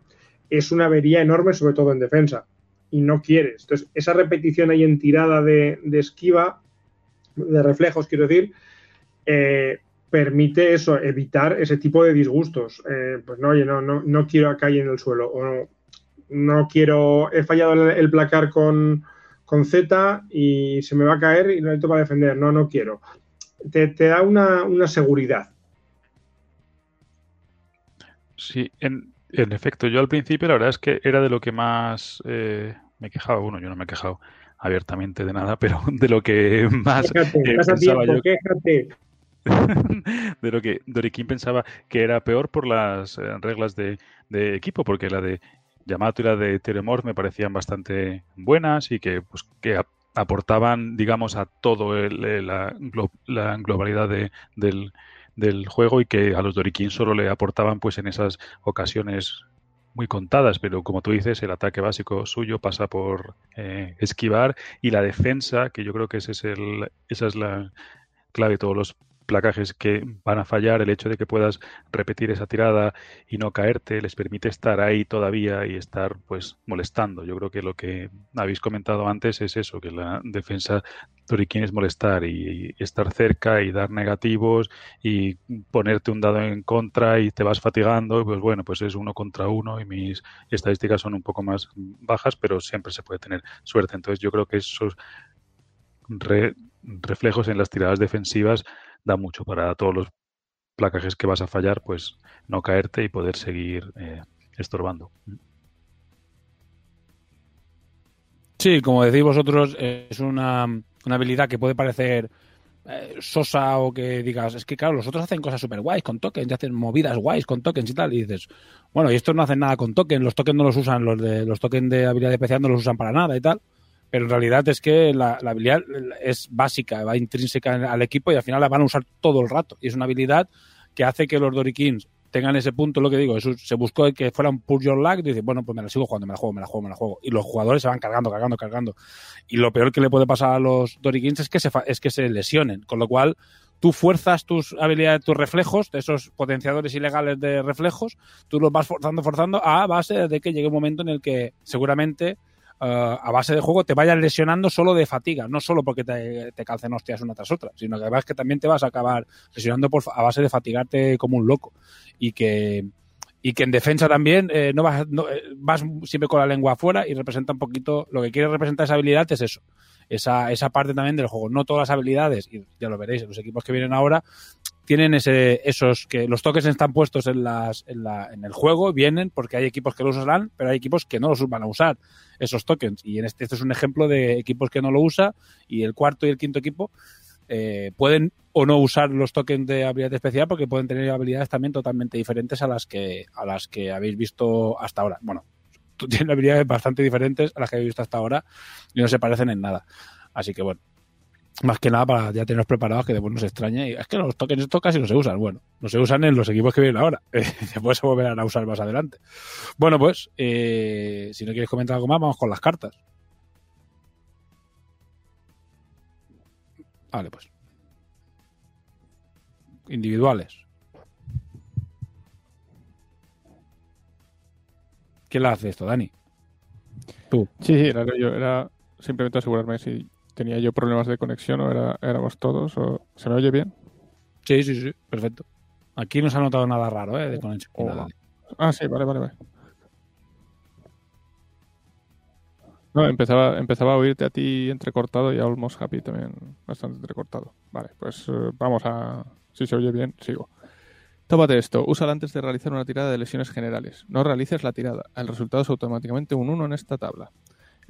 es una avería enorme, sobre todo en defensa y no quieres. Entonces esa repetición ahí en tirada de, de esquiva, de reflejos quiero decir, eh, permite eso, evitar ese tipo de disgustos. Eh, pues no, oye, no, no, no quiero a en el suelo o no, no quiero, he fallado el, placar con, con Z y se me va a caer y lo necesito para defender. No, no quiero. Te, te da una, una seguridad. Sí, en, en efecto, yo al principio la verdad es que era de lo que más eh, me quejaba. Bueno, yo no me he quejado abiertamente de nada, pero de lo que más Quéjate, eh, pensaba tiempo, yo quéjate. de lo que Doriquín pensaba que era peor por las eh, reglas de, de equipo, porque la de Yamato y la de Teremorph me parecían bastante buenas y que, pues, que ap- aportaban, digamos, a todo el- el- la, la globalidad de- del, del juego y que a los Doriquín solo le aportaban pues en esas ocasiones muy contadas, pero como tú dices, el ataque básico suyo pasa por eh, esquivar y la defensa, que yo creo que ese es el, esa es la clave de todos los placajes que van a fallar, el hecho de que puedas repetir esa tirada y no caerte, les permite estar ahí todavía y estar pues molestando. Yo creo que lo que habéis comentado antes es eso, que la defensa Toriquín es molestar y, estar cerca y dar negativos y ponerte un dado en contra y te vas fatigando, pues bueno, pues es uno contra uno y mis estadísticas son un poco más bajas, pero siempre se puede tener suerte. Entonces yo creo que esos re- reflejos en las tiradas defensivas da mucho para todos los placajes que vas a fallar, pues no caerte y poder seguir eh, estorbando. Sí, como decís vosotros, es una, una habilidad que puede parecer eh, sosa o que digas, es que claro, los otros hacen cosas súper guays con tokens, y hacen movidas guays con tokens y tal, y dices, bueno, y estos no hacen nada con tokens, los tokens no los usan, los de los tokens de habilidad especial no los usan para nada y tal, pero en realidad es que la, habilidad es básica, va intrínseca al equipo y al final la van a usar todo el rato, y es una habilidad que hace que los Dorikins tengan ese punto, lo que digo, eso se buscó que fuera un Pure Your Luck, y dice, bueno, pues me la sigo jugando, me la juego, me la juego, me la juego. Y los jugadores se van cargando, cargando, cargando. Y lo peor que le puede pasar a los Dorikins es que se, es que se lesionen, con lo cual tú fuerzas tus habilidades, tus reflejos, esos potenciadores ilegales de reflejos, tú los vas forzando, forzando a base de que llegue un momento en el que seguramente uh, a base de juego te vayas lesionando solo de fatiga, no solo porque te, te calcen hostias una tras otra, sino que además que también te vas a acabar lesionando por, a base de fatigarte como un loco. Y que, y que en defensa también eh, no, vas, no eh, vas siempre con la lengua afuera y representa un poquito, lo que quiere representar esa habilidad es eso, esa, esa parte también del juego. No todas las habilidades, y ya lo veréis, los equipos que vienen ahora tienen ese, esos que los toques están puestos en, las, en, la, en el juego, vienen porque hay equipos que los usarán, pero hay equipos que no los van a usar, esos tokens. Y en este, este es un ejemplo de equipos que no lo usa y el cuarto y el quinto equipo eh, pueden o no usar los tokens de habilidad especial porque pueden tener habilidades también totalmente diferentes a las que a las que habéis visto hasta ahora. Bueno, tienen habilidades bastante diferentes a las que habéis visto hasta ahora y no se parecen en nada. Así que bueno, más que nada para ya tenerlos preparados que después nos extraña y es que los tokens estos casi no se usan. Bueno, no se usan en los equipos que vienen ahora. después se volverán a usar más adelante. Bueno, pues eh, si no quieres comentar algo más, vamos con las cartas. Vale, pues. Individuales. ¿Quién la hace esto, Dani? Tú. Sí, sí, era yo. Era simplemente asegurarme si tenía yo problemas de conexión o era, éramos todos. O... ¿Se me oye bien? Sí, sí, sí, perfecto. Aquí no se ha notado nada raro, ¿eh? De conexión. Oh. Ah, sí, vale, vale, vale. No, empezaba, empezaba a oírte a ti entrecortado y a Almost Happy también bastante entrecortado. Vale, pues eh, vamos a... Si se oye bien, sigo. Tómate esto. Úsala antes de realizar una tirada de lesiones generales. No realices la tirada. El resultado es automáticamente un 1 en esta tabla.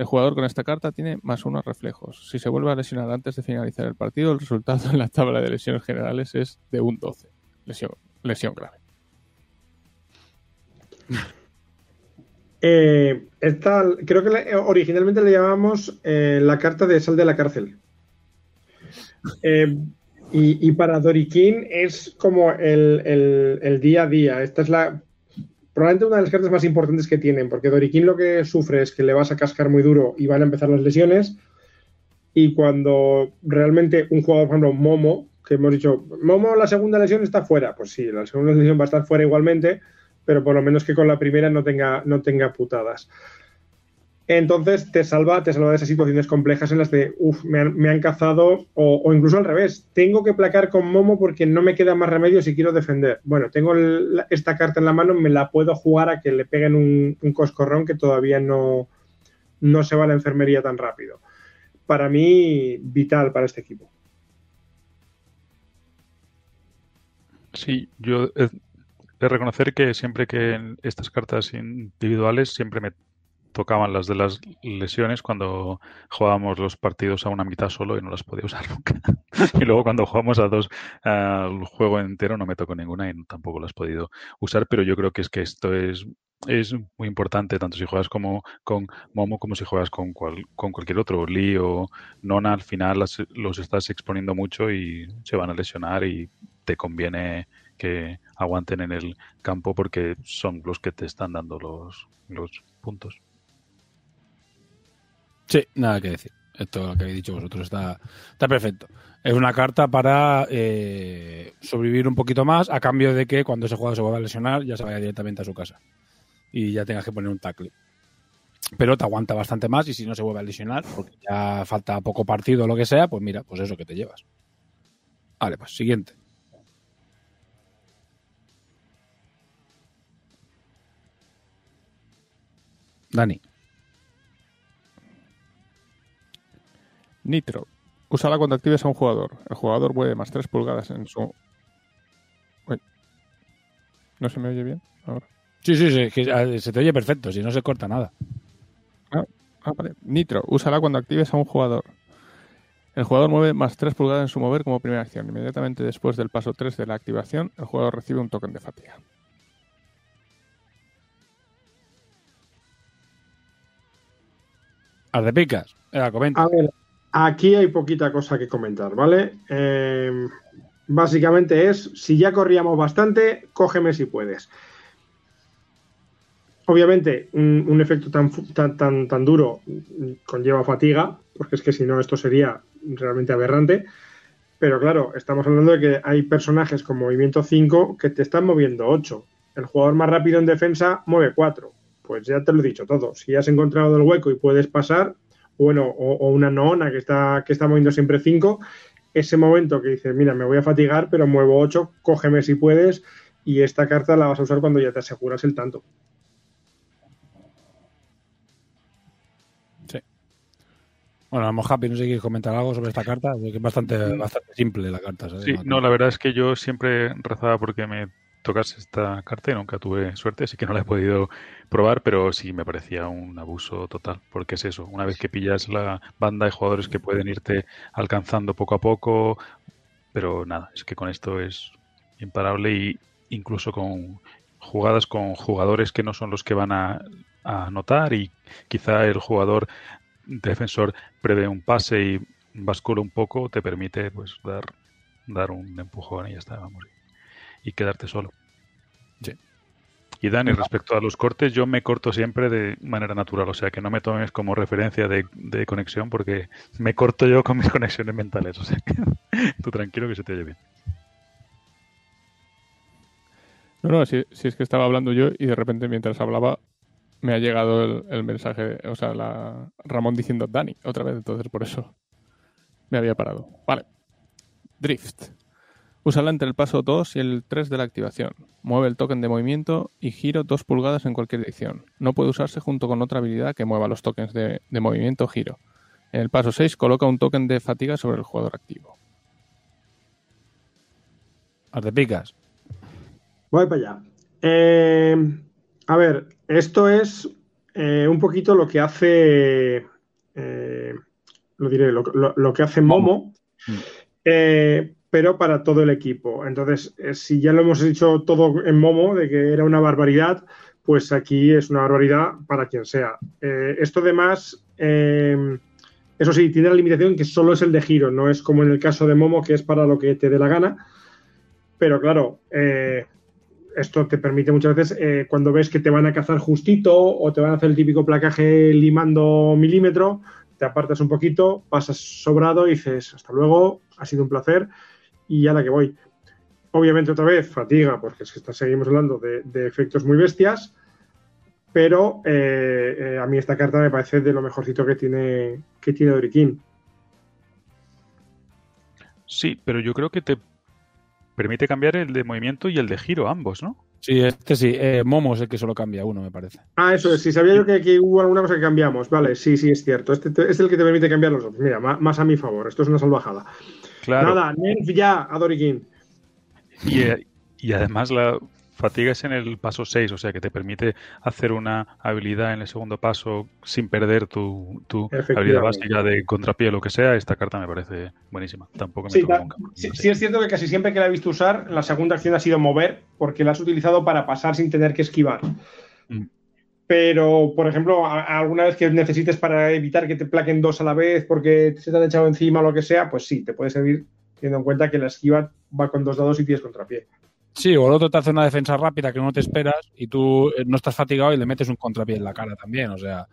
El jugador con esta carta tiene más 1 reflejos. Si se vuelve a lesionar antes de finalizar el partido, el resultado en la tabla de lesiones generales es de un 12. Lesión, lesión grave. Eh, esta, creo que originalmente le llamamos eh, la carta de sal de la cárcel. Eh, y, para Doriquín es como el- el día a día. Esta es la probablemente una de las cartas más importantes que tienen, porque Doriquín lo que sufre es que le vas a cascar muy duro y van a empezar las lesiones. Y cuando realmente un jugador, por ejemplo, Momo, que hemos dicho, Momo, la segunda lesión está fuera. Pues sí, la segunda lesión va a estar fuera igualmente, pero por lo menos que con la primera no tenga, no tenga putadas. Entonces te salva, te salva de esas situaciones complejas en las de, uff, me han, cazado, o, incluso al revés, tengo que placar con Momo porque no me queda más remedio si quiero defender. Bueno, tengo esta carta en la mano, me la puedo jugar a que le peguen un, coscorrón que todavía no, no se va a la enfermería tan rápido. Para mí, vital para este equipo. Sí, yo he de reconocer que siempre que en estas cartas individuales siempre me tocaban las de las lesiones cuando jugábamos los partidos a una mitad solo y no las podía usar nunca. y luego cuando jugamos a dos al juego entero no me tocó ninguna y tampoco las he podido usar, pero yo creo que es que esto es es muy importante tanto si juegas como con Momo como si juegas con cual, con cualquier otro Lee o Nona al final las- los estás exponiendo mucho y se van a lesionar y te conviene que aguanten en el campo porque son los que te están dando los, los puntos. Sí, nada que decir. Esto que habéis dicho vosotros está, está perfecto. Es una carta para eh, sobrevivir un poquito más a cambio de que cuando ese jugador se vuelva a lesionar ya se vaya directamente a su casa y ya tengas que poner un tackle. Pero te aguanta bastante más y si no se vuelve a lesionar, porque ya falta poco partido o lo que sea, pues mira, pues eso que te llevas. Vale, pues siguiente. Dani. Nitro. Úsala cuando actives a un jugador. El jugador mueve más 3 pulgadas en su. Uy. ¿No se me oye bien? Ahora. Sí, sí, sí, que, ah, se te oye perfecto, si no se corta nada. Ah, vale. Nitro. Úsala cuando actives a un jugador. El jugador mueve más 3 pulgadas en su mover como primera acción. Inmediatamente después del paso 3 de la activación, el jugador recibe un token de fatiga. Haz de picas. Comenta. A ver, aquí hay poquita cosa que comentar, ¿vale? Eh, básicamente es, si ya corríamos bastante, cógeme si puedes. Obviamente, un, efecto tan, tan, tan, tan duro conlleva fatiga, porque es que si no esto sería realmente aberrante. Pero claro, estamos hablando de que hay personajes con movimiento 5 que te están moviendo 8. El jugador más rápido en defensa mueve 4. Pues ya te lo he dicho todo. Si has encontrado el hueco y puedes pasar, bueno, o, o una noona que está, que está moviendo siempre 5, ese momento que dices, mira, me voy a fatigar, pero muevo 8, cógeme si puedes, y esta carta la vas a usar cuando ya te aseguras el tanto. Sí. Bueno, a lo mejor Happy, no sé si quieres comentar algo sobre esta carta, que es bastante, bastante simple la carta. ¿sabes? Sí, no, la verdad es que yo siempre rezaba porque me tocase esta carta y nunca tuve suerte, así que no la he podido probar, pero sí me parecía un abuso total, porque es eso, una vez que pillas la banda de jugadores que pueden irte alcanzando poco a poco, pero nada, es que con esto es imparable y incluso con jugadas con jugadores que no son los que van a, a anotar y quizá el jugador defensor prevé un pase y bascula un poco, te permite pues dar, dar un empujón y ya está, vamos y quedarte solo. Sí. Y Dani, respecto a los cortes, yo me corto siempre de manera natural, o sea que no me tomes como referencia de, de conexión porque me corto yo con mis conexiones mentales, o sea que tú tranquilo que se te oye bien. No, no, si, si, es que estaba hablando yo y de repente mientras hablaba me ha llegado el, el mensaje, o sea, la, Ramón diciendo Dani otra vez, entonces por eso me había parado. Vale. Drift. Úsala entre el paso 2 y el 3 de la activación. Mueve el token de movimiento y giro 2 pulgadas en cualquier dirección. No puede usarse junto con otra habilidad que mueva los tokens de, de movimiento o giro. En el paso 6 coloca un token de fatiga sobre el jugador activo. ¿Te picas? Voy para allá. Eh, a ver, esto es eh, un poquito lo que hace, eh, lo diré, lo, lo, lo, que hace Momo, eh, pero para todo el equipo. Entonces, eh, si ya lo hemos dicho todo en Momo, de que era una barbaridad, pues aquí es una barbaridad para quien sea. Eh, esto además, eso sí, tiene la limitación que solo es el de giro, no es como en el caso de Momo, que es para lo que te dé la gana. Pero claro, esto te permite muchas veces, eh, cuando ves que te van a cazar justito o te van a hacer el típico placaje limando milímetro, te apartas un poquito, pasas sobrado y dices, hasta luego, ha sido un placer y ya la que voy. Obviamente otra vez, fatiga, porque es que está, seguimos hablando de, de, efectos muy bestias, pero eh, eh, a mí esta carta me parece de lo mejorcito que tiene, que tiene Doriquín. Sí, pero yo creo que te permite cambiar el de movimiento y el de giro, ambos, ¿no? Sí, este sí. Eh, Momo es el que solo cambia uno, me parece. Ah, eso es. Sí, sabía yo que aquí hubo alguna cosa que cambiamos. Vale, sí, sí, es cierto. Este es el que te permite cambiar los otros. Mira, más a mi favor. Esto es una salvajada. Claro. Nada, nerf ya a Doriquín. Y, y además la fatiga es en el paso 6, o sea que te permite hacer una habilidad en el segundo paso sin perder tu, tu habilidad básica de contrapié o lo que sea. Esta carta me parece buenísima. Tampoco me sí, nunca. Sí, sí, es cierto que casi siempre que la he visto usar, la segunda acción ha sido mover, porque la has utilizado para pasar sin tener que esquivar. Mm. Pero, por ejemplo, alguna vez que necesites para evitar que te plaquen dos a la vez porque se te han echado encima o lo que sea, pues sí, te puede servir teniendo en cuenta que la esquiva va con dos dados y tienes contrapié. Sí, o el otro te hace una defensa rápida que no te esperas y tú no estás fatigado y le metes un contrapié en la cara también. O sea,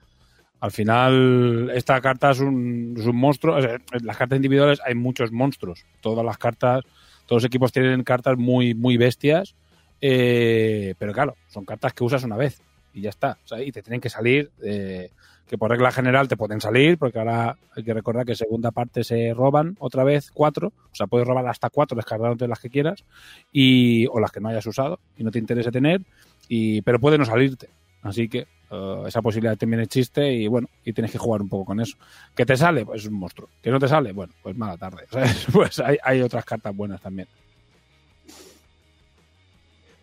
al final esta carta es un, es un monstruo. En las cartas individuales hay muchos monstruos. Todas las cartas, todos los equipos tienen cartas muy, muy bestias. Eh, pero claro, son cartas que usas una vez y ya está. Y te tienen que salir. Eh, que por regla general te pueden salir, porque ahora hay que recordar que segunda parte se roban otra vez cuatro, o sea, puedes robar hasta cuatro descargándote las que quieras, y, o las que no hayas usado y no te interese tener, y, pero puede no salirte. Así que uh, esa posibilidad también existe y bueno, y tienes que jugar un poco con eso. ¿Que te sale? Pues es un monstruo. ¿Que no te sale? Bueno, pues mala tarde. Pues hay, hay otras cartas buenas también.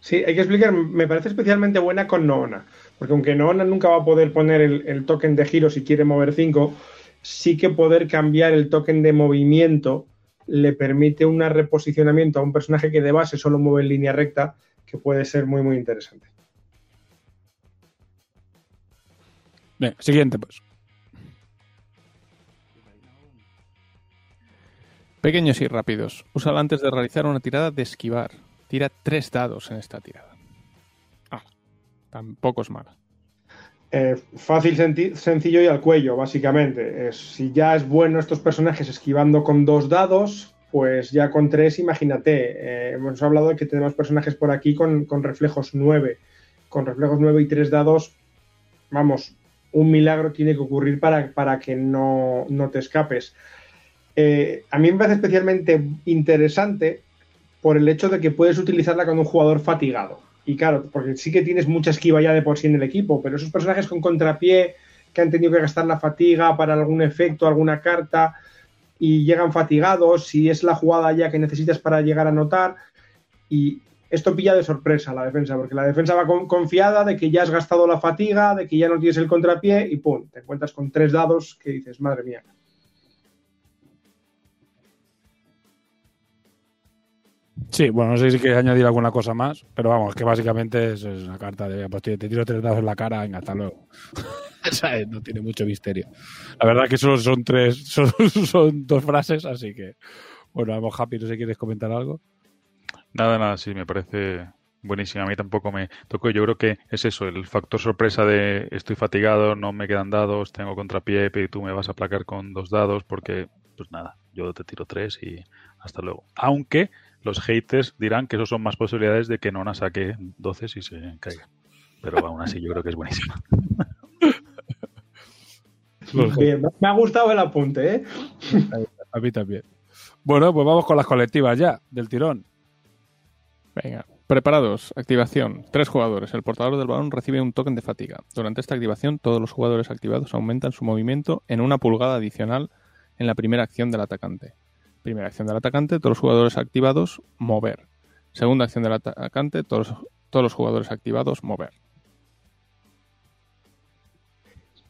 Sí, hay que explicar, me parece especialmente buena con Noona, porque aunque Noona nunca va a poder poner el, el token de giro si quiere mover 5, sí que poder cambiar el token de movimiento le permite un reposicionamiento a un personaje que de base solo mueve en línea recta, que puede ser muy, muy interesante. Bien, siguiente pues. Pequeños y rápidos. Úsala antes de realizar una tirada de esquivar. Tira tres dados en esta tirada. Tampoco es mala. Eh, fácil, sencillo y al cuello, básicamente. Eh, si ya es bueno estos personajes esquivando con dos dados, pues ya con tres, imagínate. Eh, hemos hablado de que tenemos personajes por aquí con, reflejos 9. Con reflejos 9 y 3 dados, vamos, un milagro tiene que ocurrir para, para que no, te escapes. Eh, a mí me parece especialmente interesante por el hecho de que puedes utilizarla con un jugador fatigado. Y claro, porque sí que tienes mucha esquiva ya de por sí en el equipo, pero esos personajes con contrapié que han tenido que gastar la fatiga para algún efecto, alguna carta, y llegan fatigados, si es la jugada ya que necesitas para llegar a anotar, y esto pilla de sorpresa a la defensa, porque la defensa va confiada de que ya has gastado la fatiga, de que ya no tienes el contrapié, y pum, te encuentras con tres dados que dices, madre mía. Sí, bueno, no sé si quieres añadir alguna cosa más, pero vamos, que básicamente es, una carta de pues, te tiro tres dados en la cara, venga, hasta luego. no tiene mucho misterio. La verdad que solo son tres, son, dos frases, así que, bueno, vamos, Happy, no sé si quieres comentar algo. Nada, nada, sí, me parece buenísimo. A mí tampoco me tocó. Yo creo que es eso, el factor sorpresa de estoy fatigado, no me quedan dados, tengo contrapié, pero tú me vas a aplacar con dos dados porque, pues nada, yo te tiro tres y hasta luego. Aunque los haters dirán que eso son más posibilidades de que Nona saque 12 si se caiga. Pero aún así yo creo que es buenísima. me ha gustado el apunte, ¿eh? A mí también. Bueno, pues vamos con las colectivas ya, del tirón. Venga, preparados. Activación. Tres jugadores. El portador del balón recibe un token de fatiga. Durante esta activación, todos los jugadores activados aumentan su movimiento en una pulgada adicional en la primera acción del atacante. Primera acción del atacante, todos los jugadores activados, mover. Segunda acción del atacante, todos, todos los jugadores activados, mover.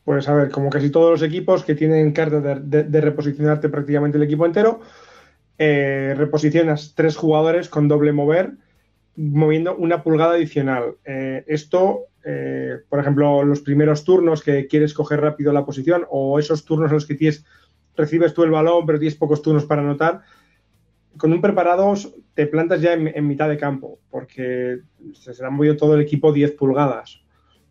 Pues a ver, como casi todos los equipos que tienen carta de, reposicionarte prácticamente el equipo entero, eh, reposicionas tres jugadores con doble mover, moviendo una pulgada adicional. Eh, esto, eh, por ejemplo, los primeros turnos que quieres coger rápido la posición o esos turnos en los que tienes recibes tú el balón, pero tienes pocos turnos para anotar. Con un preparado te plantas ya en, mitad de campo, porque se será movido todo el equipo 10 pulgadas.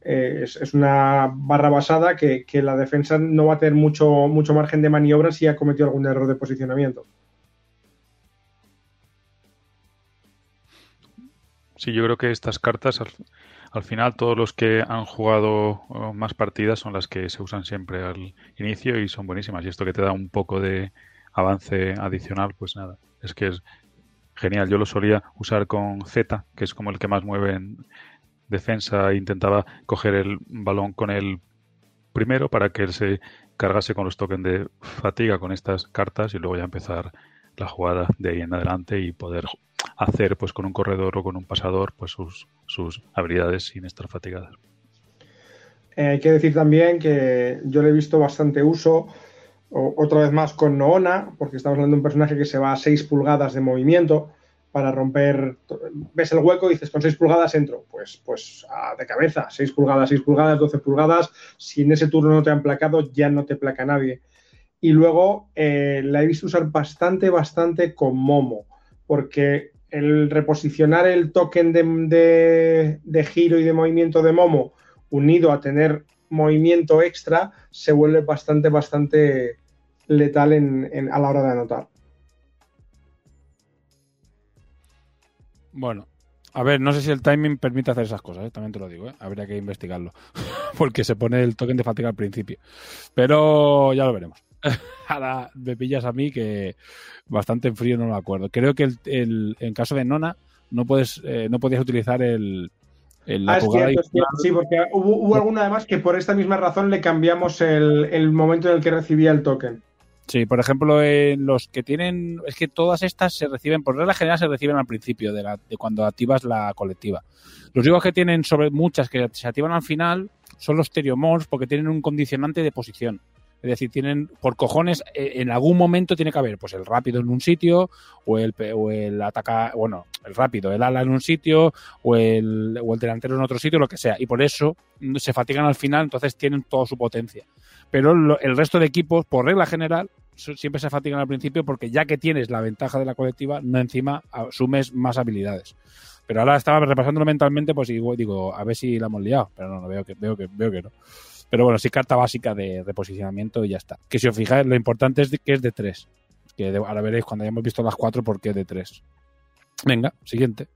Eh, es, una barra basada que, la defensa no va a tener mucho, mucho margen de maniobra si ha cometido algún error de posicionamiento. Sí, yo creo que estas cartas al final todos los que han jugado eh, más partidas son las que se usan siempre al inicio y son buenísimas. Y esto que te da un poco de avance adicional, pues nada, es que es genial. Yo lo solía usar con Z, que es como el que más mueve en defensa. Intentaba coger el balón con el primero para que él se cargase con los tokens de fatiga con estas cartas y luego ya empezar la jugada de ahí en adelante y poder hacer pues con un corredor o con un pasador pues sus, sus habilidades sin estar fatigadas. Eh, hay que decir también que yo le he visto bastante uso, otra vez más con Noona, porque estamos hablando de un personaje que se va a 6 pulgadas de movimiento para romper, ves el hueco y dices con 6 pulgadas entro, pues, pues de cabeza, 6 pulgadas, 6 pulgadas, 12 pulgadas, si en ese turno no te han placado ya no te placa nadie. Y luego eh, la he visto usar bastante, bastante con Momo, porque el reposicionar el token de, giro y de movimiento de Momo unido a tener movimiento extra se vuelve bastante, bastante letal a la hora de anotar. Bueno, a ver, no sé si el timing permite hacer esas cosas, ¿eh? también te lo digo, ¿eh? habría que investigarlo, porque se pone el token de fatiga al principio. Pero ya lo veremos. Ahora me pillas a mí que bastante en frío no lo acuerdo. Creo que el, en caso de Nona no puedes eh, no podías utilizar el, ah, Sí, porque hubo, alguna además que por esta misma razón le cambiamos el, momento en el que recibía el token. Sí, por ejemplo, en los que tienen, es que todas estas se reciben, por regla general se reciben al principio de, la, de cuando activas la colectiva. Los únicos que tienen sobre muchas que se activan al final son los Stereomons porque tienen un condicionante de posición. Es decir, tienen por cojones, eh, en algún momento tiene que haber pues el rápido en un sitio o el, o el ataca, bueno, el rápido, el ala en un sitio o el, o el delantero en otro sitio, lo que sea. Y por eso se fatigan al final, entonces tienen toda su potencia. Pero el resto de equipos, por regla general, siempre se fatigan al principio porque ya que tienes la ventaja de la colectiva, no encima asumes más habilidades. Pero ahora estaba repasándolo mentalmente, pues digo, digo, a ver si la hemos liado, pero no, no veo que, veo que, veo que no. Pero bueno, sí carta básica de reposicionamiento y ya está. Que si os fijáis, lo importante es que es de tres. Que de- ahora veréis cuando hayamos visto las cuatro por qué de tres. Venga, siguiente.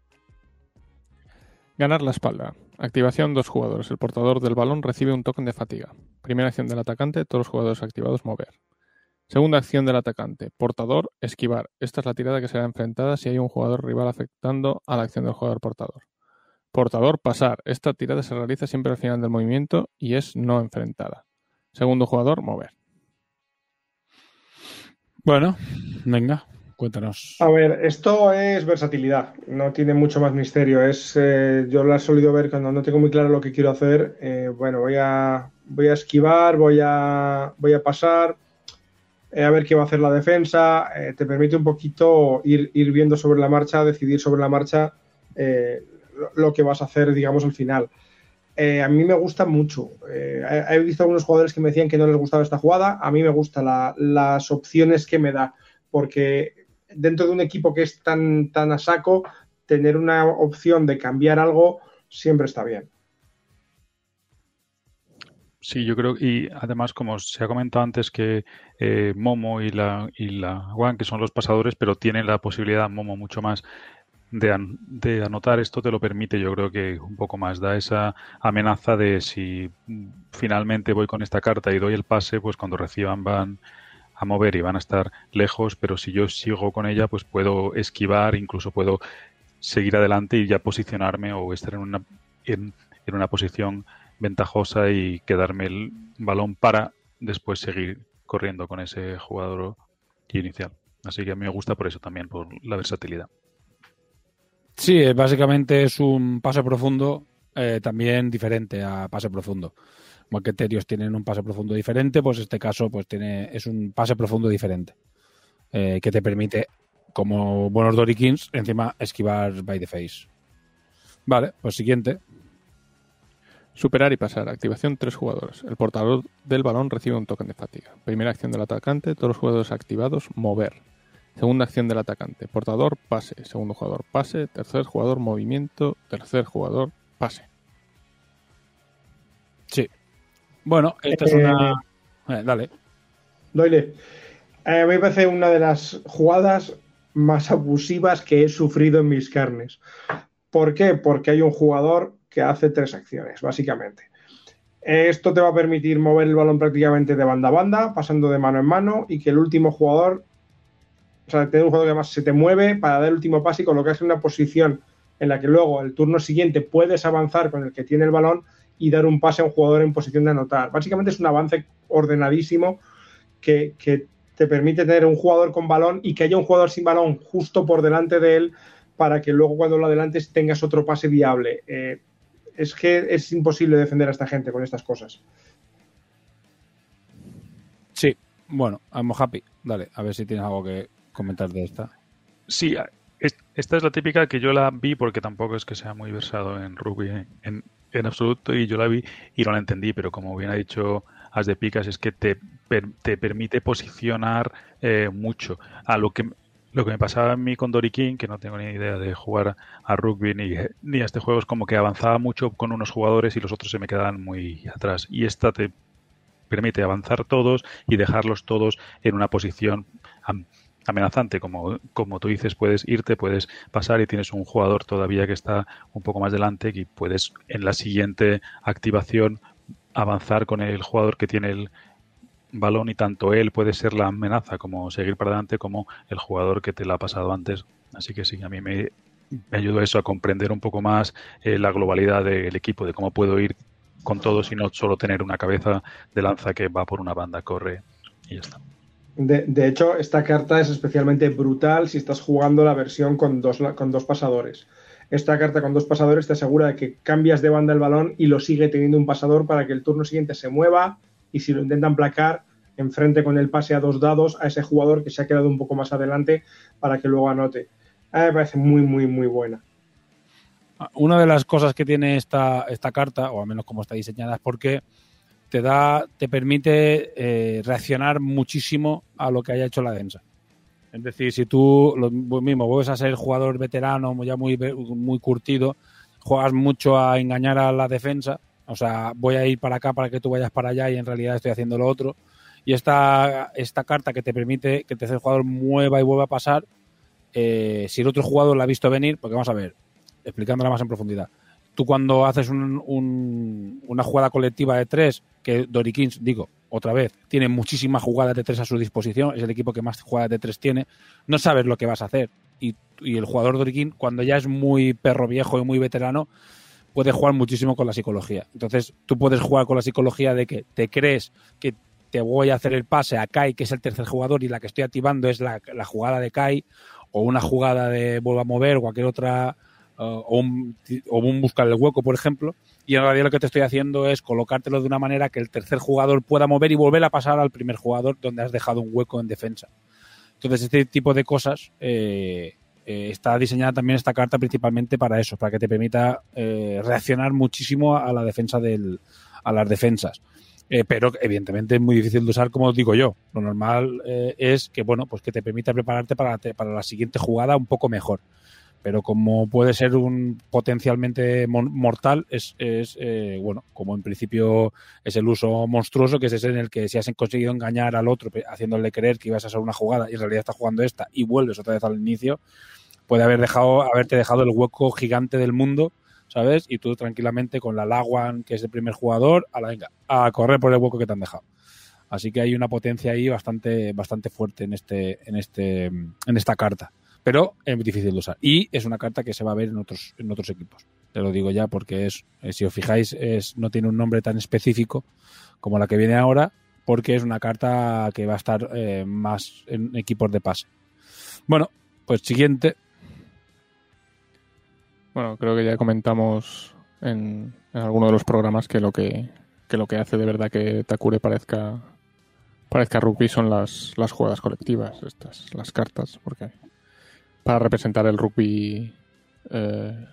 Ganar la espalda. Activación dos jugadores. El portador del balón recibe un token de fatiga. Primera acción del atacante, todos los jugadores activados mover. Segunda acción del atacante. Portador, esquivar. Esta es la tirada que será enfrentada si hay un jugador rival afectando a la acción del jugador portador. Portador, pasar. Esta tirada se realiza siempre al final del movimiento y es no enfrentada. Segundo jugador, mover. Bueno, venga, cuéntanos. A ver, esto es versatilidad, no tiene mucho más misterio. Es, eh, yo lo he solido ver cuando no tengo muy claro lo que quiero hacer. eh, bueno, voy a, voy a esquivar, voy a, voy a pasar, eh, a ver qué va a hacer la defensa. eh, te permite un poquito ir, ir viendo sobre la marcha, decidir sobre la marcha eh, lo, que vas a hacer, digamos, al final. Eh, a mí me gusta mucho. Eh, he, visto algunos jugadores que me decían que no les gustaba esta jugada. A mí me gustan las opciones que me da, porque dentro de un equipo que es tan, tan a saco, tener una opción de cambiar algo siempre está bien. Sí, yo creo, y además, como se ha comentado antes, que eh, Momo y la, y la One, que son los pasadores, pero tienen la posibilidad, Momo, mucho más de, an- de anotar, esto te lo permite, yo creo que un poco más, da esa amenaza de si finalmente voy con esta carta y doy el pase, pues cuando reciban van a mover y van a estar lejos, pero si yo sigo con ella, pues puedo esquivar, incluso puedo seguir adelante y ya posicionarme o estar en una, en, en una posición ventajosa y quedarme el balón para después seguir corriendo con ese jugador inicial. Así que a mí me gusta por eso también, por la versatilidad. Sí, eh, básicamente es un pase profundo eh, también diferente a pase profundo. Como que Terios tienen un pase profundo diferente, pues este caso pues tiene es un pase profundo diferente eh, que te permite, como buenos Dorikins, encima esquivar by the face. Vale, pues siguiente. Superar y pasar. Activación tres jugadores. El portador del balón recibe un token de fatiga. Primera acción del atacante, todos los jugadores activados, mover. Segunda acción del atacante, portador, pase. Segundo jugador, pase. Tercer jugador, movimiento. Tercer jugador, pase. Sí. Bueno, esta es Eh, una. Eh, dale. Doyle, eh, a mí me parece una de las jugadas más abusivas que he sufrido en mis carnes. ¿Por qué? Porque hay un jugador que hace tres acciones, básicamente. Esto te va a permitir mover el balón prácticamente de banda a banda, pasando de mano en mano, y que el último jugador, o sea, tener un jugador que además se te mueve para dar el último pase y colocarse en una posición en la que luego el turno siguiente puedes avanzar con el que tiene el balón y dar un pase a un jugador en posición de anotar. Básicamente es un avance ordenadísimo que, que te permite tener un jugador con balón y que haya un jugador sin balón justo por delante de él para que luego cuando lo adelantes tengas otro pase viable. Eh, es que es imposible defender a esta gente con estas cosas. Sí, bueno, I'm happy. Dale, a ver si tienes algo que comentar de esta. Sí, es- esta es la típica que yo la vi porque tampoco es que sea muy versado en rugby en, en absoluto y yo la vi y no la entendí, pero como bien ha dicho As de Picas es que te, te permite posicionar eh, mucho a lo que lo que me pasaba a mí con Dory que no tengo ni idea de jugar a rugby ni, ni a este juego, es como que avanzaba mucho con unos jugadores y los otros se me quedaban muy atrás. Y esta te permite avanzar todos y dejarlos todos en una posición am- amenazante. Como, como tú dices, puedes irte, puedes pasar y tienes un jugador todavía que está un poco más delante y puedes en la siguiente activación avanzar con el jugador que tiene el balón y tanto él puede ser la amenaza como seguir para adelante como el jugador que te la ha pasado antes. Así que sí, a mí me, me ayudó eso a comprender un poco más eh, la globalidad del equipo, de cómo puedo ir con todos y no solo tener una cabeza de lanza que va por una banda, corre y ya está. De, de hecho, esta carta es especialmente brutal si estás jugando la versión con dos, con dos pasadores. Esta carta con dos pasadores te asegura de que cambias de banda el balón y lo sigue teniendo un pasador para que el turno siguiente se mueva y si lo intentan placar, enfrente con el pase a dos dados a ese jugador que se ha quedado un poco más adelante para que luego anote. A mí me parece muy, muy, muy buena. Una de las cosas que tiene esta, esta carta, o al menos como está diseñada, es porque te da, te permite eh, reaccionar muchísimo a lo que haya hecho la densa. Es decir, si tú lo mismo vuelves a ser jugador veterano, ya muy, muy curtido, juegas mucho a engañar a la defensa, o sea, voy a ir para acá para que tú vayas para allá y en realidad estoy haciendo lo otro. Y esta, esta carta que te permite que el tercer jugador mueva y vuelva a pasar, eh, si el otro jugador la ha visto venir, porque vamos a ver, explicándola más en profundidad. Tú cuando haces un- un- una jugada colectiva de tres, que Dorikins, digo, otra vez, tiene muchísimas jugadas de tres a su disposición, es el equipo que más jugadas de tres tiene, no sabes lo que vas a hacer. Y, el jugador Dorikin, cuando ya es muy perro viejo y muy veterano, puede jugar muchísimo con la psicología. Entonces, tú puedes jugar con la psicología de que te crees que te voy a hacer el pase a Kai, que es el tercer jugador, y la que estoy activando es la, la jugada de Kai, o una jugada de vuelva a mover, o cualquier otra, o, un, o un buscar el hueco, por ejemplo. Y en realidad lo que te estoy haciendo es colocártelo de una manera que el tercer jugador pueda mover y volver a pasar al primer jugador donde has dejado un hueco en defensa. Entonces, este tipo de cosas eh, eh, está diseñada también esta carta principalmente para eso, para que te permita eh, reaccionar muchísimo a la defensa del, a las defensas. Pero evidentemente es muy difícil de usar, como digo yo. Lo normal eh, es que bueno, pues que te permita prepararte para, te- para la siguiente jugada un poco mejor. Pero como puede ser un potencialmente mortal, es, es eh, bueno, como en principio es el uso monstruoso, que es ese en el que si has conseguido engañar al otro haciéndole creer que ibas a hacer una jugada y en realidad estás jugando esta y vuelves otra vez al inicio, puede haber dejado, haberte dejado el hueco gigante del mundo, ¿sabes? Y tú tranquilamente con la Laguan, que es el primer jugador, a la venga, a correr por el hueco que te han dejado. Así que hay una potencia ahí bastante, bastante fuerte en este, en este, en esta carta. Pero es difícil de usar. Y es una carta que se va a ver en otros, en otros equipos. Te lo digo ya porque es, eh, si os fijáis, es, no tiene un nombre tan específico como la que viene ahora, porque es una carta que va a estar eh, más en equipos de pase. Bueno, pues siguiente. Bueno, creo que ya comentamos en, en alguno de los programas que lo que, que lo que hace de verdad que Takure parezca parezca rugby son las, las jugadas colectivas, estas, las cartas, porque para representar el rugby eh,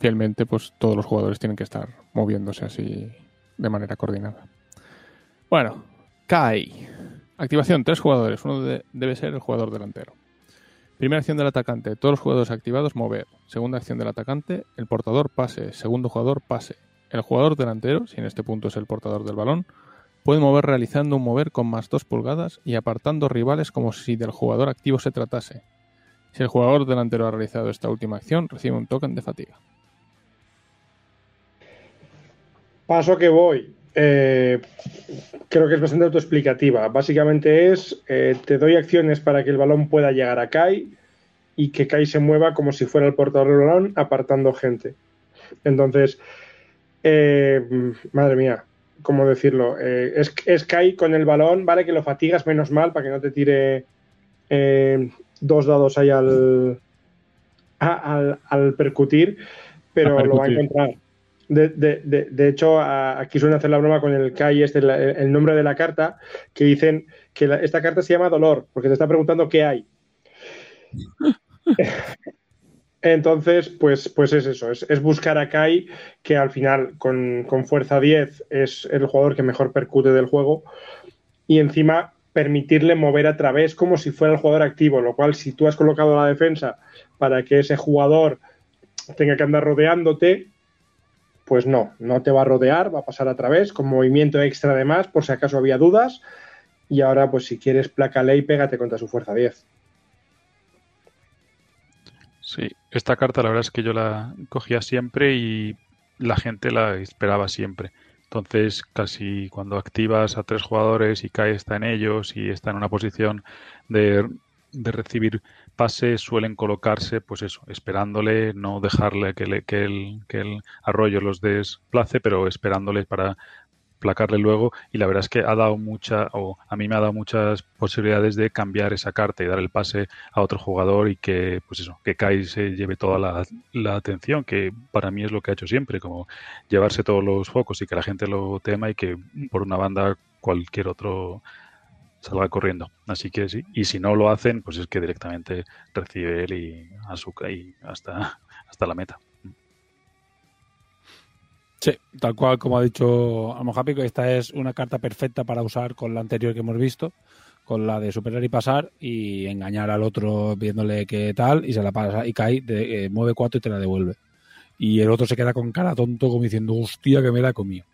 fielmente, pues todos los jugadores tienen que estar moviéndose así de manera coordinada. Bueno, Kai. Activación, tres jugadores. Uno de- debe ser el jugador delantero. Primera acción del atacante, todos los jugadores activados mover. Segunda acción del atacante, el portador pase. Segundo jugador pase. El jugador delantero, si en este punto es el portador del balón, puede mover realizando un mover con más 2 pulgadas y apartando rivales como si del jugador activo se tratase. Si el jugador delantero ha realizado esta última acción, recibe un token de fatiga. Paso que voy. Eh, creo que es bastante autoexplicativa. Básicamente es, eh, te doy acciones para que el balón pueda llegar a Kai y que Kai se mueva como si fuera el portador del balón, apartando gente. Entonces, eh, madre mía, ¿cómo decirlo? Es, Kai con el balón, vale que lo fatigas menos mal para que no te tire dos dados ahí al, a- al, al percutir, pero lo va a encontrar. De, de- de- de hecho, a- aquí suelen hacer la broma con el Kai, este, la- el nombre de la carta, que dicen que la- esta carta se llama Dolor, porque te está preguntando qué hay. Entonces, pues, pues es eso, es, es buscar a Kai, que al final con, con fuerza 10 es el jugador que mejor percute del juego, y encima permitirle mover a través como si fuera el jugador activo, lo cual si tú has colocado la defensa para que ese jugador tenga que andar rodeándote, pues no, no te va a rodear, va a pasar a través con movimiento extra de más, por si acaso había dudas, y ahora pues si quieres placa ley, pégate contra su fuerza 10. Sí, esta carta la verdad es que yo la cogía siempre y la gente la esperaba siempre. Entonces, casi cuando activas a tres jugadores y Kai está en ellos y está en una posición de, de recibir pases, suelen colocarse, pues eso, esperándole, no dejarle que, le- que, el, que el arroyo los desplace, pero esperándole para placarle luego y la verdad es que ha dado mucha o a mí me ha dado muchas posibilidades de cambiar esa carta y dar el pase a otro jugador y que pues eso que Kai se lleve toda la, la atención que para mí es lo que ha hecho siempre como llevarse todos los focos y que la gente lo tema y que por una banda cualquier otro salga corriendo. Así que sí y si no lo hacen pues es que directamente recibe él y y hasta hasta la meta Sí, tal cual como ha dicho que esta es una carta perfecta para usar con la anterior que hemos visto, con la de superar y pasar y engañar al otro viéndole qué tal y se la pasa y cae, de, eh, mueve cuatro y te la devuelve. Y el otro se queda con cara tonto como diciendo, hostia, que me la he comido.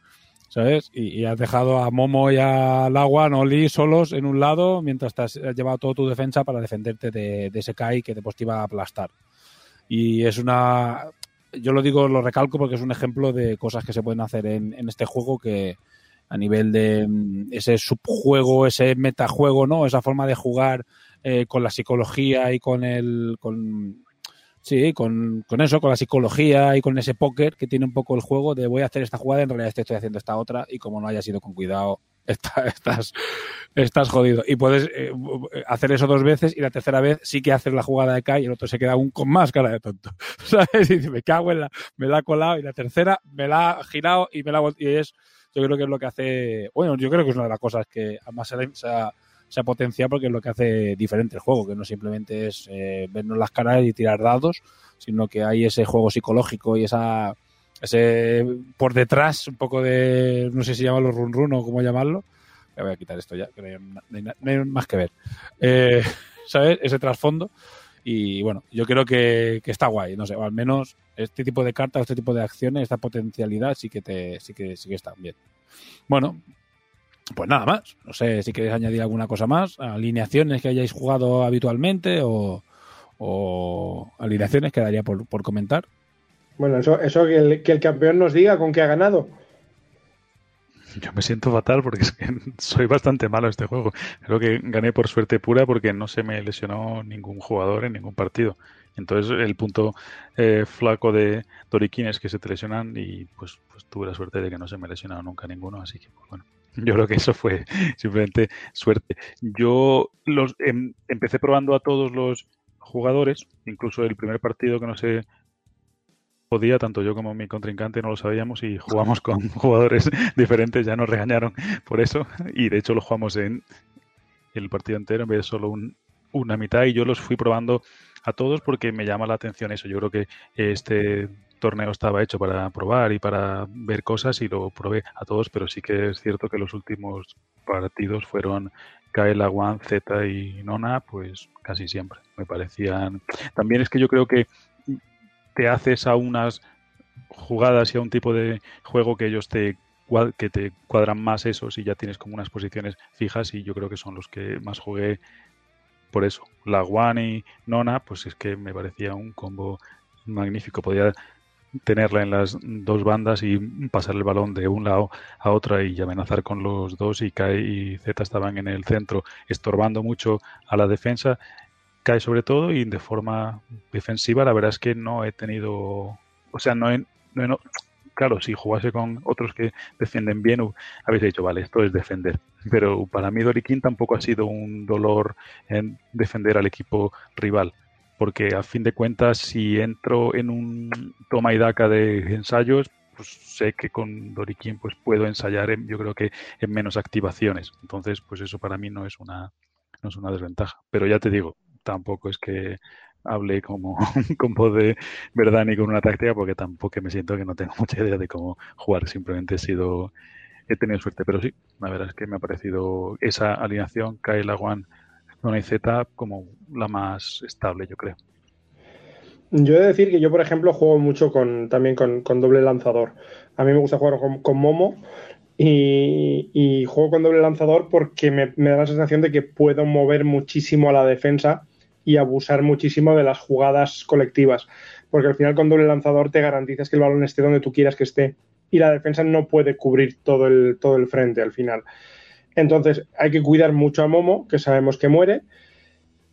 ¿sabes? Y, has dejado a Momo y al agua, Noli, solos en un lado mientras te has llevado toda tu defensa para defenderte de, ese Kai que después te iba a aplastar. Y es una. Yo lo digo, lo recalco porque es un ejemplo de cosas que se pueden hacer en, este juego que a nivel de mm, ese subjuego, ese metajuego, ¿no? Esa forma de jugar eh, con la psicología y con el. Con, Sí, con, con, eso, con la psicología y con ese póker que tiene un poco el juego de voy a hacer esta jugada, en realidad estoy haciendo esta otra y como no haya sido con cuidado, estás, estás jodido. Y puedes eh, hacer eso dos veces y la tercera vez sí que haces la jugada de Kai y el otro se queda aún con más cara de tonto. ¿Sabes? Y dice, me cago en la, me la ha colado y la tercera me la ha girado y me la ha y es, yo creo que es lo que hace, bueno, yo creo que es una de las cosas que además se ha se ha potenciado porque es lo que hace diferente el juego, que no simplemente es eh, vernos las caras y tirar dados, sino que hay ese juego psicológico y esa ese por detrás un poco de no sé si llamarlo run run o cómo llamarlo voy a quitar esto ya que no hay, más que ver eh, sabes ese trasfondo y bueno yo creo que, está guay no sé o al menos este tipo de cartas este tipo de acciones esta potencialidad sí que te sí que sí que están bien bueno pues nada más. No sé si queréis añadir alguna cosa más. Alineaciones que hayáis jugado habitualmente o, alineaciones quedaría por, por comentar. Bueno, eso, eso que, el, que el campeón nos diga con qué ha ganado. Yo me siento fatal porque es que soy bastante malo en este juego. Creo que gané por suerte pura porque no se me lesionó ningún jugador en ningún partido. Entonces el punto eh, flaco de Doriquín es que se te lesionan y pues, pues tuve la suerte de que no se me lesionado nunca ninguno, así que pues, bueno. Yo creo que eso fue simplemente suerte. Yo los em, empecé probando a todos los jugadores, incluso el primer partido que no se podía, tanto yo como mi contrincante no lo sabíamos y jugamos con jugadores diferentes, ya nos regañaron por eso y de hecho lo jugamos en el partido entero en vez de solo una mitad y yo los fui probando a todos porque me llama la atención eso. Yo creo que este torneo estaba hecho para probar y para ver cosas y lo probé a todos, pero sí que es cierto que los últimos partidos fueron Kaela, One, Z y Nona, pues casi siempre. Me parecían. También es que yo creo que te haces a unas jugadas y a un tipo de juego que ellos te que te cuadran más esos y ya tienes como unas posiciones fijas y yo creo que son los que más jugué por eso. La One y Nona, pues es que me parecía un combo magnífico. Podía tenerla en las dos bandas y pasar el balón de un lado a otra y amenazar con los dos y Kai y Z estaban en el centro estorbando mucho a la defensa. Kai sobre todo y de forma defensiva la verdad es que no he tenido, o sea, no he, no claro, si jugase con otros que defienden bien, habéis dicho, vale, esto es defender. Pero para mí Doriquín tampoco ha sido un dolor en defender al equipo rival porque a fin de cuentas si entro en un toma y daca de ensayos, pues sé que con Doriquín pues puedo ensayar en, yo creo que en menos activaciones. Entonces, pues eso para mí no es una no es una desventaja, pero ya te digo, tampoco es que hable como con voz de verdad ni con una táctica porque tampoco me siento que no tengo mucha idea de cómo jugar, simplemente he sido he tenido suerte, pero sí, la verdad es que me ha parecido esa alineación Kyle One una Z como la más estable, yo creo. Yo he de decir que yo, por ejemplo, juego mucho con, también con, doble lanzador. A mí me gusta jugar con, Momo y, juego con doble lanzador porque me, da la sensación de que puedo mover muchísimo a la defensa y abusar muchísimo de las jugadas colectivas. Porque al final con doble lanzador te garantizas que el balón esté donde tú quieras que esté y la defensa no puede cubrir todo el, todo el frente al final. Entonces hay que cuidar mucho a Momo, que sabemos que muere,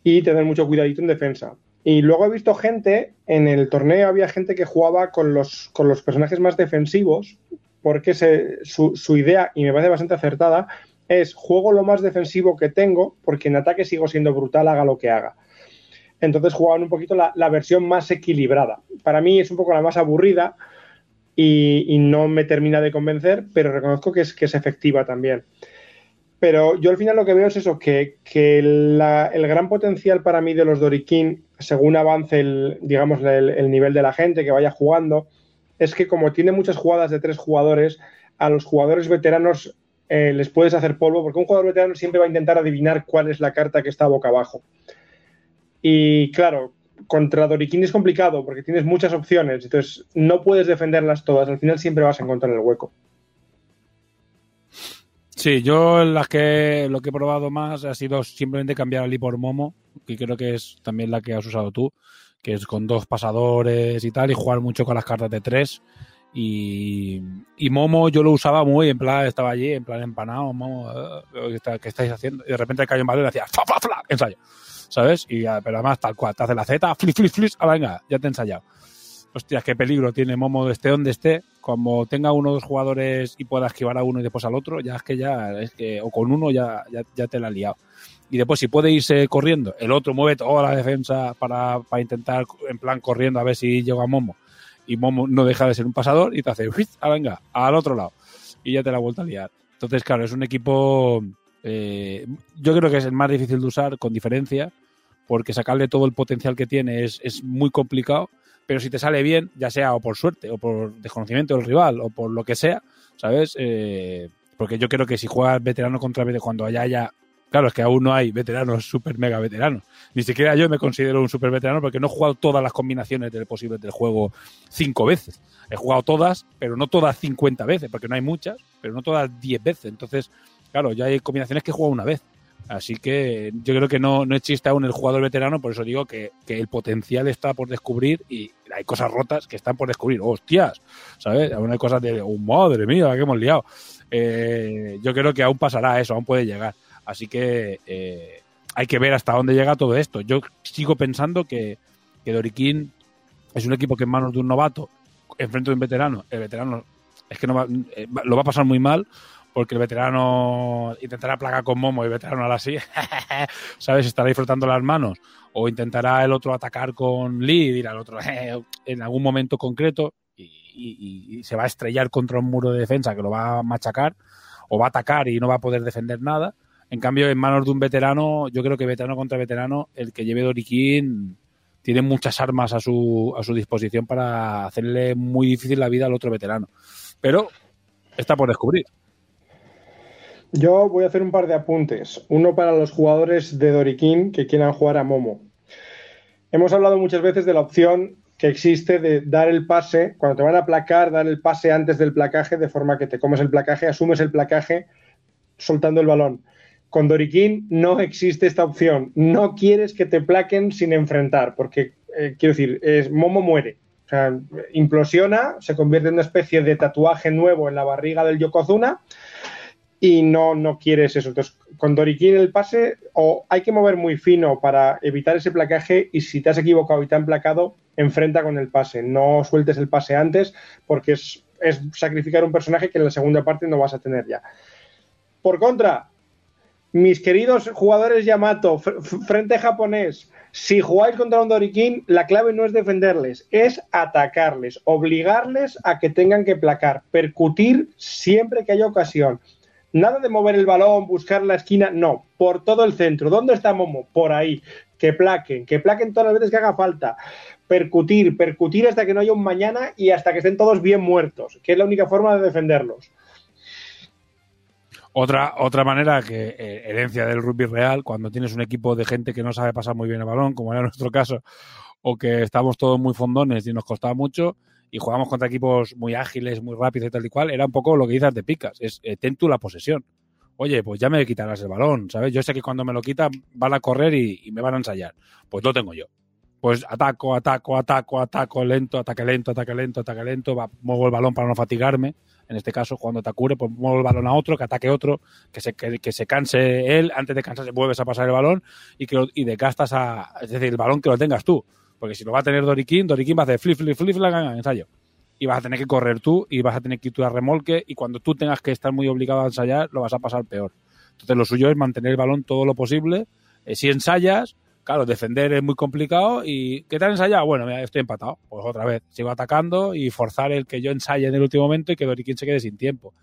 y tener mucho cuidadito en defensa. Y luego he visto gente, en el torneo había gente que jugaba con los, con los personajes más defensivos, porque su, idea, y me parece bastante acertada, es juego lo más defensivo que tengo, porque en ataque sigo siendo brutal, haga lo que haga. Entonces jugaban un poquito la, versión más equilibrada. Para mí es un poco la más aburrida y, no me termina de convencer, pero reconozco que es, que efectiva también. Pero yo al final lo que veo es eso, que, el gran potencial para mí de los Doriquín, según avance el, digamos, el, nivel de la gente que vaya jugando, es que como tiene muchas jugadas de tres jugadores, a los jugadores veteranos eh, les puedes hacer polvo, porque un jugador veterano siempre va a intentar adivinar cuál es la carta que está boca abajo. Y claro, contra Doriquín es complicado porque tienes muchas opciones, entonces no puedes defenderlas todas, al final siempre vas a encontrar el hueco. Sí, yo las que lo que he probado más ha sido simplemente cambiar a Lee por Momo, que creo que es también la que has usado tú, que es con dos pasadores y tal, y jugar mucho con las cartas de tres. Y, y Momo yo lo usaba muy, en plan, estaba allí, en plan empanado, Momo, eh, ¿qué, está- qué estáis haciendo? Y de repente cayó en balón y hacía fla, fla, fla, ensayo, ¿sabes? Y, pero además tal cual, te hace la Z, flis, flis, flis, ah, venga, ya te he ensayado. Hostias, qué peligro tiene Momo de esté donde esté. Como tenga uno o dos jugadores y pueda esquivar a uno y después al otro, ya es que ya, es que, o con uno ya, ya, ya te la ha liado. Y después, si puede irse corriendo, el otro mueve toda la defensa para, para intentar, en plan, corriendo a ver si llega Momo. Y Momo no deja de ser un pasador y te hace, "Uiz, ah, al otro lado. Y ya te la ha vuelto a liar. Entonces, claro, es un equipo, eh, yo creo que es el más difícil de usar, con diferencia, porque sacarle todo el potencial que tiene es, es muy complicado pero si te sale bien, ya sea o por suerte, o por desconocimiento del rival, o por lo que sea, ¿sabes? Eh, porque yo creo que si juegas veterano contra veterano, cuando haya ya. Claro, es que aún no hay veteranos super mega veteranos. Ni siquiera yo me considero un super veterano porque no he jugado todas las combinaciones del posibles del juego cinco veces. He jugado todas, pero no todas 50 veces, porque no hay muchas, pero no todas 10 veces. Entonces, claro, ya hay combinaciones que he jugado una vez. Así que yo creo que no, no existe aún el jugador veterano, por eso digo que, que el potencial está por descubrir y hay cosas rotas que están por descubrir. ¡Hostias! ¿Sabes? Aún hay cosas de, oh, madre mía, que hemos liado. Eh, yo creo que aún pasará eso, aún puede llegar. Así que eh, hay que ver hasta dónde llega todo esto. Yo sigo pensando que, que Doriquín es un equipo que en manos de un novato, enfrente de un veterano, el veterano es que no va- eh, lo va a pasar muy mal porque el veterano intentará plagar con Momo y el veterano ahora sí, ¿sabes? Estará ahí frotando las manos. O intentará el otro atacar con Lee y dirá al otro en algún momento concreto y, y- y se va a estrellar contra un muro de defensa que lo va a machacar o va a atacar y no va a poder defender nada. En cambio, en manos de un veterano, yo creo que veterano contra veterano, el que lleve Doriquín tiene muchas armas a su, a su disposición para hacerle muy difícil la vida al otro veterano. Pero está por descubrir. Yo voy a hacer un par de apuntes. Uno para los jugadores de Doriquín que quieran jugar a Momo. Hemos hablado muchas veces de la opción que existe de dar el pase, cuando te van a placar, dar el pase antes del placaje, de forma que te comes el placaje, asumes el placaje soltando el balón. Con Doriquín no existe esta opción. No quieres que te plaquen sin enfrentar, porque, eh, quiero decir, es, Momo muere. O sea, implosiona, se convierte en una especie de tatuaje nuevo en la barriga del Yokozuna y no, no quieres eso. Entonces, con Doriquín el pase, o hay que mover muy fino para evitar ese placaje, y si te has equivocado y te han placado, enfrenta con el pase. No sueltes el pase antes, porque es, es sacrificar un personaje que en la segunda parte no vas a tener ya. Por contra, mis queridos jugadores Yamato, fr- fr- frente japonés, si jugáis contra un Doriquín, la clave no es defenderles, es atacarles, obligarles a que tengan que placar, percutir siempre que haya ocasión. Nada de mover el balón, buscar la esquina, no, por todo el centro. ¿Dónde está Momo? Por ahí. Que plaquen, que plaquen todas las veces que haga falta. Percutir, percutir hasta que no haya un mañana y hasta que estén todos bien muertos, que es la única forma de defenderlos. Otra, otra manera que eh, herencia del rugby real, cuando tienes un equipo de gente que no sabe pasar muy bien el balón, como era nuestro caso, o que estamos todos muy fondones y nos costaba mucho, y jugamos contra equipos muy ágiles, muy rápidos y tal y cual, era un poco lo que dices de picas, es eh, ten tú la posesión. Oye, pues ya me quitarás el balón, ¿sabes? Yo sé que cuando me lo quitan van a correr y, y me van a ensayar. Pues lo tengo yo. Pues ataco, ataco, ataco, ataco, lento, ataque lento, ataque lento, ataque lento, va, muevo el balón para no fatigarme. En este caso, cuando Takure, pues muevo el balón a otro, que ataque otro, que se, que, se canse él, antes de cansarse vuelves a pasar el balón y que lo- y desgastas a, es decir, el balón que lo tengas tú. Porque si lo va a tener Doriquín, Doriquín va a hacer flip, flip, flip, flip, ensayo. Y vas a tener que correr tú y vas a tener que ir tú a remolque y cuando tú tengas que estar muy obligado a ensayar, lo vas a pasar peor. Entonces lo suyo es mantener el balón todo lo posible. Eh, si ensayas, claro, defender es muy complicado y ¿qué tal ensayado? Bueno, mira, estoy empatado. Pues otra vez, sigo atacando y forzar el que yo ensaye en el último momento y que Doriquín se quede sin tiempo.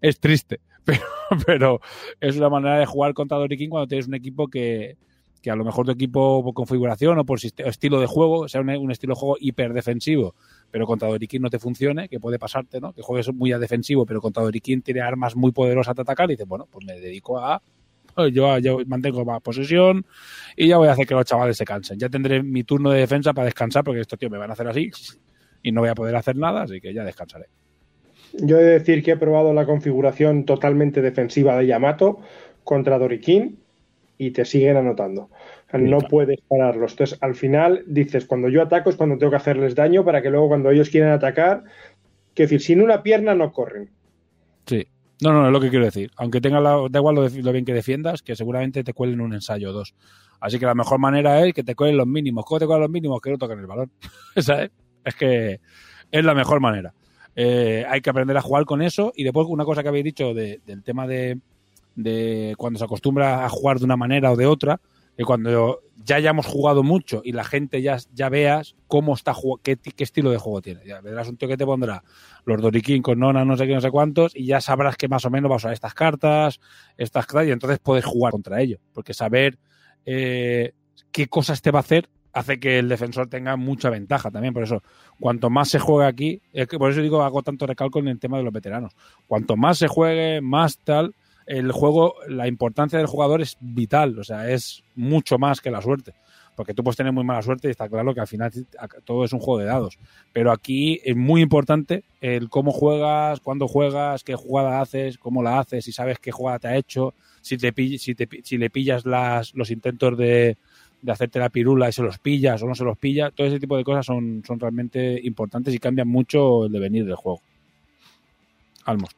Es triste, pero, pero es una manera de jugar contra Doriquín cuando tienes un equipo que, que a lo mejor tu equipo por configuración o por estilo de juego sea un, un estilo de juego hiperdefensivo, pero contra Doriquín no te funcione, que puede pasarte, ¿no? Que juegues muy a defensivo, pero contra Doriquín tiene armas muy poderosas de atacar y dices, bueno, pues me dedico a yo, yo mantengo más posesión y ya voy a hacer que los chavales se cansen. Ya tendré mi turno de defensa para descansar porque estos tíos me van a hacer así y no voy a poder hacer nada, así que ya descansaré. Yo he de decir que he probado la configuración totalmente defensiva de Yamato contra Dorikin y te siguen anotando. no puedes pararlos. Entonces, al final dices, cuando yo ataco es cuando tengo que hacerles daño para que luego cuando ellos quieran atacar, que decir, sin una pierna no corren. Sí. No, no, es lo que quiero decir. Aunque tenga la, da igual lo, bien que defiendas, que seguramente te cuelen un ensayo o dos. Así que la mejor manera es que te cuelen los mínimos. ¿Cómo te cuelen los mínimos? Que no toquen el balón. Esa es. Que es la mejor manera. Eh, hay que aprender a jugar con eso. Y después, una cosa que habéis dicho del tema de, de cuando se acostumbra a jugar de una manera o de otra, que cuando ya hayamos jugado mucho y la gente ya, ya veas cómo está qué, qué estilo de juego tiene. Ya verás un tío que te pondrá los Dorikin con Nona, no sé qué, no sé cuántos, y ya sabrás que más o menos va a usar estas cartas, estas cartas, y entonces puedes jugar contra ello. Porque saber eh, qué cosas te va a hacer hace que el defensor tenga mucha ventaja también. Por eso, cuanto más se juegue aquí, es que por eso digo, hago tanto recalco en el tema de los veteranos. Cuanto más se juegue, más tal, el juego, la importancia del jugador es vital, o sea, es mucho más que la suerte. Porque tú puedes tener muy mala suerte y está claro que al final todo es un juego de dados. Pero aquí es muy importante el cómo juegas, cuándo juegas, qué jugada haces, cómo la haces, si sabes qué jugada te ha hecho, si, te, si, te, si le pillas las, los intentos de, de hacerte la pirula y se los pillas o no se los pilla, todo ese tipo de cosas son, son realmente importantes y cambian mucho el devenir del juego. Almos.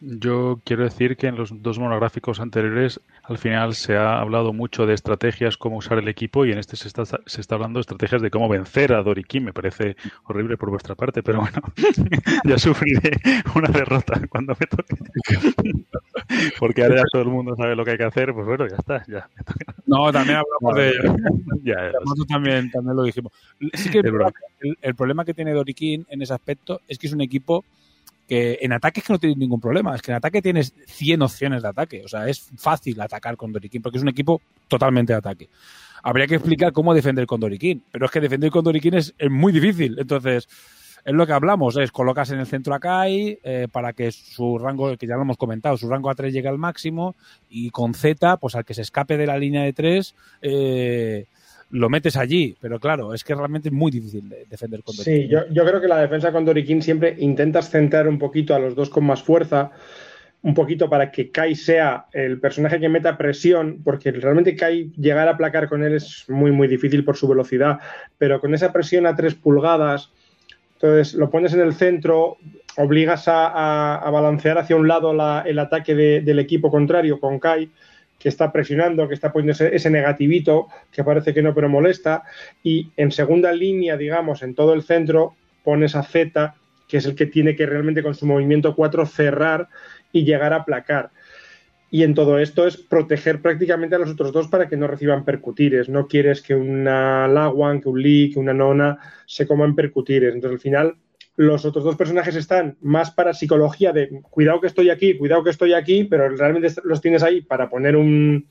Yo quiero decir que en los dos monográficos anteriores al final se ha hablado mucho de estrategias, cómo usar el equipo y en este se está, se está hablando de estrategias de cómo vencer a Dorikin. Me parece horrible por vuestra parte, pero bueno, ya sufriré una derrota cuando me toque. Porque ahora ya todo el mundo sabe lo que hay que hacer, pues bueno, ya está. Ya. No, también hablamos de... ya, también, también lo dijimos. Sí que el, el, problema que tiene Dorikin en ese aspecto es que es un equipo que en ataque es que no tienes ningún problema, es que en ataque tienes 100 opciones de ataque, o sea, es fácil atacar con Dorikin porque es un equipo totalmente de ataque. Habría que explicar cómo defender con Dorikin, pero es que defender con Dorikin es, muy difícil, entonces es lo que hablamos, es colocas en el centro a Kai eh, para que su rango, que ya lo hemos comentado, su rango a 3 llegue al máximo y con Z, pues al que se escape de la línea de 3, eh, lo metes allí, pero claro, es que realmente es muy difícil defender con Dorikin. Sí, yo, creo que la defensa con Dorikin siempre intentas centrar un poquito a los dos con más fuerza, un poquito para que Kai sea el personaje que meta presión, porque realmente Kai llegar a placar con él es muy, muy difícil por su velocidad, pero con esa presión a tres pulgadas, entonces lo pones en el centro, obligas a, balancear hacia un lado el ataque del equipo contrario con Kai que está presionando, que está poniendo ese, negativito que parece que no, pero molesta. Y en segunda línea, digamos, en todo el centro, pones a Z, que es el que tiene que realmente con su movimiento 4 cerrar y llegar a aplacar. Y en todo esto es proteger prácticamente a los otros dos para que no reciban percutires. No quieres que una Lawan, que un Lee, que una Nona se coman percutires. Entonces al final los otros dos personajes están más para psicología de cuidado que estoy aquí, cuidado que estoy aquí, pero realmente los tienes ahí para poner un,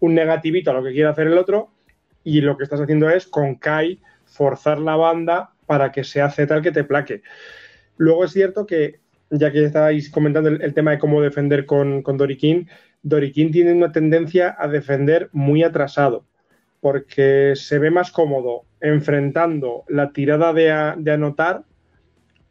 negativito a lo que quiere hacer el otro y lo que estás haciendo es con Kai forzar la banda para que sea Z el que te plaque. Luego es cierto que, ya que estáis comentando el, tema de cómo defender con, con Dorikin, Dorikin tiene una tendencia a defender muy atrasado, porque se ve más cómodo enfrentando la tirada de, de anotar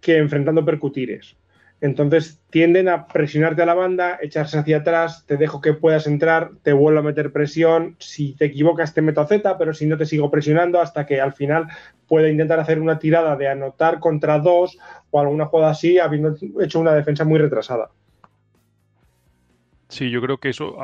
que enfrentando percutires. Entonces tienden a presionarte a la banda, echarse hacia atrás, te dejo que puedas entrar, te vuelvo a meter presión, si te equivocas te meto a Z, pero si no te sigo presionando hasta que al final pueda intentar hacer una tirada de anotar contra dos o alguna jugada así, habiendo hecho una defensa muy retrasada. Sí, yo creo que eso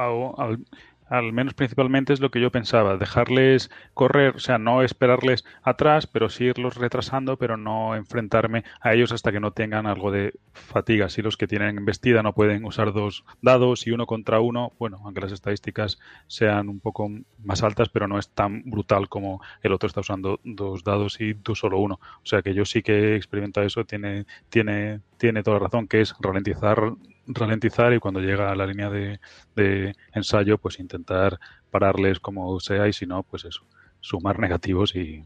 al menos principalmente es lo que yo pensaba, dejarles correr, o sea, no esperarles atrás, pero sí irlos retrasando, pero no enfrentarme a ellos hasta que no tengan algo de fatiga. Si los que tienen embestida no pueden usar dos dados y uno contra uno, bueno, aunque las estadísticas sean un poco más altas, pero no es tan brutal como el otro está usando dos dados y tú solo uno. O sea que yo sí que he eso, tiene, tiene, tiene toda la razón, que es ralentizar ralentizar y cuando llega a la línea de, ensayo, pues intentar pararles como sea y si no, pues eso, sumar negativos y,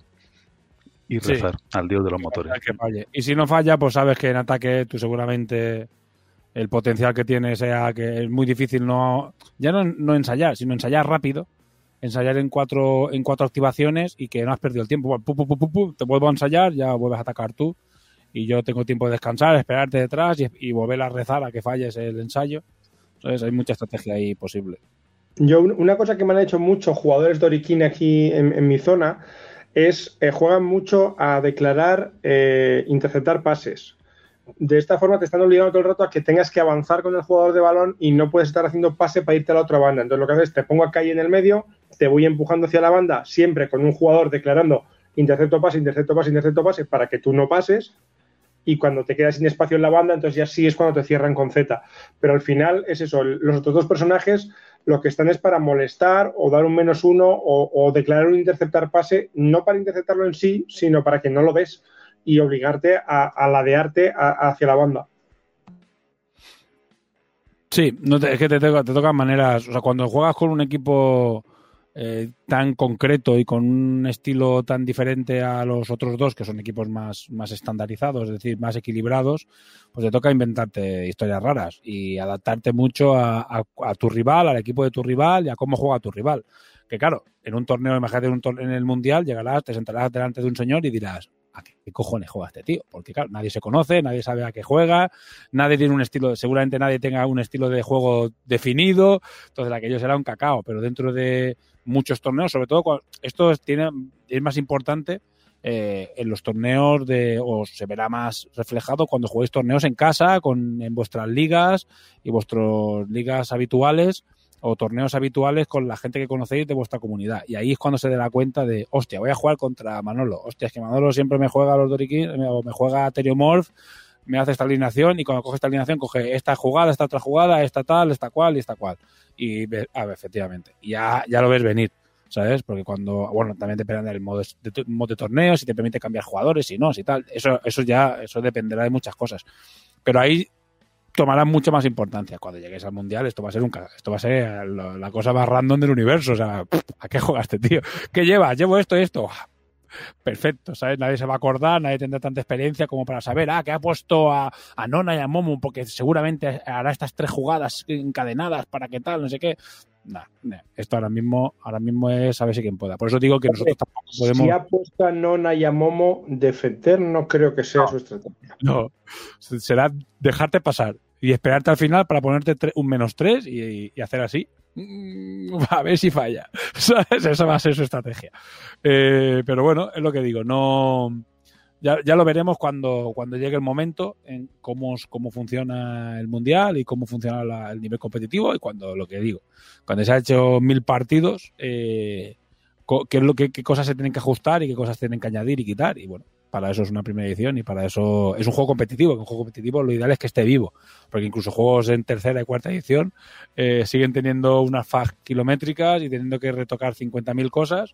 y rezar al dios de los motores. Y si no falla, pues sabes que en ataque tú seguramente el potencial que tiene sea que es muy difícil no ya no, no ensayar, sino ensayar rápido, ensayar en cuatro en cuatro activaciones y que no has perdido el tiempo. te vuelvo a ensayar, ya vuelves a atacar tú y yo tengo tiempo de descansar, esperarte detrás y, volver a rezar a que falles el ensayo. Entonces hay mucha estrategia ahí posible. Yo, una cosa que me han hecho muchos jugadores de Orikin aquí en, en mi zona es eh, juegan mucho a declarar, eh, interceptar pases. De esta forma te están obligando todo el rato a que tengas que avanzar con el jugador de balón y no puedes estar haciendo pase para irte a la otra banda. Entonces lo que haces es te pongo acá y en el medio, te voy empujando hacia la banda, siempre con un jugador declarando intercepto pase, intercepto pase, intercepto pase, para que tú no pases. Y cuando te quedas sin espacio en la banda, entonces ya sí es cuando te cierran con Z. Pero al final es eso, los otros dos personajes lo que están es para molestar o dar un menos uno o, declarar un interceptar pase, no para interceptarlo en sí, sino para que no lo ves y obligarte a, a ladearte hacia la banda. Sí, te- es que te, toca- te tocan maneras. O sea, cuando juegas con un equipo eh, tan concreto y con un estilo tan diferente a los otros dos, que son equipos más, más estandarizados, es decir, más equilibrados, pues te toca inventarte historias raras y adaptarte mucho a, a- a tu rival, al equipo de tu rival y a cómo juega tu rival. Que claro, en un torneo, imagínate un tor- en el mundial, llegarás, te sentarás delante de un señor y dirás, ¿a qué cojones juega este tío? Porque claro, nadie se conoce, nadie sabe a qué juega, nadie tiene un estilo, seguramente nadie tenga un estilo de juego definido, entonces aquello será un cacao, pero dentro de muchos torneos, sobre todo cua- esto es, tiene, es más importante eh, en los torneos de, o se verá más reflejado cuando juguéis torneos en casa, con, en vuestras ligas y vuestras ligas habituales o torneos habituales con la gente que conocéis de vuestra comunidad. Y ahí es cuando se da cuenta de, hostia, voy a jugar contra Manolo. Hostia, es que Manolo siempre me juega a los Doriquín, o me juega a Teriomorph, me hace esta alineación y cuando coge esta alineación coge esta jugada, esta otra jugada, esta tal, esta cual y esta cual. Y a ver, efectivamente. Ya, ya lo ves venir, ¿sabes? Porque cuando, bueno, también depende del modo de, modo de torneo, si te permite cambiar jugadores, si no, si tal. Eso, eso ya, eso dependerá de muchas cosas. Pero ahí tomará mucha más importancia. Cuando llegues al mundial, esto va a ser un esto va a ser la cosa más random del universo. O sea, ¿a qué jugaste, tío? ¿Qué llevas? Llevo esto y esto. Perfecto, ¿sabes? Nadie se va a acordar, nadie tendrá tanta experiencia como para saber, ah, que ha puesto a, a Nona y a Momo porque seguramente hará estas tres jugadas encadenadas para que tal, no sé qué. Nah, nah, esto ahora mismo, ahora mismo es a ver si quien pueda. Por eso digo que nosotros tampoco podemos. Si ha puesto a Nona y a Momo, defender no creo que sea su estrategia. No, será dejarte pasar y esperarte al final para ponerte un menos tres y, y hacer así. Mm, A ver si falla. ¿Sabes? Esa va a ser su estrategia. Eh, pero bueno, es lo que digo. No, ya, ya lo veremos cuando, cuando llegue el momento en cómo, cómo funciona el mundial y cómo funciona la- el nivel competitivo y cuando lo que digo, cuando se ha hecho mil partidos, eh, qué, es lo que, qué cosas se tienen que ajustar y qué cosas tienen que añadir y quitar. Y bueno, para eso es una primera edición y para eso es un juego competitivo. que Un juego competitivo lo ideal es que esté vivo, porque incluso juegos en tercera y cuarta edición eh, siguen teniendo unas FAG kilométricas y teniendo que retocar 50.000 cosas.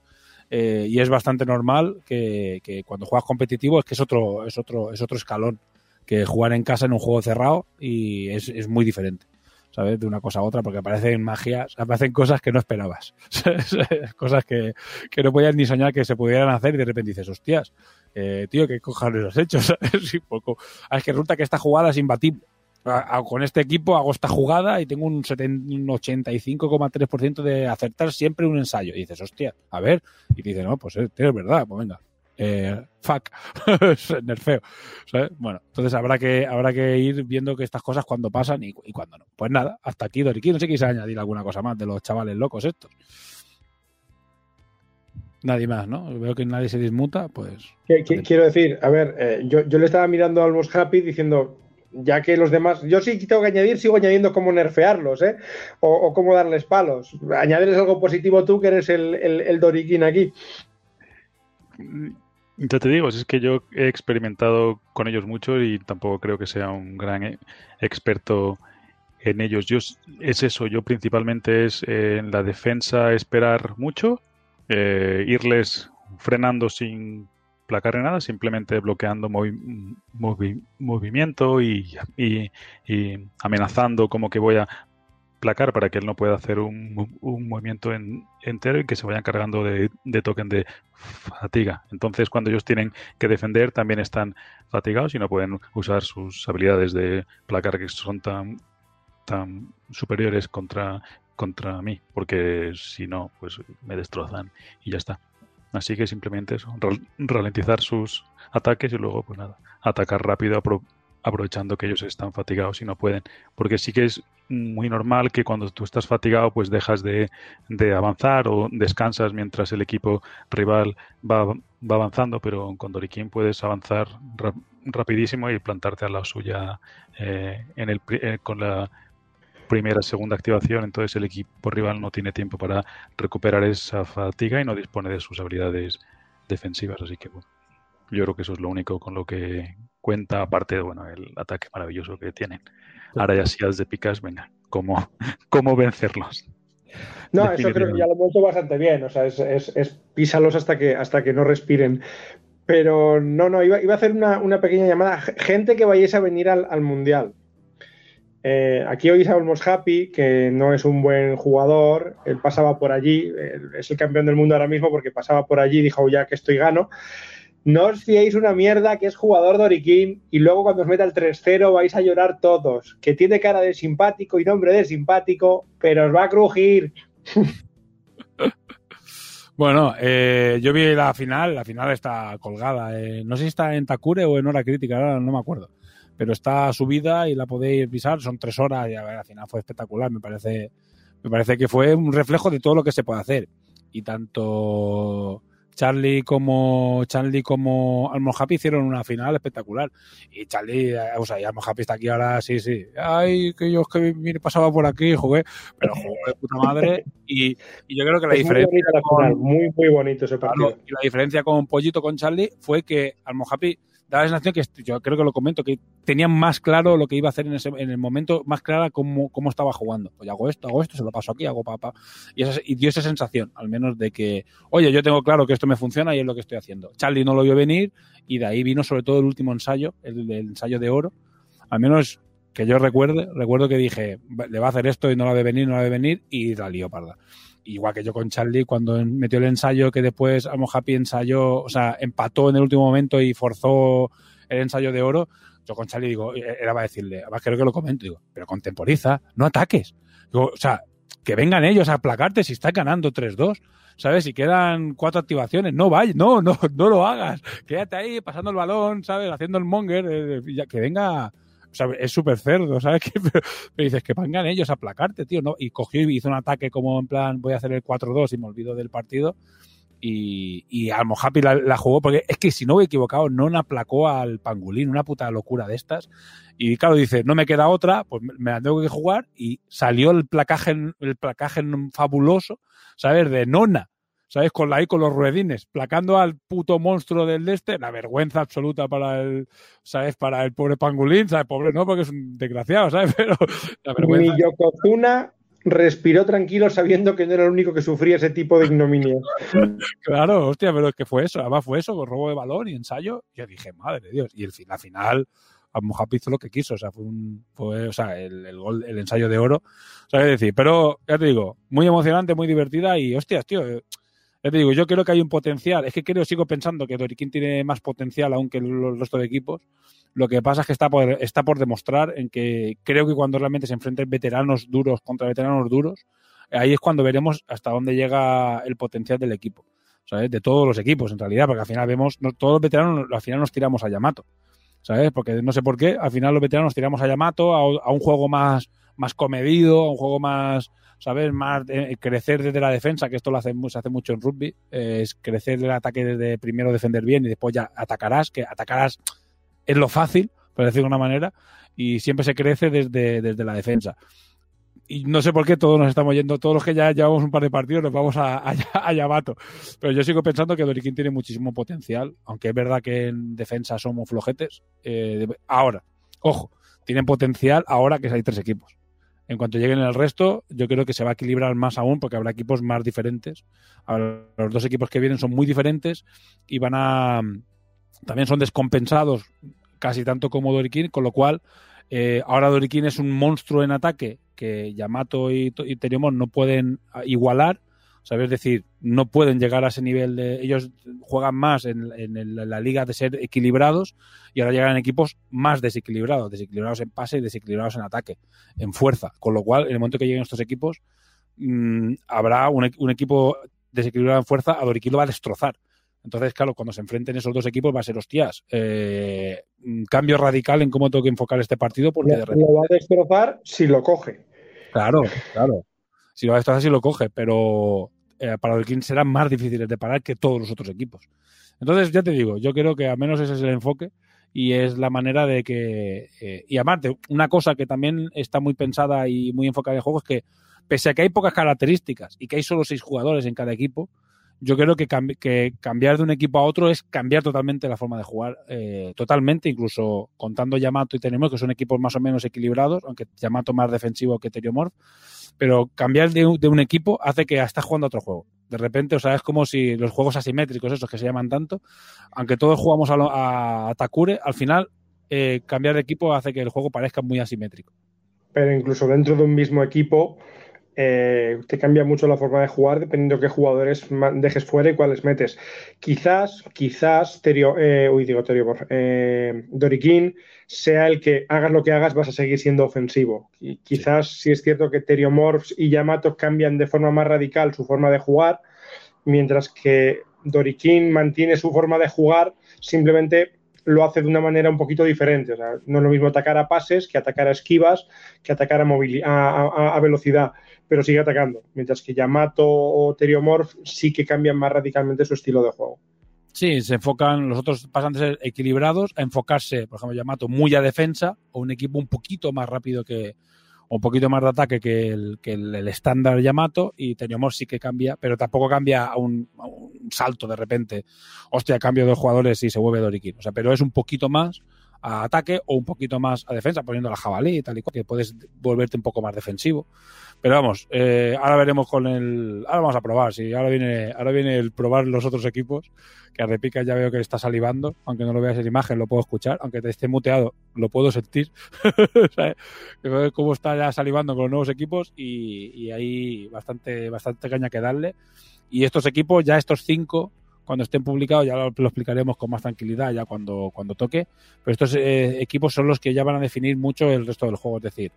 eh, y es bastante normal que, cuando juegas competitivo es que es otro, es otro, es otro escalón que jugar en casa en un juego cerrado y es, es muy diferente. ¿Sabes? De una cosa a otra, porque aparecen magias, aparecen cosas que no esperabas. cosas que, que no podías ni soñar que se pudieran hacer y de repente dices, hostias, eh, tío, ¿qué cojones has hecho? ¿Sabes? Poco. Ah, es que resulta que esta jugada es imbatible. A- a- con este equipo hago esta jugada y tengo un, seten- un 85,3% de acertar siempre un ensayo. Y dices, hostia, a ver. Y dices, no, pues eh, es verdad, pues venga. Eh, fuck, nerfeo. ¿sabes? Bueno, entonces habrá que, habrá que ir viendo que estas cosas cuando pasan y, y cuando no. Pues nada, hasta aquí, Doriki. No sé si quise añadir alguna cosa más de los chavales locos estos. Nadie más, ¿no? Veo que nadie se dismuta, pues. ¿Qué- qué- quiero decir, a ver, eh, yo, yo le estaba mirando al Most Happy diciendo, ya que los demás, yo sí tengo que añadir, sigo añadiendo cómo nerfearlos, ¿eh? O, o cómo darles palos. Añadirles algo positivo tú, que eres el, el, el Doriquín aquí. Ya te digo, es que yo he experimentado con ellos mucho y tampoco creo que sea un gran eh, experto en ellos. Yo es eso, yo principalmente es eh, en la defensa esperar mucho, eh, irles frenando sin placar nada, simplemente bloqueando movi- movi- movimiento y, y- amenazando como que voy a placar para que él no pueda hacer un, un movimiento en- entero y que se vayan cargando de, de token de fatiga. Entonces, cuando ellos tienen que defender, también están fatigados y no pueden usar sus habilidades de placar que son tan, tan superiores contra, contra mí, porque si no, pues me destrozan y ya está. Así que simplemente eso, ralentizar sus ataques y luego, pues nada, atacar rápido aprovechando que ellos están fatigados y no pueden. Porque sí que es muy normal que cuando tú estás fatigado, pues dejas de, avanzar o descansas mientras el equipo rival va, va avanzando, pero con Doriquín puedes avanzar rapidísimo y plantarte a la suya eh, en el, eh, con la primera, segunda activación, entonces el equipo rival no tiene tiempo para recuperar esa fatiga y no dispone de sus habilidades defensivas, así que bueno, yo creo que eso es lo único con lo que cuenta, aparte de bueno, el ataque maravilloso que tienen. Ahora ya si has de picas, venga, ¿cómo, cómo vencerlos? No, eso creo que ya lo hemos hecho bastante bien. O sea, es, es, písalos hasta que, hasta que no respiren. Pero no, no, iba, iba a hacer una, una, pequeña llamada. Gente que vayáis a venir al, al Mundial. Eh, aquí hoy sabemos Happy, que no es un buen jugador, él pasaba por allí, es el campeón del mundo ahora mismo porque pasaba por allí y dijo, ya que estoy gano. No os fiéis una mierda que es jugador de Oriquín y luego cuando os meta el 3-0 vais a llorar todos, que tiene cara de simpático y nombre de simpático, pero os va a crujir. Bueno, eh, yo vi la final, la final está colgada. Eh, no sé si está en Takure o en hora crítica, ahora no me acuerdo pero está subida y la podéis pisar, son tres horas y a ver, al final fue espectacular, me parece, me parece que fue un reflejo de todo lo que se puede hacer. Y tanto Charlie como Charlie como Almo Happy hicieron una final espectacular. Y Charlie, eh, o sea, y Almo Happy está aquí ahora, sí, sí. Ay, que yo es que pasaba por aquí, jugué, pero jugué de puta madre. Y, y yo creo que la diferencia. Muy, muy, muy bonito ese partido. y la diferencia con Pollito, con Charlie, fue que Almo Happy da la sensación que yo creo que lo comento, que tenían más claro lo que iba a hacer en, ese, en el momento, más clara cómo, cómo estaba jugando. Pues hago esto, hago esto, se lo paso aquí, hago papá. Y, y dio esa sensación, al menos de que, oye, yo tengo claro que esto me funciona y es lo que estoy haciendo. Charlie no lo vio venir y de ahí vino sobre todo el último ensayo, el, el ensayo de oro. Al menos que yo recuerde, recuerdo que dije, le va a hacer esto y no la de venir, no la de venir y la lío parda igual que yo con Charlie, cuando metió el ensayo que después Amo Happy ensayó, o sea, empató en el último momento y forzó el ensayo de oro, yo con Charlie digo, e-, era para decirle, además creo que lo comento, digo, pero contemporiza, no ataques. O sea, que vengan ellos a aplacarte si está ganando 3-2. ¿Sabes? Si quedan cuatro activaciones, no vayas, no, no, no lo hagas. Quédate ahí pasando el balón, ¿sabes? Haciendo el monger, eh, que venga, es súper cerdo, ¿sabes? Que, pero, dices que vengan ellos a aplacarte, tío, ¿no? Y cogió y hizo un ataque como en plan, voy a hacer el 4-2 y me olvido del partido. Y, y Almo Happy la, jugó, porque es que si no he equivocado, no aplacó al pangulín, una puta locura de estas. Y claro, dice, no me queda otra, pues me la tengo que jugar. Y salió el placaje, el placaje fabuloso, ¿sabes? De nona ¿sabes? Con la ahí con los ruedines, placando al puto monstruo del este, la vergüenza absoluta para el, ¿sabes? Para el pobre pangolín, ¿sabes? Pobre no, porque es un desgraciado, ¿sabes? Pero la vergüenza. Mi Yokozuna respiró tranquilo sabiendo que no era el único que sufría ese tipo de ignominia. claro, hostia, pero es que fue eso, además fue eso, con robo de balón y ensayo. Yo dije, madre de Dios. Y el, la final, Happy hizo lo que quiso, o sea, fue un, fue, o sea, el, el, gol, el ensayo de oro. O sea, es decir, pero ya te digo, muy emocionante, muy divertida y hostias, tío, te digo, yo creo que hay un potencial. Es que creo, sigo pensando que Doriquín tiene más potencial aún que los resto de equipos. Lo que pasa es que está por, está por demostrar en que creo que cuando realmente se enfrenten veteranos duros contra veteranos duros, ahí es cuando veremos hasta dónde llega el potencial del equipo. ¿Sabes? De todos los equipos, en realidad, porque al final vemos, todos los veteranos, al final nos tiramos a Yamato. ¿Sabes? Porque no sé por qué, al final los veteranos nos tiramos a Yamato, a, a un juego más, más comedido, a un juego más, ¿sabes? Más eh, crecer desde la defensa, que esto lo hace, se hace mucho en rugby, eh, es crecer el ataque desde primero defender bien y después ya atacarás, que atacarás es lo fácil, por decirlo de una manera, y siempre se crece desde, desde la defensa. Y no sé por qué todos nos estamos yendo, todos los que ya llevamos un par de partidos nos vamos a, a, Yamato. Pero yo sigo pensando que Doriquín tiene muchísimo potencial, aunque es verdad que en defensa somos flojetes. Eh, ahora, ojo, tienen potencial ahora que hay tres equipos. En cuanto lleguen el resto, yo creo que se va a equilibrar más aún porque habrá equipos más diferentes. los dos equipos que vienen son muy diferentes y van a. También son descompensados casi tanto como Doriquín, con lo cual eh, ahora Doriquín es un monstruo en ataque que Yamato y, y no pueden igualar ¿sabes? Es decir, no pueden llegar a ese nivel de... Ellos juegan más en, la liga de ser equilibrados y ahora llegan equipos más desequilibrados, desequilibrados en pase y desequilibrados en ataque, en fuerza. Con lo cual, en el momento que lleguen estos equipos, mmm, habrá un, un, equipo desequilibrado en fuerza, a lo va a destrozar. Entonces, claro, cuando se enfrenten esos dos equipos va a ser hostias. Eh, un cambio radical en cómo tengo que enfocar este partido porque Lo, de repente. lo va a destrozar si lo coge. Claro, claro. Si lo destrozar, si lo coge, pero eh, para Doriquín serán más difíciles de parar que todos los otros equipos. Entonces, ya te digo, yo creo que al menos ese es el enfoque y es la manera de que. eh, y aparte, una cosa que también está muy pensada y muy enfocada en el juego es que, pese a que hay pocas características y que hay solo seis jugadores en cada equipo, yo creo que, cambi- que cambiar de un equipo a otro es cambiar totalmente la forma de jugar. eh, totalmente, incluso contando Yamato y Tenemor, que son equipos más o menos equilibrados, aunque Yamato más defensivo que Teriomorph. Pero cambiar de un equipo hace que estás jugando a otro juego. De repente, o sea, es como si los juegos asimétricos, esos que se llaman tanto, aunque todos jugamos a, lo- a Takure, al final eh, cambiar de equipo hace que el juego parezca muy asimétrico. Pero incluso dentro de un mismo equipo eh, te cambia mucho la forma de jugar dependiendo qué jugadores dejes fuera y cuáles metes. Quizás, quizás Terio, eh, uy, digo Terio, eh, Doriquín sea el que hagas lo que hagas, vas a seguir siendo ofensivo. Y quizás sí. es cierto que Teriomorphs y Yamato cambian de forma más radical su forma de jugar, mientras que Doriquín mantiene su forma de jugar, simplemente lo hace de una manera un poquito diferente. O sea, no es lo mismo atacar a pases que atacar a esquivas, que atacar a, a- a velocidad, pero sigue atacando. Mientras que Yamato o Teriomorph sí que cambian más radicalmente su estilo de juego. Sí, se enfocan, los otros pasan de ser equilibrados a enfocarse, por ejemplo, Yamato muy a defensa o un equipo un poquito más rápido que, o un poquito más de ataque que el, estándar Yamato y Tenomor sí que cambia, pero tampoco cambia a un, salto de repente. Hostia, cambio de jugadores y se vuelve Doriquín. O sea, pero es un poquito más a ataque o un poquito más a defensa, poniendo la jabalí y tal y cual, que puedes volverte un poco más defensivo. Pero vamos, eh, ahora veremos con el. Ahora vamos a probar. Sí, ahora viene, ahora viene el probar los otros equipos. Que a Repica ya veo que está salivando. Aunque no lo veas en imagen, lo puedo escuchar. Aunque te esté muteado, lo puedo sentir. Cómo está ya salivando con los nuevos equipos. Y, y hay bastante, bastante caña que darle. Y estos equipos, ya estos cinco, cuando estén publicados, ya lo, explicaremos con más tranquilidad, ya cuando, cuando toque. Pero estos eh, equipos son los que ya van a definir mucho el resto del juego. Es decir,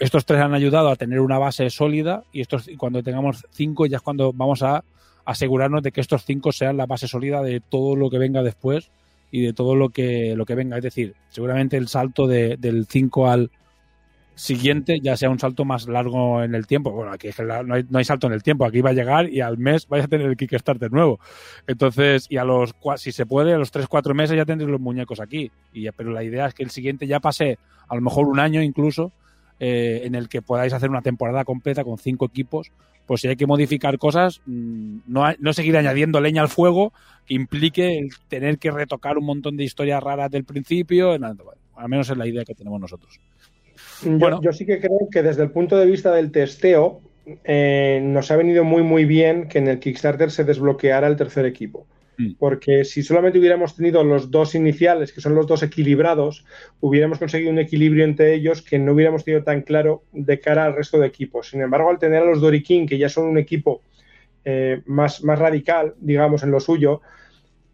estos tres han ayudado a tener una base sólida y estos cuando tengamos cinco ya es cuando vamos a asegurarnos de que estos cinco sean la base sólida de todo lo que venga después y de todo lo que lo que venga. Es decir, seguramente el salto de, del 5 al siguiente ya sea un salto más largo en el tiempo. Bueno, aquí es que no hay, salto en el tiempo, aquí va a llegar y al mes vais a tener el Kickstarter nuevo. Entonces, y a los, si se puede, a los 3-4 meses ya tendréis los muñecos aquí. Pero la idea es que el siguiente ya pase a lo mejor un año incluso eh, en el que podáis hacer una temporada completa con cinco equipos. Pues si hay que modificar cosas, mmm, no, no, seguir añadiendo leña al fuego que implique el tener que retocar un montón de historias raras del principio. Al menos es la idea que tenemos nosotros. Yo, bueno. yo sí que creo que desde el punto de vista del testeo, eh, nos ha venido muy, muy bien que en el Kickstarter se desbloqueara el tercer equipo. Porque si solamente hubiéramos tenido los dos iniciales, que son los dos equilibrados, hubiéramos conseguido un equilibrio entre ellos que no hubiéramos tenido tan claro de cara al resto de equipos. Sin embargo, al tener a los Doriquín, que ya son un equipo eh, más, más radical, digamos, en lo suyo,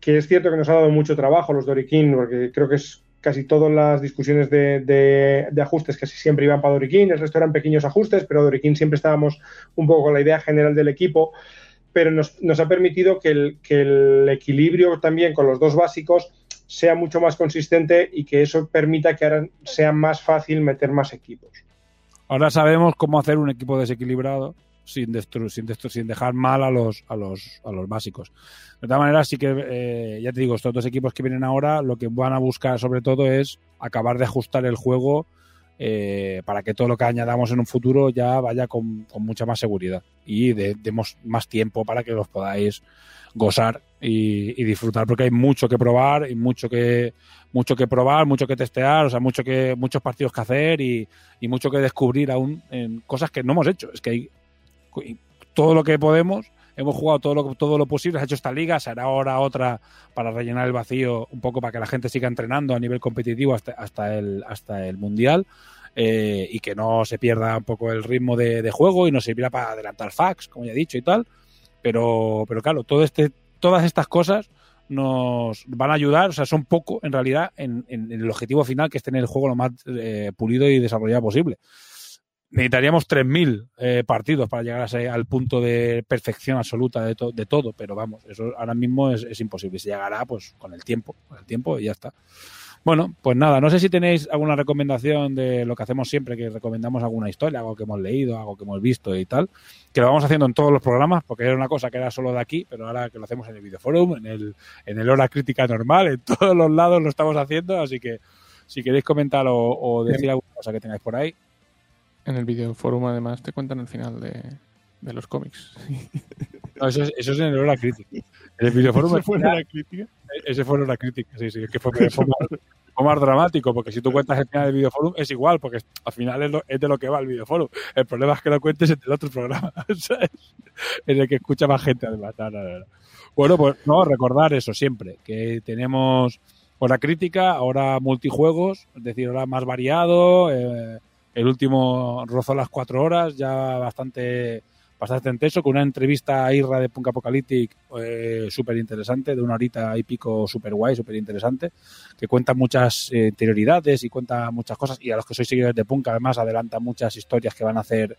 que es cierto que nos ha dado mucho trabajo los Doriquín, porque creo que es casi todas las discusiones de, de, ajustes casi siempre iban para Doriquín, el resto eran pequeños ajustes, pero Doriquín siempre estábamos un poco con la idea general del equipo. Pero nos, nos ha permitido que el, que el, equilibrio también con los dos básicos sea mucho más consistente y que eso permita que ahora sea más fácil meter más equipos. Ahora sabemos cómo hacer un equipo desequilibrado sin, destru sin, destru sin dejar mal a los, a los, a los básicos. De todas maneras, sí que, eh, ya te digo, estos dos equipos que vienen ahora lo que van a buscar sobre todo es acabar de ajustar el juego eh, para que todo lo que añadamos en un futuro ya vaya con, mucha más seguridad y de, demos más tiempo para que los podáis gozar y, y, disfrutar porque hay mucho que probar y mucho que mucho que probar, mucho que testear, o sea, mucho que muchos partidos que hacer y, y mucho que descubrir aún en cosas que no hemos hecho. Es que hay todo lo que podemos hemos jugado todo lo, todo lo posible, se ha hecho esta liga, se hará ahora otra para rellenar el vacío un poco para que la gente siga entrenando a nivel competitivo hasta, hasta, el, hasta el Mundial eh, y que no se pierda un poco el ritmo de, juego y no sirviera para adelantar facts, como ya he dicho y tal. Pero, pero claro, todo este, todas estas cosas nos van a ayudar, o sea, son poco en realidad en, en, en el objetivo final que es tener el juego lo más eh, pulido y desarrollado posible necesitaríamos 3.000 eh, partidos para llegar a ese- al punto de perfección absoluta de, to- de todo, pero vamos, eso ahora mismo es, es imposible. Se llegará pues con el tiempo, con el tiempo y ya está. Bueno, pues nada, no sé si tenéis alguna recomendación de lo que hacemos siempre, que recomendamos alguna historia, algo que hemos leído, algo que hemos visto y tal, que lo vamos haciendo en todos los programas, porque era una cosa que era solo de aquí, pero ahora que lo hacemos en el videoforum, en el, en el hora crítica normal, en todos los lados lo estamos haciendo, así que si queréis comentar o, o decir alguna cosa que tengáis por ahí, En el videoforum, además, te cuentan el final de, de los cómics. No, eso, es, eso es en el hora crítica. En el videoforum ¿Eso fue final- la crítica? ese fue en hora crítica, sí, sí, es que fue, fue más, fue más dramático, porque si tú cuentas el final del videoforum es igual, porque al final es, lo- es de lo que va el videoforum. El problema es que lo cuentes en el otro programa, ¿sabes? En el que escucha más gente, además. No, no, no, no. Bueno, pues no, recordar eso siempre, que tenemos hora crítica, ahora multijuegos, es decir, ahora más variado, eh, el último rozó las cuatro horas, ya bastante bastante intenso, con una entrevista a Irra de Punk Apocalyptic eh, súper interesante, de una horita y pico súper guay, súper interesante, que cuenta muchas eh, interioridades y cuenta muchas cosas, y a los que sois seguidores de Punk además adelanta muchas historias que van a hacer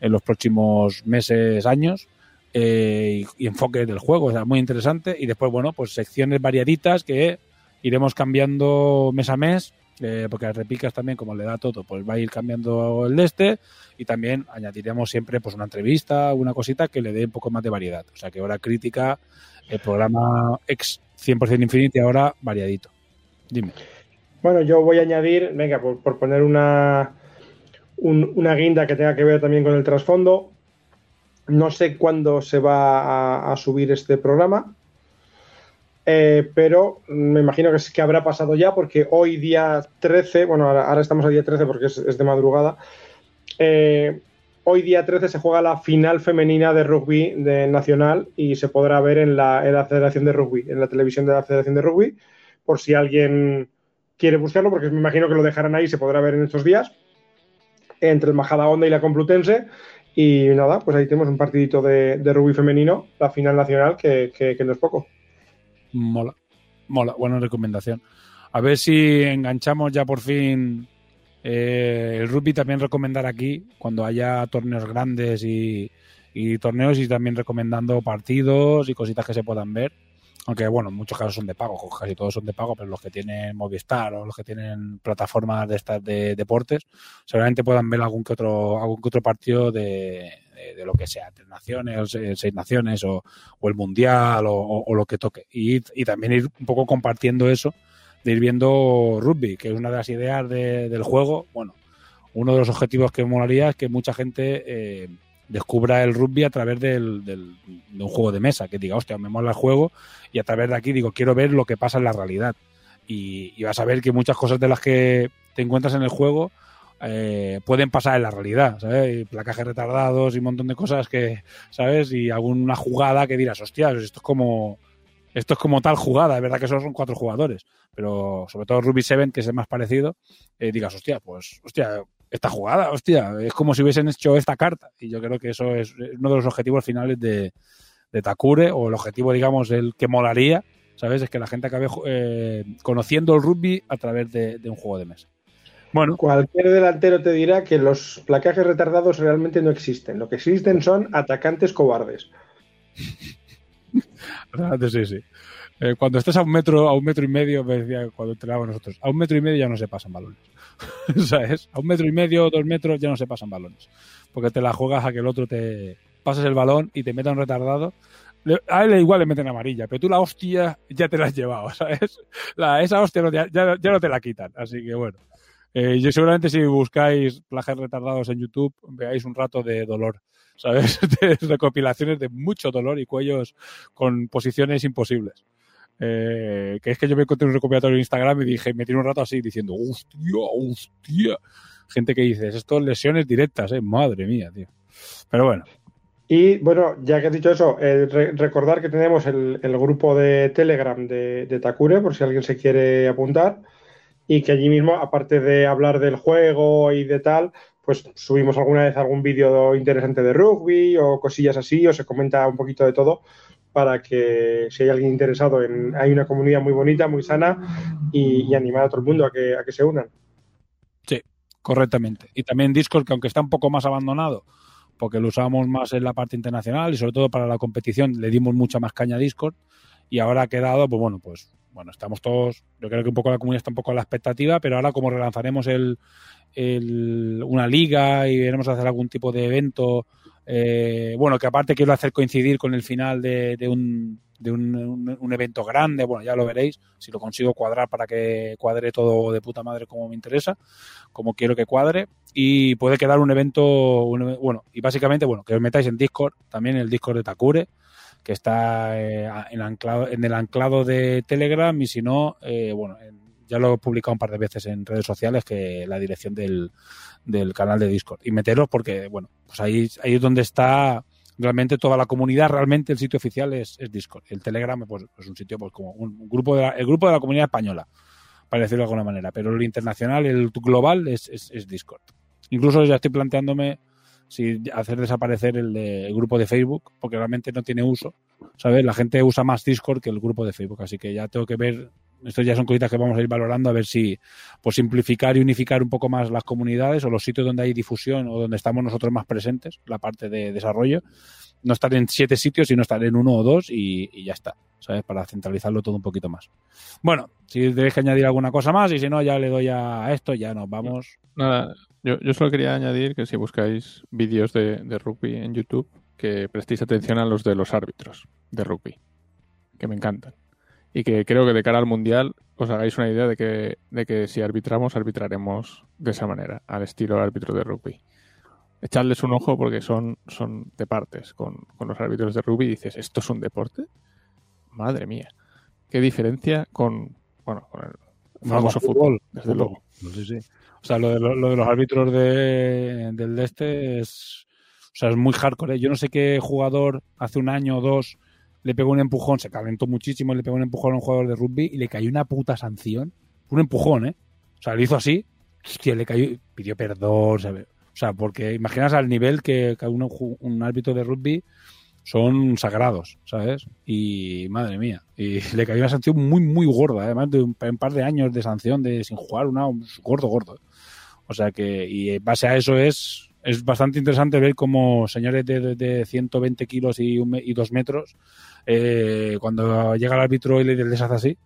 en los próximos meses, años, eh, y, y enfoques del juego, o sea, muy interesante, y después, bueno, pues secciones variaditas que iremos cambiando mes a mes, eh, porque a repicas también, como le da todo, pues va a ir cambiando el de este, y también añadiremos siempre pues una entrevista, una cosita que le dé un poco más de variedad. O sea que ahora crítica, el programa ex 100% Infinity, ahora variadito. Dime. Bueno, yo voy a añadir, venga, por, poner una, un- una guinda que tenga que ver también con el trasfondo. No sé cuándo se va a subir este programa, eh, pero me imagino que, habrá pasado ya, porque hoy día 13, bueno, ahora, estamos a día 13 porque es, de madrugada, eh, hoy día 13 se juega la final femenina de rugby de nacional y se podrá ver en la, en Federación de Rugby, en la televisión de la Federación de Rugby, por si alguien quiere buscarlo, porque me imagino que lo dejarán ahí, se podrá ver en estos días, entre el Majada Honda y la Complutense. Y nada, pues ahí tenemos un partidito de, rugby femenino, la final nacional, que no es poco. Mola. Mola, buena recomendación. A ver si enganchamos ya por fin eh, el rugby. También recomendar aquí cuando haya torneos grandes y, y torneos y también recomendando partidos y cositas que se puedan ver. Aunque bueno, en muchos casos son de pago, casi todos son de pago, pero los que tienen Movistar o los que tienen plataformas de estas de deportes, seguramente puedan ver algún que otro, algún que otro partido de, de- de lo que sea, tres naciones, eh, seis naciones o, o el mundial o, lo que toque. Y, y también ir un poco compartiendo eso, de ir viendo rugby, que es una de las ideas de- del juego. Bueno, uno de los objetivos que molaría es que mucha gente eh, descubra el rugby a través del, del- de un juego de mesa, que diga, hostia, me mola el juego y a través de aquí digo, quiero ver lo que pasa en la realidad. Y, y vas a ver que muchas cosas de las que te encuentras en el juego eh, pueden pasar en la realidad, ¿sabes? Placajes retardados y un montón de cosas que, ¿sabes? Y alguna jugada que dirás, hostia, esto es como esto es como tal jugada, es verdad que solo son cuatro jugadores, pero sobre todo Ruby 7, que es el más parecido, eh, digas, hostia, pues, hostia, esta jugada, hostia, es como si hubiesen hecho esta carta. Y yo creo que eso es uno de los objetivos finales de, Takure, o el objetivo, digamos, el que molaría, ¿sabes? Es que la gente acabe eh, conociendo el rugby a través de un juego de mesa. Bueno, Cualquier delantero te dirá que los placajes retardados realmente no existen. Lo que existen son atacantes cobardes. Sí, sí. Eh, cuando estés a un metro, a un metro y medio, me decía cuando entrenábamos nosotros, a un metro y medio ya no se pasan balones. ¿Sabes? A un metro y medio, dos metros ya no se pasan balones. Porque te la juegas a que el otro te pases el balón y te meta un retardado. A él igual le meten amarilla, pero tú la hostia ya te la has llevado, ¿sabes? La, esa hostia no te- ya, ya no te la quitan. Así que bueno. Eh, yo seguramente si buscáis plagios retardados en YouTube, veáis un rato de dolor, ¿sabes? De recopilaciones de mucho dolor y cuellos con posiciones imposibles. Eh, que es que yo me encontré un recopilatorio en Instagram y dije, me tiré un rato así diciendo, hostia, hostia. Gente que dices, esto es lesiones directas, eh, madre mía, tío. Pero bueno, Y bueno, ya que has dicho eso, eh, re- recordar que tenemos el, el grupo de Telegram de, de Takure, por si alguien se quiere apuntar, y que allí mismo, aparte de hablar del juego y de tal, pues subimos alguna vez algún vídeo interesante de rugby o cosillas así, o se comenta un poquito de todo, para que si hay alguien interesado en... Hay una comunidad muy bonita, muy sana, y, y animar a todo el mundo a que, a que se unan. Correctamente. Y también Discord, que aunque está un poco más abandonado, porque lo usamos más en la parte internacional y sobre todo para la competición le dimos mucha más caña a Discord y ahora ha quedado, pues bueno, pues bueno, estamos todos, yo creo que un poco la comunidad está un poco a la expectativa, pero ahora como relanzaremos el, una liga y veremos hacer algún tipo de evento, eh, bueno, que aparte quiero hacer coincidir con el final de, un de un, un, evento grande, bueno, ya lo veréis, si lo consigo cuadrar para que cuadre todo de puta madre como me interesa, como quiero que cuadre, y puede quedar un evento, un, bueno, y básicamente, bueno, que os metáis en Discord, también el Discord de Takure, que está eh, en, anclado, en, el anclado de Telegram, y si no, eh, bueno, ya lo he publicado un par de veces en redes sociales, que la dirección del, del canal de Discord, y meteros porque, bueno, pues ahí, ahí es donde está realmente toda la comunidad, realmente el sitio oficial es, es Discord. El Telegram pues, es un sitio pues como un, grupo de la, el grupo de la comunidad española, para decirlo de alguna manera. Pero el internacional, el global es, es Discord. Incluso ya estoy planteándome si hacer desaparecer el, grupo de Facebook, porque realmente no tiene uso. ¿Sabes? La gente usa más Discord que el grupo de Facebook, así que ya tengo que ver. Esto ya son cositas que vamos a ir valorando a ver si pues simplificar y unificar un poco más las comunidades o los sitios donde hay difusión o donde estamos nosotros más presentes, la parte de desarrollo. No estar en siete sitios, sino estar en uno o dos y, y ya está, ¿sabes? Para centralizarlo todo un poquito más. Bueno, si tenéis que añadir alguna cosa más y si no, ya le doy a esto, ya nos vamos. Nada, yo, yo solo quería añadir que si buscáis vídeos de, de rugby en YouTube, que prestéis atención a los de los árbitros de rugby, que me encantan. Y que creo que de cara al Mundial os hagáis una idea de que, de que si arbitramos, arbitraremos de esa manera, al estilo árbitro de rugby. Echadles un ojo porque son, son de partes con, con los árbitros de rugby y dices, ¿esto es un deporte? Madre mía. ¿Qué diferencia con, bueno, con el famoso fútbol, fútbol, desde fútbol. luego? No sé si. O sea, lo de, lo, de los árbitros de, del de este es, o sea, es muy hardcore. ¿eh? Yo no sé qué jugador hace un año o dos le pegó un empujón, se calentó muchísimo, le pegó un empujón a un jugador de rugby y le cayó una puta sanción. Un empujón, ¿eh? O sea, le hizo así, hostia, le cayó, pidió perdón, ¿sabes? O sea, porque imaginas al nivel que, que un, un árbitro de rugby son sagrados, ¿sabes? Y madre mía, y le cayó una sanción muy, muy gorda, además de un, par de años de sanción de sin jugar, una un gordo, gordo. O sea que, y en base a eso es, es bastante interesante ver cómo señores de, de, de 120 kilos y, un, y dos metros, eh, cuando llega el árbitro y les hace así,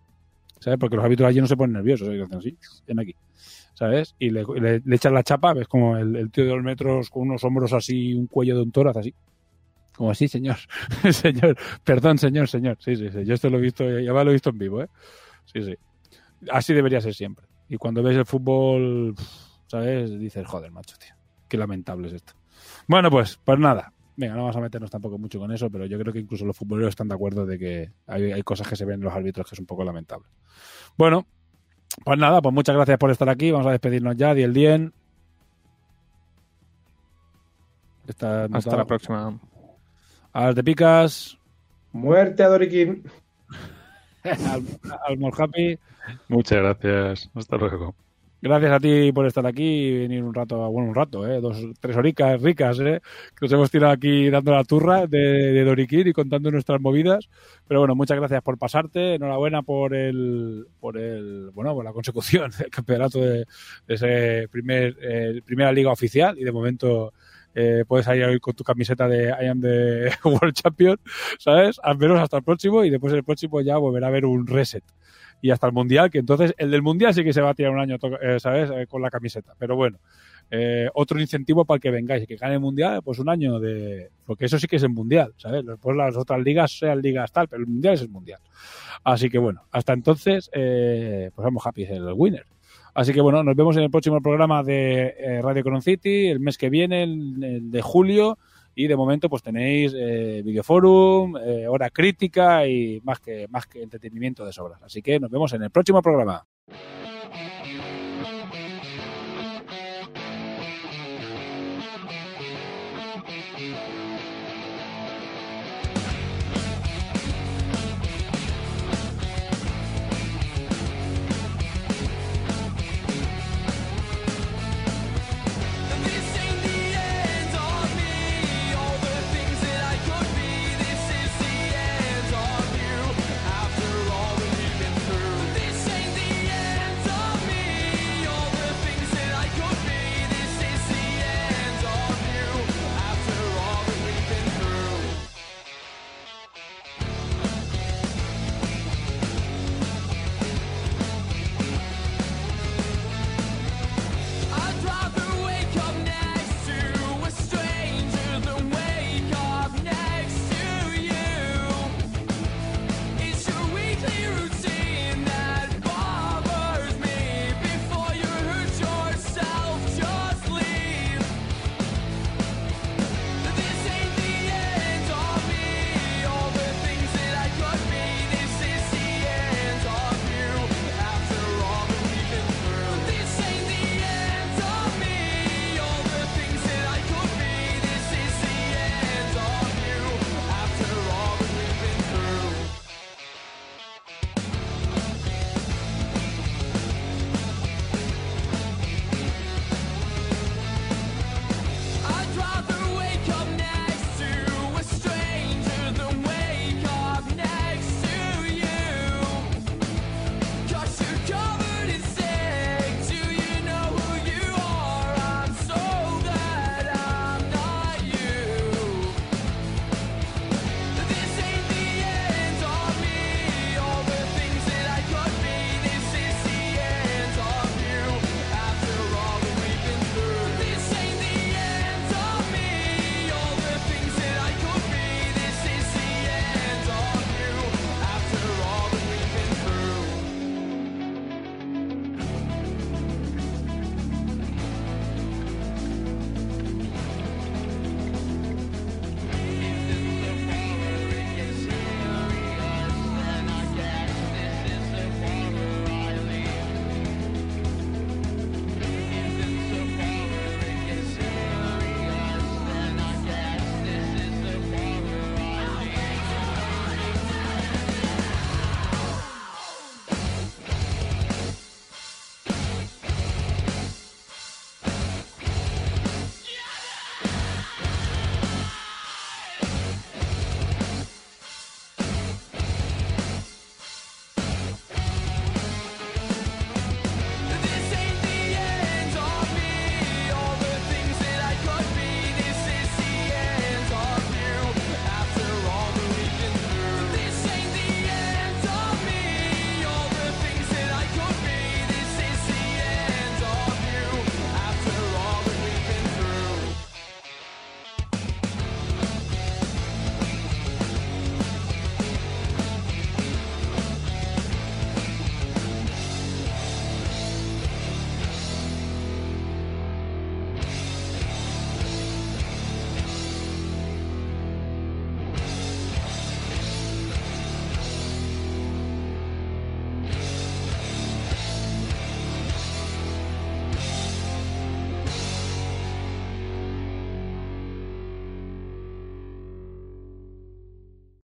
¿sabes? Porque los árbitros allí no se ponen nerviosos, hacen así, ven aquí. ¿sabes? Y le, le, le, echan la chapa, ves como el, el, tío de dos metros con unos hombros así, un cuello de un toro, hace así. Como así, señor. señor. Perdón, señor, señor. Sí, sí, sí. Yo esto lo he visto, ya lo he visto en vivo, ¿eh? Sí, sí. Así debería ser siempre. Y cuando ves el fútbol, ¿sabes? Dices, joder, macho, tío. Qué lamentable es esto. Bueno, pues, pues nada. Venga, no vamos a meternos tampoco mucho con eso, pero yo creo que incluso los futboleros están de acuerdo de que hay, hay cosas que se ven en los árbitros que es un poco lamentable. Bueno, pues nada, pues muchas gracias por estar aquí. Vamos a despedirnos ya. Diel Dien. Está Hasta la próxima. A las de picas. Muerte a Doriquín. al, al Morhappy. Muchas gracias. Hasta luego. Gracias a ti por estar aquí y venir un rato, bueno, un rato, ¿eh? dos, tres horicas ricas, ¿eh? que nos hemos tirado aquí dando la turra de, de Doriquín y contando nuestras movidas. Pero bueno, muchas gracias por pasarte, enhorabuena por el, por el, bueno, por la consecución del campeonato de, de ese primer, eh, primera liga oficial y de momento eh, puedes ir hoy con tu camiseta de I am the World Champion, ¿sabes? Al menos hasta el próximo y después el próximo ya volverá a haber un reset y hasta el mundial, que entonces el del mundial sí que se va a tirar un año, eh, ¿sabes? Eh, con la camiseta. Pero bueno, eh, otro incentivo para que vengáis y que gane el mundial, pues un año de. Porque eso sí que es el mundial, ¿sabes? Después las otras ligas sean ligas tal, pero el mundial es el mundial. Así que bueno, hasta entonces, pues vamos happy, el winner. Así que bueno, nos vemos en el próximo programa de Radio Coron City, el mes que viene, el de julio. Y de momento, pues tenéis eh, videoforum, eh, hora crítica y más que, más que entretenimiento de sobras. Así que nos vemos en el próximo programa.